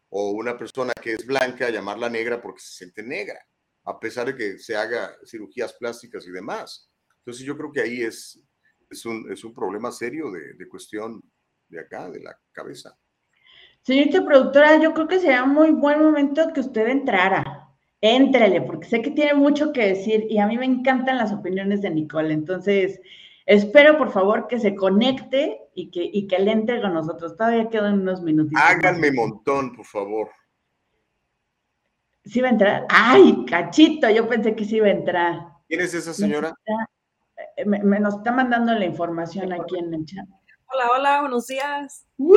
O una persona que es blanca llamarla negra porque se siente negra, a pesar de que se haga cirugías plásticas y demás. Entonces yo creo que ahí es, es, un, es un problema serio de, de cuestión de acá, de la cabeza. Señorita productora, yo creo que sería muy buen momento que usted entrara. Éntrele, porque sé que tiene mucho que decir y a mí me encantan las opiniones de Nicole. Entonces, espero por favor que se conecte y que, y que le entre con nosotros. Todavía quedan unos minutitos. Háganme montón, por favor. ¿Sí va a entrar? ¡Ay, cachito! Yo pensé que sí iba a entrar. ¿Quién es esa señora? Eh, me, nos está mandando la información aquí en el chat. Hola, hola, buenos días. ¡Uh!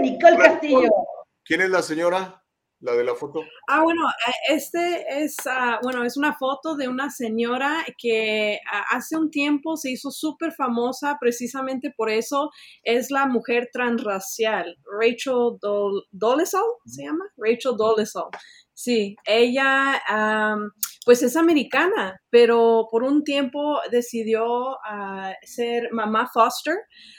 Nicole Castillo. ¿Quién es la señora? La de la foto. Ah, bueno, eh, este es, ah, bueno, es una foto de una señora que ah, hace un tiempo se hizo súper famosa precisamente por eso. Es la mujer transracial, Rachel Dolezal, ¿se llama? Rachel Dolezal. Sí, ella pues es americana, pero por un tiempo decidió ah, ser mamá foster,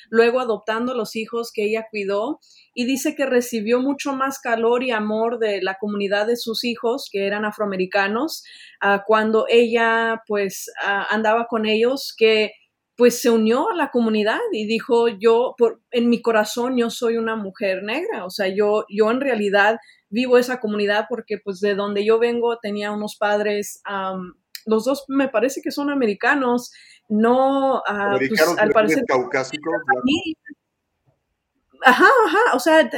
luego adoptando los hijos que ella cuidó y dice que recibió mucho más calor y amor de la comunidad de sus hijos, que eran afroamericanos, ah, cuando ella pues ah, andaba con ellos, que pues se unió a la comunidad y dijo, yo, por, en mi corazón, yo soy una mujer negra, o sea, yo, yo en realidad vivo esa comunidad porque pues de donde yo vengo tenía unos padres, los dos me parece que son americanos, no, uh, pues, al parecer... Caucásicos, Ajá, ajá, o sea,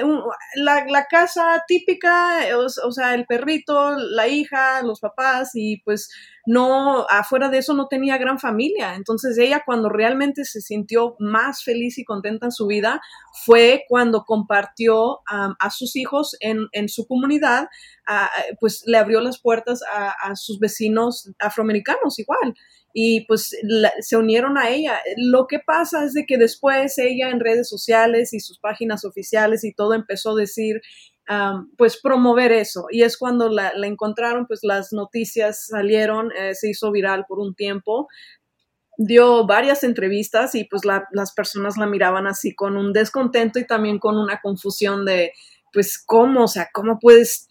la, casa típica, o, sea, el perrito, la hija, los papás, y pues no, afuera de eso no tenía gran familia. Entonces ella cuando realmente se sintió más feliz y contenta en su vida fue cuando compartió a sus hijos en, en su comunidad, pues le abrió las puertas a sus vecinos afroamericanos igual y pues se unieron a ella. Lo que pasa es de que después ella en redes sociales y sus páginas oficiales y todo empezó a decir, pues promover eso. Y es cuando la, encontraron, pues las noticias salieron, eh, se hizo viral por un tiempo. Dio varias entrevistas y pues las personas la miraban así con un descontento y también con una confusión de, pues, ¿cómo? O sea, ¿cómo puedes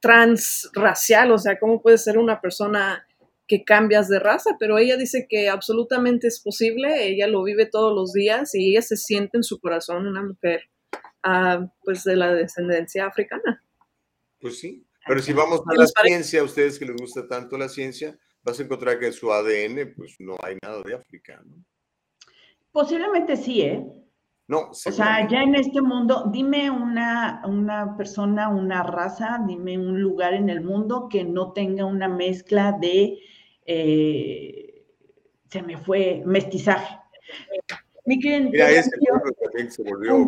transracial? O sea, ¿cómo puedes ser una persona que cambias de raza, pero ella dice que absolutamente es posible, ella lo vive todos los días y ella se siente en su corazón una mujer uh, pues de la descendencia africana. Pues sí, pero si vamos a la ciencia, a ustedes que les gusta tanto la ciencia, vas a encontrar que en su ADN pues no hay nada de África, ¿no? Posiblemente sí, ¿eh? No, o sea, ya en este mundo, dime una, una persona, una raza, dime un lugar en el mundo que no tenga una mezcla de eh, se me fue mestizaje. Mi Mira, ese también se volvió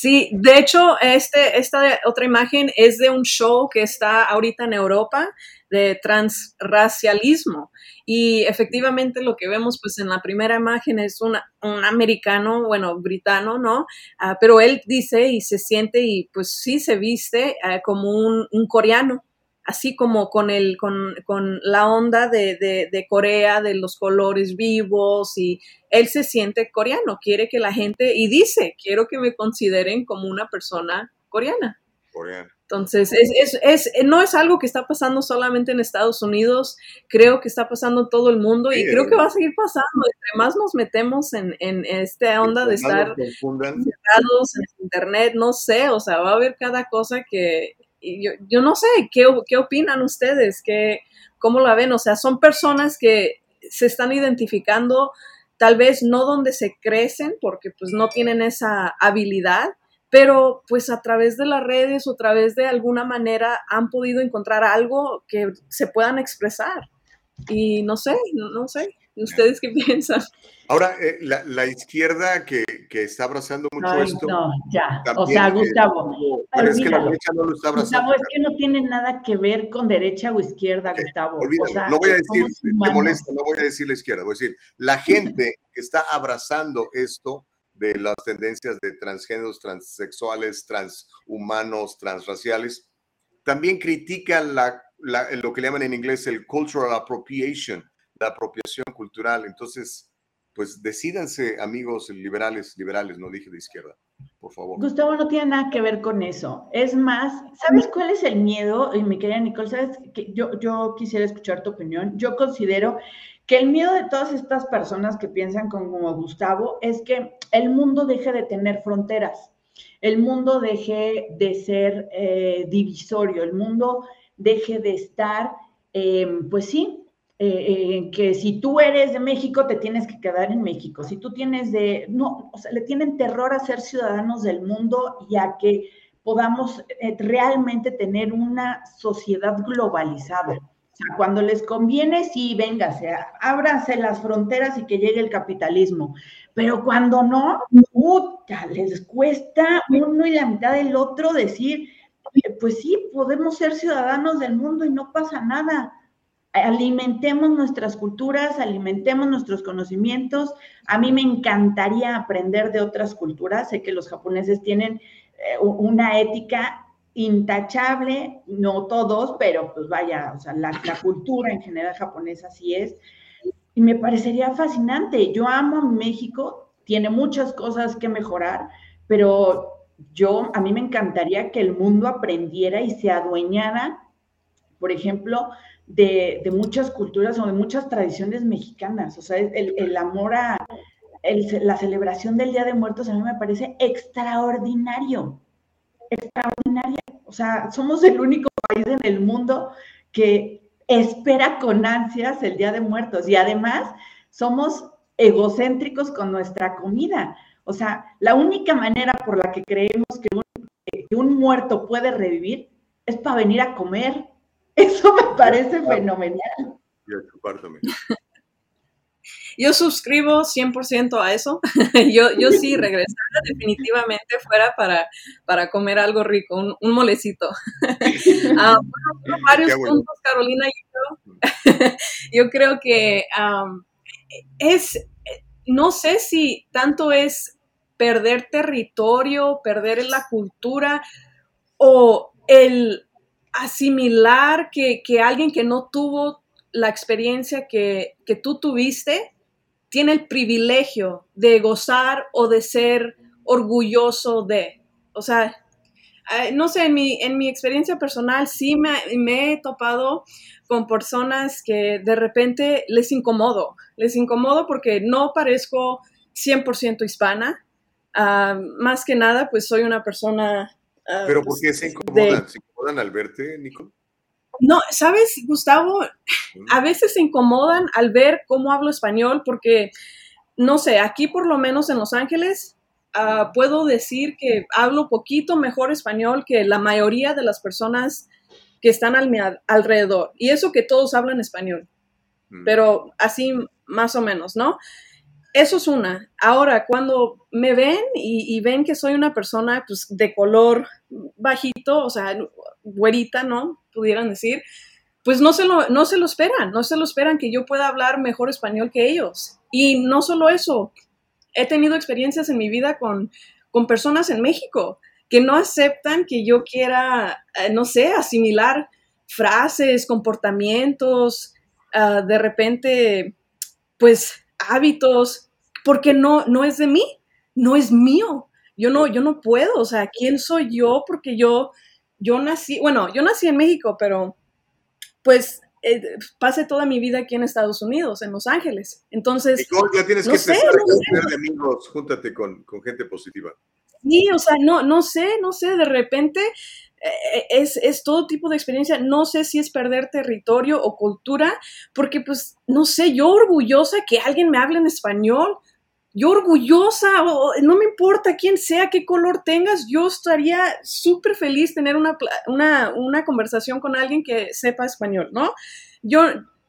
Sí, de hecho, este, esta otra imagen es de un show que está ahorita en Europa de transracialismo. Y efectivamente lo que vemos pues en la primera imagen es un americano, bueno, britano, ¿no? Ah, pero él dice y se siente y pues sí se viste ah, como un, un, coreano así como con, el, con, con la onda de, de, Corea, de los colores vivos, y él se siente coreano, quiere que la gente, y dice, quiero que me consideren como una persona coreana. Coreana. Entonces, es, es, es, no es algo que está pasando solamente en Estados Unidos, creo que está pasando en todo el mundo y creo que va a seguir pasando. Entre más nos metemos en, en esta onda de estar encerrados en Internet, no sé, o sea, va a haber cada cosa que yo, yo, no sé, ¿qué, ¿qué, opinan ustedes? ¿Qué, ¿Cómo la ven? O sea, son personas que se están identificando tal vez no donde se crecen porque pues no tienen esa habilidad, pero pues a través de las redes o a través de alguna manera han podido encontrar algo que se puedan expresar. Y no sé, no, no sé, ¿ustedes qué piensan? Ahora, eh, la, la izquierda que, que está abrazando mucho Ay, esto. no, ya. O sea, eh, Gustavo. pero es que la derecha no lo está abrazando. Gustavo, es que no tiene nada que ver con derecha o izquierda, Gustavo. Olvídalo, O sea, no voy a decir, te molesta, no voy a decir la izquierda, voy a decir, la gente que está abrazando esto de las tendencias de transgéneros, transexuales, transhumanos, transraciales, también critica la, la- lo que le llaman en inglés el cultural appropriation, la apropiación cultural. Entonces, pues decídanse, amigos liberales, liberales, no dije de izquierda, por favor. Gustavo no tiene nada que ver con eso. Es más, ¿sabes cuál es el miedo? Y mi querida Nicole, ¿sabes? Que yo, yo quisiera escuchar tu opinión. Yo considero que el miedo de todas estas personas que piensan como Gustavo es que el mundo deje de tener fronteras, el mundo deje de ser eh, divisorio, el mundo deje de estar, eh, pues sí, eh, que si tú eres de México te tienes que quedar en México, si tú tienes de, no, o sea, le tienen terror a ser ciudadanos del mundo y a que podamos eh, realmente tener una sociedad globalizada. O sea, cuando les conviene, sí, véngase, ábranse las fronteras y que llegue el capitalismo. Pero cuando no, puta, les cuesta uno y la mitad del otro decir, pues sí, podemos ser ciudadanos del mundo y no pasa nada alimentemos nuestras culturas, alimentemos nuestros conocimientos. A mí me encantaría aprender de otras culturas. Sé que los japoneses tienen eh, una ética intachable, no todos, pero pues vaya, o sea, la, cultura en general japonesa así es. Y me parecería fascinante. Yo amo México, tiene muchas cosas que mejorar, pero yo, a mí me encantaría que el mundo aprendiera y se adueñara, por ejemplo, de, muchas culturas o de muchas tradiciones mexicanas. O sea, el, el amor a la celebración del Día de Muertos a mí me parece extraordinario. Extraordinaria. O sea, somos el único país en el mundo que espera con ansias el Día de Muertos y además somos egocéntricos con nuestra comida. O sea, la única manera por la que creemos que un muerto puede revivir es para venir a comer. Eso me parece fenomenal. Yo *laughs* suscribo 100% a eso. *laughs* yo, yo sí regresara definitivamente fuera para, para comer algo rico, un, un molecito. uh, *laughs* bueno, varios bueno. puntos, Carolina. Yo, yo creo que um, es, no sé si tanto es perder territorio, perder la cultura o el asimilar que, que, alguien que no tuvo la experiencia que, que, tú tuviste tiene el privilegio de gozar o de ser orgulloso de. O sea, no sé, en mi, en mi experiencia personal sí me, me, he topado con personas que de repente les incomodo. Les incomodo porque no parezco 100% hispana. Uh, más que nada, pues soy una persona Uh, ¿Pero por qué se incomodan? De... ¿Se incomodan al verte, Nico? No, sabes, Gustavo, a veces se incomodan al ver cómo hablo español porque, no sé, aquí por lo menos en Los Ángeles uh, puedo decir que hablo poquito mejor español que la mayoría de las personas que están al, alrededor. Y eso que todos hablan español, mm. pero así más o menos, ¿no? Eso es una. Ahora, cuando me ven y, ven que soy una persona pues, de color bajito, o sea, güerita, ¿no? Pudieran decir, pues no se, lo, no se lo esperan, no se lo esperan que yo pueda hablar mejor español que ellos. Y no solo eso, he tenido experiencias en mi vida con, con personas en México que no aceptan que yo quiera, eh, no sé, asimilar frases, comportamientos, uh, de repente, pues hábitos, porque no, no es de mí, no es mío. Yo no, yo no puedo, o sea, ¿quién soy yo? Porque yo, yo nací, bueno, yo nací en México, pero pues eh, pasé toda mi vida aquí en Estados Unidos, en Los Ángeles. Entonces, Nicole, ya tienes no que sé, empezar no sé. de amigos, júntate con, con gente positiva. Sí, o sea, no, no sé, no sé, de repente es, es todo tipo de experiencia. No sé si es perder territorio o cultura, porque pues, no sé, yo orgullosa que alguien me hable en español. yo orgullosa, o, no me importa quién sea, qué color tengas, yo estaría súper feliz tener una, una, una, conversación con alguien que sepa español, ¿no? Yo,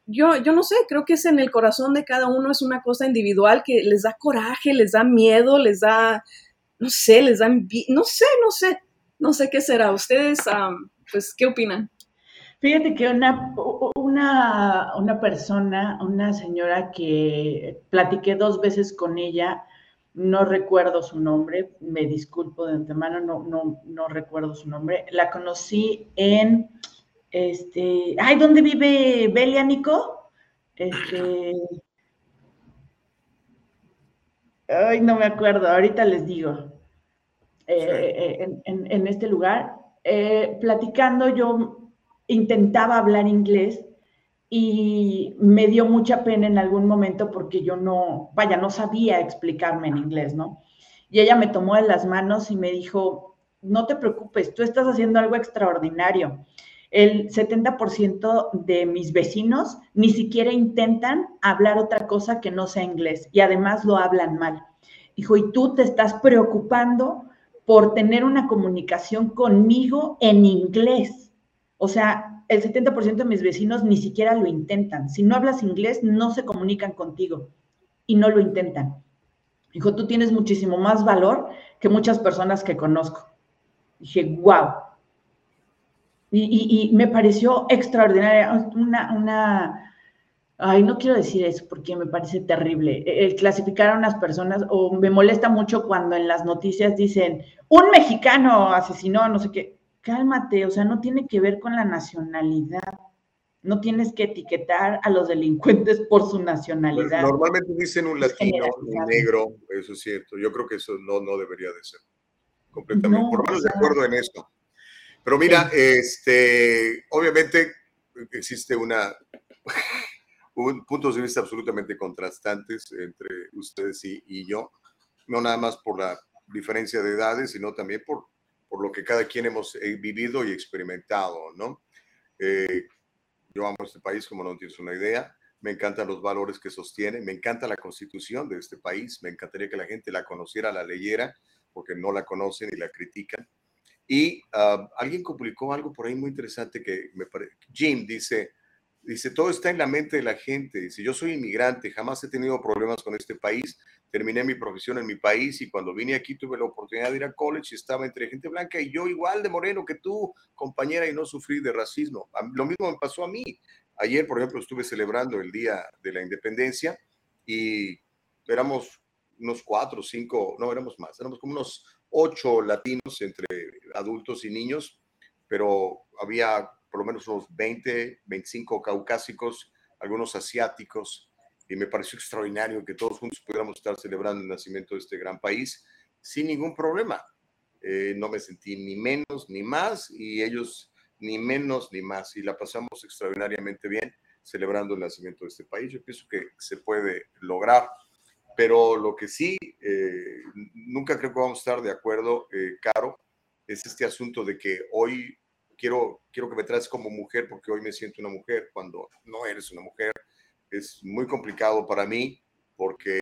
yo, yo no sé, creo que es en el corazón de cada uno, es una cosa individual que les da coraje, les da miedo, les da, no sé, les da, no sé, no sé, no sé qué será. ¿Ustedes, pues, qué opinan? Fíjate que una, una, una, persona, una señora que platiqué dos veces con ella, no recuerdo su nombre, me disculpo de antemano, no, no, no recuerdo su nombre, la conocí en, este, ay, ¿dónde vive Belia, Nico? Este, ay, no me acuerdo, ahorita les digo, eh, eh, en, en, este lugar, eh, platicando yo intentaba hablar inglés y me dio mucha pena en algún momento porque yo no, vaya, no sabía explicarme en inglés, ¿no? Y ella me tomó de las manos y me dijo, no te preocupes, tú estás haciendo algo extraordinario. El 70% de mis vecinos ni siquiera intentan hablar otra cosa que no sea inglés y además lo hablan mal. Dijo, y tú te estás preocupando por tener una comunicación conmigo en inglés. O sea, el 70% de mis vecinos ni siquiera lo intentan. Si no hablas inglés, no se comunican contigo y no lo intentan. Dijo, tú tienes muchísimo más valor que muchas personas que conozco. Dije, wow. Y, me pareció extraordinaria, una, una, ay, no quiero decir eso porque me parece terrible. El clasificar a unas personas, o me molesta mucho cuando en las noticias dicen, un mexicano asesinó, no sé qué cálmate, o sea, no tiene que ver con la nacionalidad. No tienes que etiquetar a los delincuentes por su nacionalidad. Normalmente dicen un latino, un negro, eso es cierto. Yo creo que eso no, no debería de ser. Completamente. por lo menos de acuerdo en esto. Pero mira, este, obviamente existe una un, puntos de vista absolutamente contrastantes entre ustedes y, yo, no nada más por la diferencia de edades, sino también por por lo que cada quien hemos eh, vivido y experimentado, ¿no? Eh, yo amo este país como no tienes una idea, me encantan los valores que sostiene, me encanta la constitución de este país, me encantaría que la gente la conociera, la leyera, porque no la conocen y la critican. Y ah, alguien publicó algo por ahí muy interesante que me parece, Jim dice, dice, todo está en la mente de la gente, dice, yo soy inmigrante, jamás he tenido problemas con este país, terminé mi profesión en mi país y cuando vine aquí tuve la oportunidad de ir a college y estaba entre gente blanca y yo igual de moreno que tú, compañera, y no sufrí de racismo. Lo mismo me pasó a mí. Ayer, por ejemplo, estuve celebrando el Día de la Independencia y éramos unos cuatro, cinco, no, éramos más, éramos como unos ocho latinos entre adultos y niños, pero había por lo menos unos 20, 25 caucásicos, algunos asiáticos, y me pareció extraordinario que todos juntos pudiéramos estar celebrando el nacimiento de este gran país sin ningún problema. Eh, no me sentí ni menos ni más y ellos ni menos ni más y la pasamos extraordinariamente bien celebrando el nacimiento de este país. Yo pienso que se puede lograr, pero lo que sí, eh, nunca creo que vamos a estar de acuerdo, eh, Caro, es este asunto de que hoy quiero, quiero que me traes como mujer porque hoy me siento una mujer cuando no eres una mujer es muy complicado para mí porque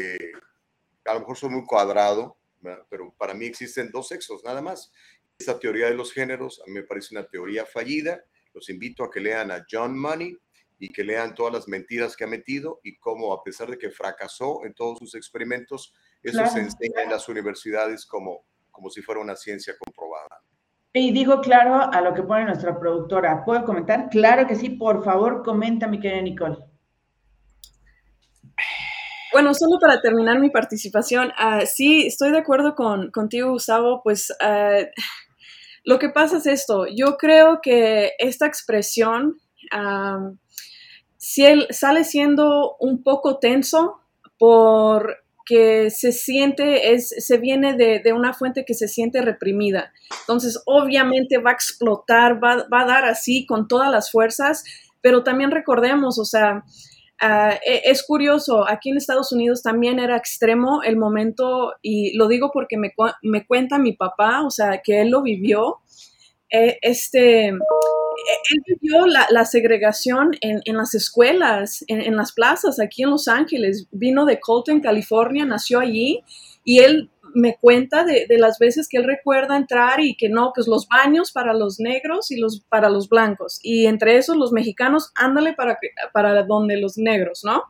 a lo mejor soy muy cuadrado, pero para mí existen dos sexos nada más. Esta teoría de los géneros a mí me parece una teoría fallida. Los invito a que lean a John Money y que lean todas las mentiras que ha metido y cómo a pesar de que fracasó en todos sus experimentos, eso se enseña en las universidades como, como si fuera una ciencia. Y digo claro a lo que pone nuestra productora. ¿Puedo comentar? Claro que sí, por favor, comenta, mi querida Nicole. Bueno, solo para terminar mi participación, uh, sí, estoy de acuerdo con, contigo, Gustavo, pues uh, lo que pasa es esto, yo creo que esta expresión si él sale siendo un poco tenso porque se siente, es, se viene de, de, una fuente que se siente reprimida. Entonces, obviamente va a explotar, va, va a dar así con todas las fuerzas, pero también recordemos, o sea, Ah, e, es curioso, aquí en Estados Unidos también era extremo el momento, y lo digo porque me, me cuenta mi papá, o sea, que él lo vivió. Eh, este, él vivió la, la segregación en, en, las escuelas, en, en, las plazas, aquí en Los Ángeles. Vino de Colton, California, nació allí y él me cuenta de, de, las veces que él recuerda entrar y que no, pues los baños para los negros y los para los blancos. Y entre esos los mexicanos, ándale para, para donde los negros, ¿no?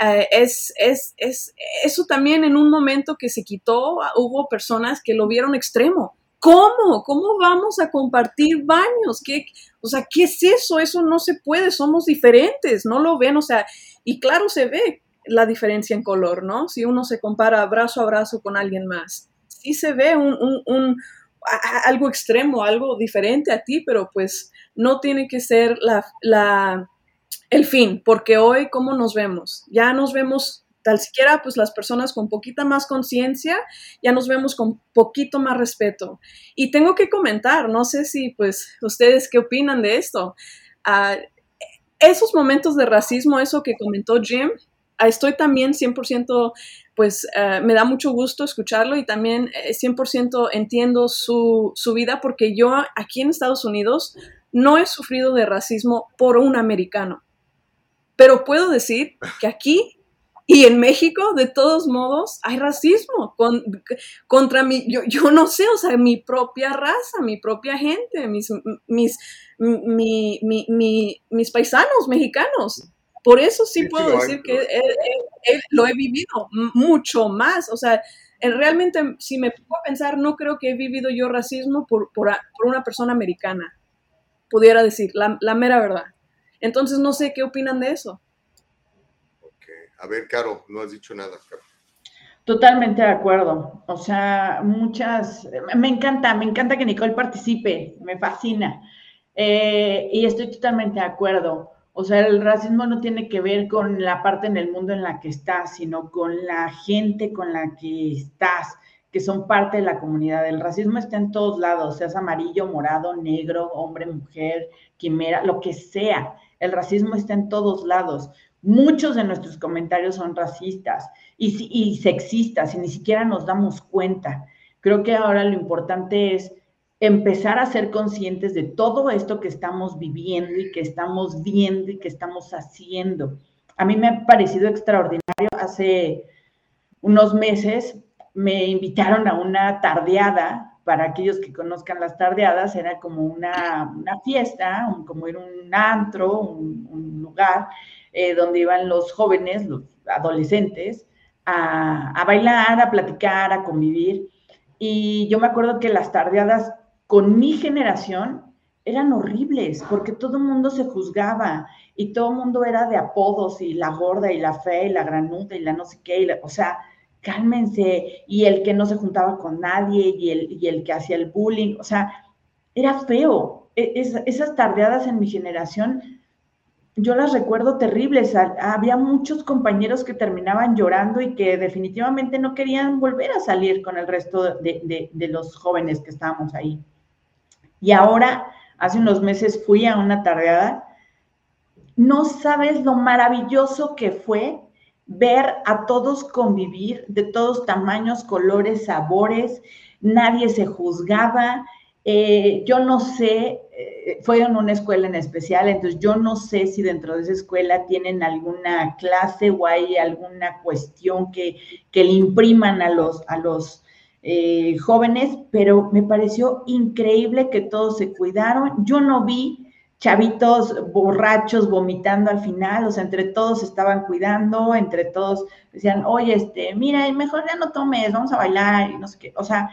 Eh, es, es, es, eso también en un momento que se quitó, hubo personas que lo vieron extremo ¿Cómo? ¿Cómo vamos a compartir baños? ¿Qué, o sea, ¿qué es eso? Eso no se puede, somos diferentes, no lo ven, o sea, y claro se ve la diferencia en color, ¿no? Si uno se compara brazo a brazo con alguien más, sí se ve un, algo extremo, algo diferente a ti, pero pues no tiene que ser la, el fin, porque hoy, ¿cómo nos vemos? Ya nos vemos tal siquiera pues las personas con poquita más conciencia ya nos vemos con poquito más respeto. Y tengo que comentar, no sé si pues ustedes qué opinan de esto. Uh, esos momentos de racismo, eso que comentó Jim, uh, estoy también 100% pues uh, me da mucho gusto escucharlo y también 100% entiendo su, su vida porque yo aquí en Estados Unidos no he sufrido de racismo por un americano. Pero puedo decir que aquí y en México, de todos modos, hay racismo con, contra mi, yo, yo no sé, o sea, mi propia raza, mi propia gente, mis, mis, mi, mi, mis paisanos mexicanos. Por eso sí, puedo decir que lo he vivido mucho más. O sea, realmente, si me pongo a pensar, no creo que he vivido yo racismo por, por, por una persona americana, pudiera decir, la, la mera verdad. Entonces, no sé qué opinan de eso. A ver, Caro, no has dicho nada, Caro. Totalmente de acuerdo. O sea, muchas, me encanta, me encanta que Nicole participe, me fascina. Eh, y estoy totalmente de acuerdo. O sea, el racismo no tiene que ver con la parte en el mundo en la que estás, sino con la gente con la que estás, que son parte de la comunidad. El racismo está en todos lados, seas amarillo, morado, negro, hombre, mujer, quimera, lo que sea. El racismo está en todos lados. Muchos de nuestros comentarios son racistas y, sexistas y ni siquiera nos damos cuenta. Creo que ahora lo importante es empezar a ser conscientes de todo esto que estamos viviendo y que estamos viendo y que estamos haciendo. A mí me ha parecido extraordinario. Hace unos meses me invitaron a una tardeada. Para aquellos que conozcan las tardeadas, era como una, fiesta, como era un antro, un lugar eh, donde iban los jóvenes, los adolescentes, a, bailar, a platicar, a convivir. Y yo me acuerdo que las tardeadas con mi generación eran horribles porque todo mundo se juzgaba y todo mundo era de apodos y la gorda y la fea y la granuda y la no sé qué, o sea, cálmense y el que no se juntaba con nadie y el, y el que hacía el bullying, o sea, era feo. E, esas tardeadas en mi generación yo las recuerdo terribles. Había muchos compañeros que terminaban llorando y que definitivamente no querían volver a salir con el resto de, los jóvenes que estábamos ahí. Y ahora, hace unos meses fui a una tardeada. No sabes lo maravilloso que fue ver a todos convivir de todos tamaños, colores, sabores. Nadie se juzgaba. Eh, yo no sé, eh, fue en una escuela en especial, entonces yo no sé si dentro de esa escuela tienen alguna clase o hay alguna cuestión que, le impriman a los, a los eh, jóvenes, pero me pareció increíble que todos se cuidaron. Yo no vi chavitos borrachos vomitando al final, o sea, entre todos estaban cuidando, entre todos decían, oye, este, mira, mejor ya no tomes, vamos a bailar y no sé qué, o sea,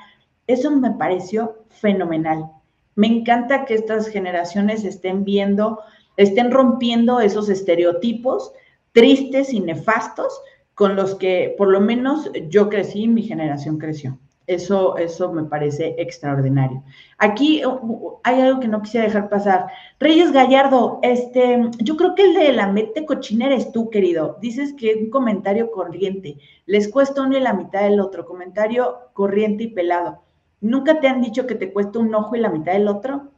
eso me pareció fenomenal. Me encanta que estas generaciones estén viendo, estén rompiendo esos estereotipos tristes y nefastos con los que por lo menos yo crecí, mi generación creció. Eso, eso me parece extraordinario. Aquí hay algo que no quisiera dejar pasar. Reyes Gallardo, este, yo creo que el de la mete cochinera es tú, querido. Dices que un comentario corriente. Les cuesta uno y la mitad del otro. Comentario corriente y pelado. ¿Nunca te han dicho que te cuesta un ojo y la mitad del otro?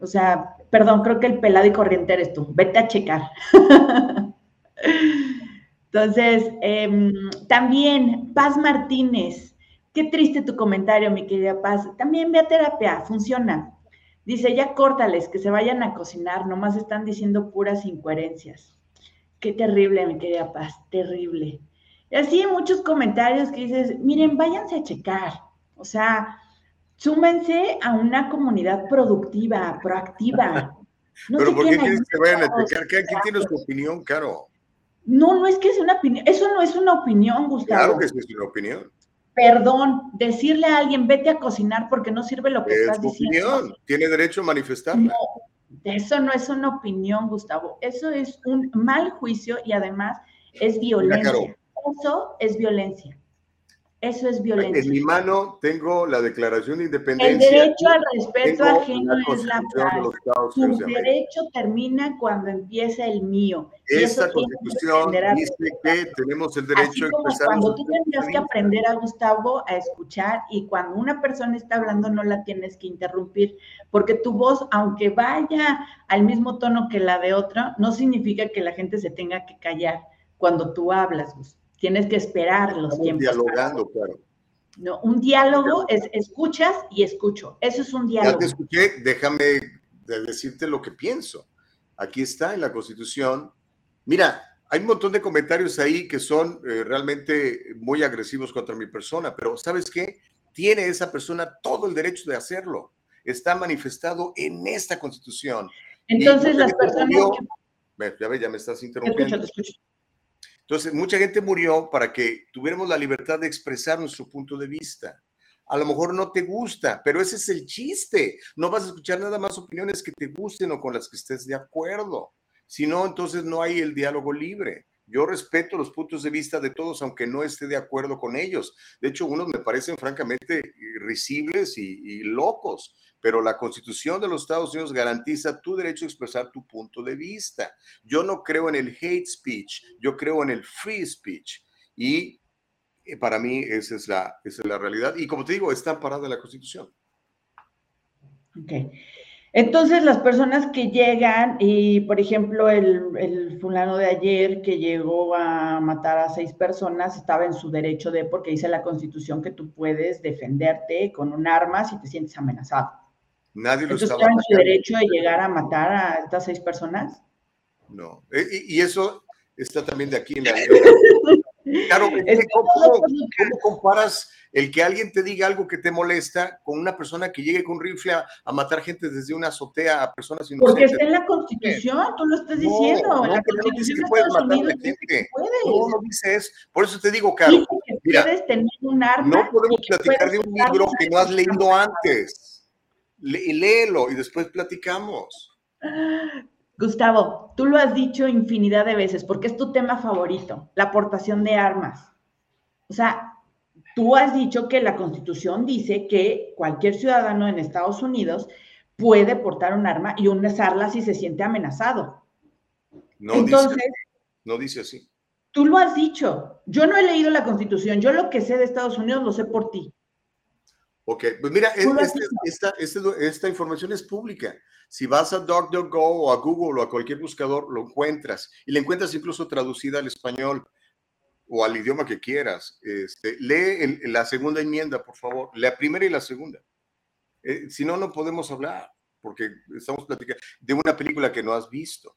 O sea, perdón, creo que el pelado y corriente eres tú. Vete a checar. *laughs* Entonces, em, también Paz Martínez. Qué triste tu comentario, mi querida Paz. También ve a terapia, funciona. Dice, ya córtales, que se vayan a cocinar, nomás están diciendo puras incoherencias. Qué terrible, mi querida Paz, terrible. Y así muchos comentarios que dices, miren, váyanse a checar. O sea, súmense a una comunidad productiva, proactiva. Pero ¿por qué quieres que vayan a checar? ¿Quién tiene su opinión, Caro? No, no es que sea una opinión. Eso no es una opinión, Gustavo. Claro que es una opinión. Perdón, decirle a alguien, vete a cocinar porque no sirve lo que estás diciendo. opinión, tiene derecho a manifestarla. No, eso no es una opinión, Gustavo. Eso es un mal juicio y además es violencia. Eso es violencia. Eso es violencia. En mi mano tengo la Declaración de Independencia. El derecho al respeto ajeno es la paz. Su derecho termina cuando empieza el mío. Esta Constitución dice que tenemos el derecho a expresar. Cuando tú tendrás que aprender a Gustavo a escuchar y cuando una persona está hablando no la tienes que interrumpir, porque tu voz, aunque vaya al mismo tono que la de otra, no significa que la gente se tenga que callar cuando tú hablas, Gustavo. Tienes que esperar los Estamos tiempos. dialogando, claro. No, un diálogo es escuchas y escucho. Eso es un diálogo. Ya te escuché, déjame decirte lo que pienso. Aquí está en la Constitución. Mira, hay un montón de comentarios ahí que son eh, realmente muy agresivos contra mi persona, pero ¿sabes qué? Tiene esa persona todo el derecho de hacerlo. Está manifestado en esta Constitución. Entonces, las personas. que... Ya ya me estás interrumpiendo. Te escucho, te escucho. Entonces, mucha gente murió para que tuviéramos la libertad de expresar nuestro punto de vista. A lo mejor no te gusta, pero ese es el chiste. No vas a escuchar nada más opiniones que te gusten o con las que estés de acuerdo. Si no, entonces no hay el diálogo libre. Yo respeto los puntos de vista de todos, aunque no esté de acuerdo con ellos. De hecho, unos me parecen francamente risibles y, y locos, pero la Constitución de los Estados Unidos garantiza tu derecho a expresar tu punto de vista. Yo no creo en el hate speech, yo creo en el free speech. Y eh, para mí esa es la, esa es la realidad. Y como te digo, está parada en la Constitución. Ok. Entonces, las personas que llegan, y por ejemplo, el, el, fulano de ayer que llegó a matar a seis personas, estaba en su derecho de, porque dice la Constitución que tú puedes defenderte con un arma si te sientes amenazado. Nadie lo estaba en su derecho de llegar a matar a estas seis personas? No. E, y, y eso está también de aquí en la. *laughs* Claro, ¿cómo, ¿cómo, comparas el que alguien te diga algo que te molesta con una persona que llegue con rifle a, a matar gente desde una azotea a personas inocentes? Porque está en la Constitución, tú lo estás diciendo. No, la pero no dice que puedes matar a gente. No, no dice eso. Por eso te digo, Caro, mira, tener un arma no podemos platicar de un libro que no has leído antes. Léelo y después platicamos. Gustavo, tú lo has dicho infinidad de veces porque es tu tema favorito, la aportación de armas. O sea, tú has dicho que la Constitución dice que cualquier ciudadano en Estados Unidos puede portar un arma y usarla si se siente amenazado. No Entonces, dice, no dice así. Tú lo has dicho. Yo no he leído la Constitución. Yo lo que sé de Estados Unidos lo sé por ti. Ok, pues mira, este, esta, esta, esta, información es pública. Si vas a DuckDuckGo o a Google o a cualquier buscador, lo encuentras. Y la encuentras incluso traducida al español o al idioma que quieras. Este, lee el, la segunda enmienda, por favor. La primera y la segunda. Eh, si no, no podemos hablar, porque estamos platicando de una película que no has visto.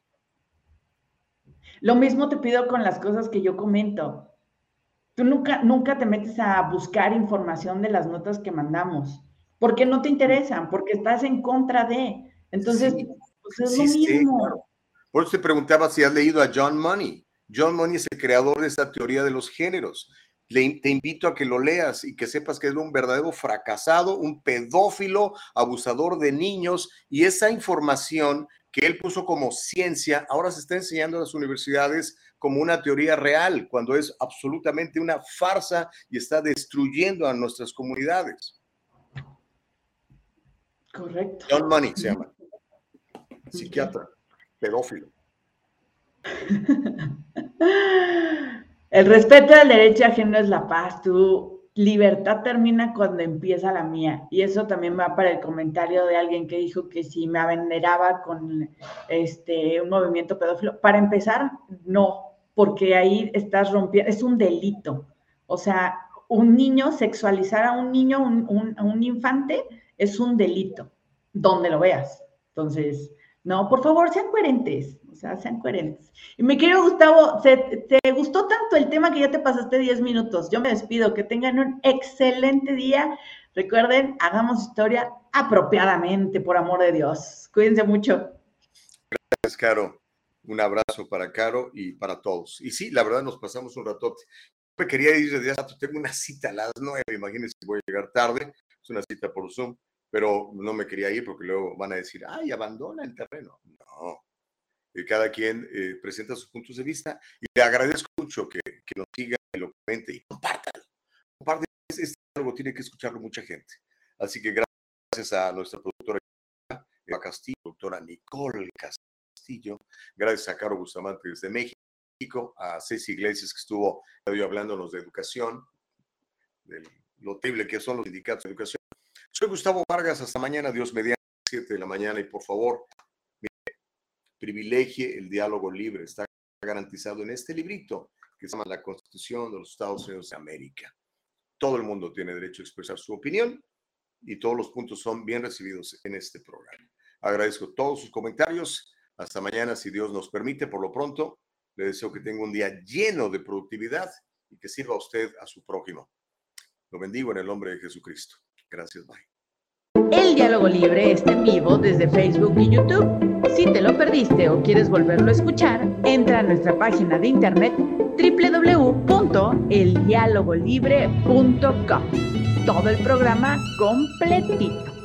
Lo mismo te pido con las cosas que yo comento. Tú nunca, nunca te metes a buscar información de las notas que mandamos, porque no te interesan, porque estás en contra de. Entonces, sí, pues es sí, lo mismo. Sí, claro. Por eso te preguntaba si has leído a John Money. John Money es el creador de esta teoría de los géneros. Le, te invito a que lo leas y que sepas que es un verdadero fracasado, un pedófilo, abusador de niños, y esa información que él puso como ciencia, ahora se está enseñando en las universidades como una teoría real, cuando es absolutamente una farsa y está destruyendo a nuestras comunidades. Correcto. John Money se llama. *laughs* Psiquiatra, pedófilo. *laughs* El respeto al derecho ajeno es la paz. Tu libertad termina cuando empieza la mía. Y eso también va para el comentario de alguien que dijo que si me aveneraba con este un movimiento pedófilo. Para empezar, no, porque ahí estás rompiendo, es un delito. O sea, un niño, sexualizar a un niño, un, a un infante, es un delito. donde lo veas. Entonces, no, por favor, sean coherentes, o sea, sean coherentes. Y me quiero, Gustavo, ¿te, te gustó tanto el tema que ya te pasaste 10 minutos? Yo me despido, que tengan un excelente día. Recuerden, hagamos historia apropiadamente, por amor de Dios. Cuídense mucho. Gracias, Caro. Un abrazo para Caro y para todos. Y sí, la verdad nos pasamos un ratote. Me quería ir desde hace tengo una cita a las nueve, imagínense que voy a llegar tarde, es una cita por Zoom, pero no me quería ir porque luego van a decir, ay, abandona el terreno. No, cada quien eh, presenta sus puntos de vista y le agradezco mucho que, que nos siga y lo comente y compártalo. Compártalo, este algo tiene que escucharlo mucha gente. Así que gracias a nuestra productora Eva Castillo, doctora Nicole Castillo, gracias a Caro Bustamante desde México, a Ceci Iglesias que estuvo hablándonos de educación, de lo terrible que son los sindicatos de educación. Soy Gustavo Vargas, hasta mañana, Dios mediante, 7 de la mañana y por favor, privilegie el diálogo libre, está garantizado en este librito que se llama La Constitución de los Estados Unidos de América. Todo el mundo tiene derecho a expresar su opinión y todos los puntos son bien recibidos en este programa. Agradezco todos sus comentarios. Hasta mañana, si Dios nos permite. Por lo pronto, le deseo que tenga un día lleno de productividad y que sirva a usted a su prójimo. Lo bendigo en el nombre de Jesucristo. Gracias, bye. El diálogo libre está en vivo desde Facebook y YouTube. Si te lo perdiste o quieres volverlo a escuchar, entra a nuestra página de internet www.eldialogolibre.com. Todo el programa completito.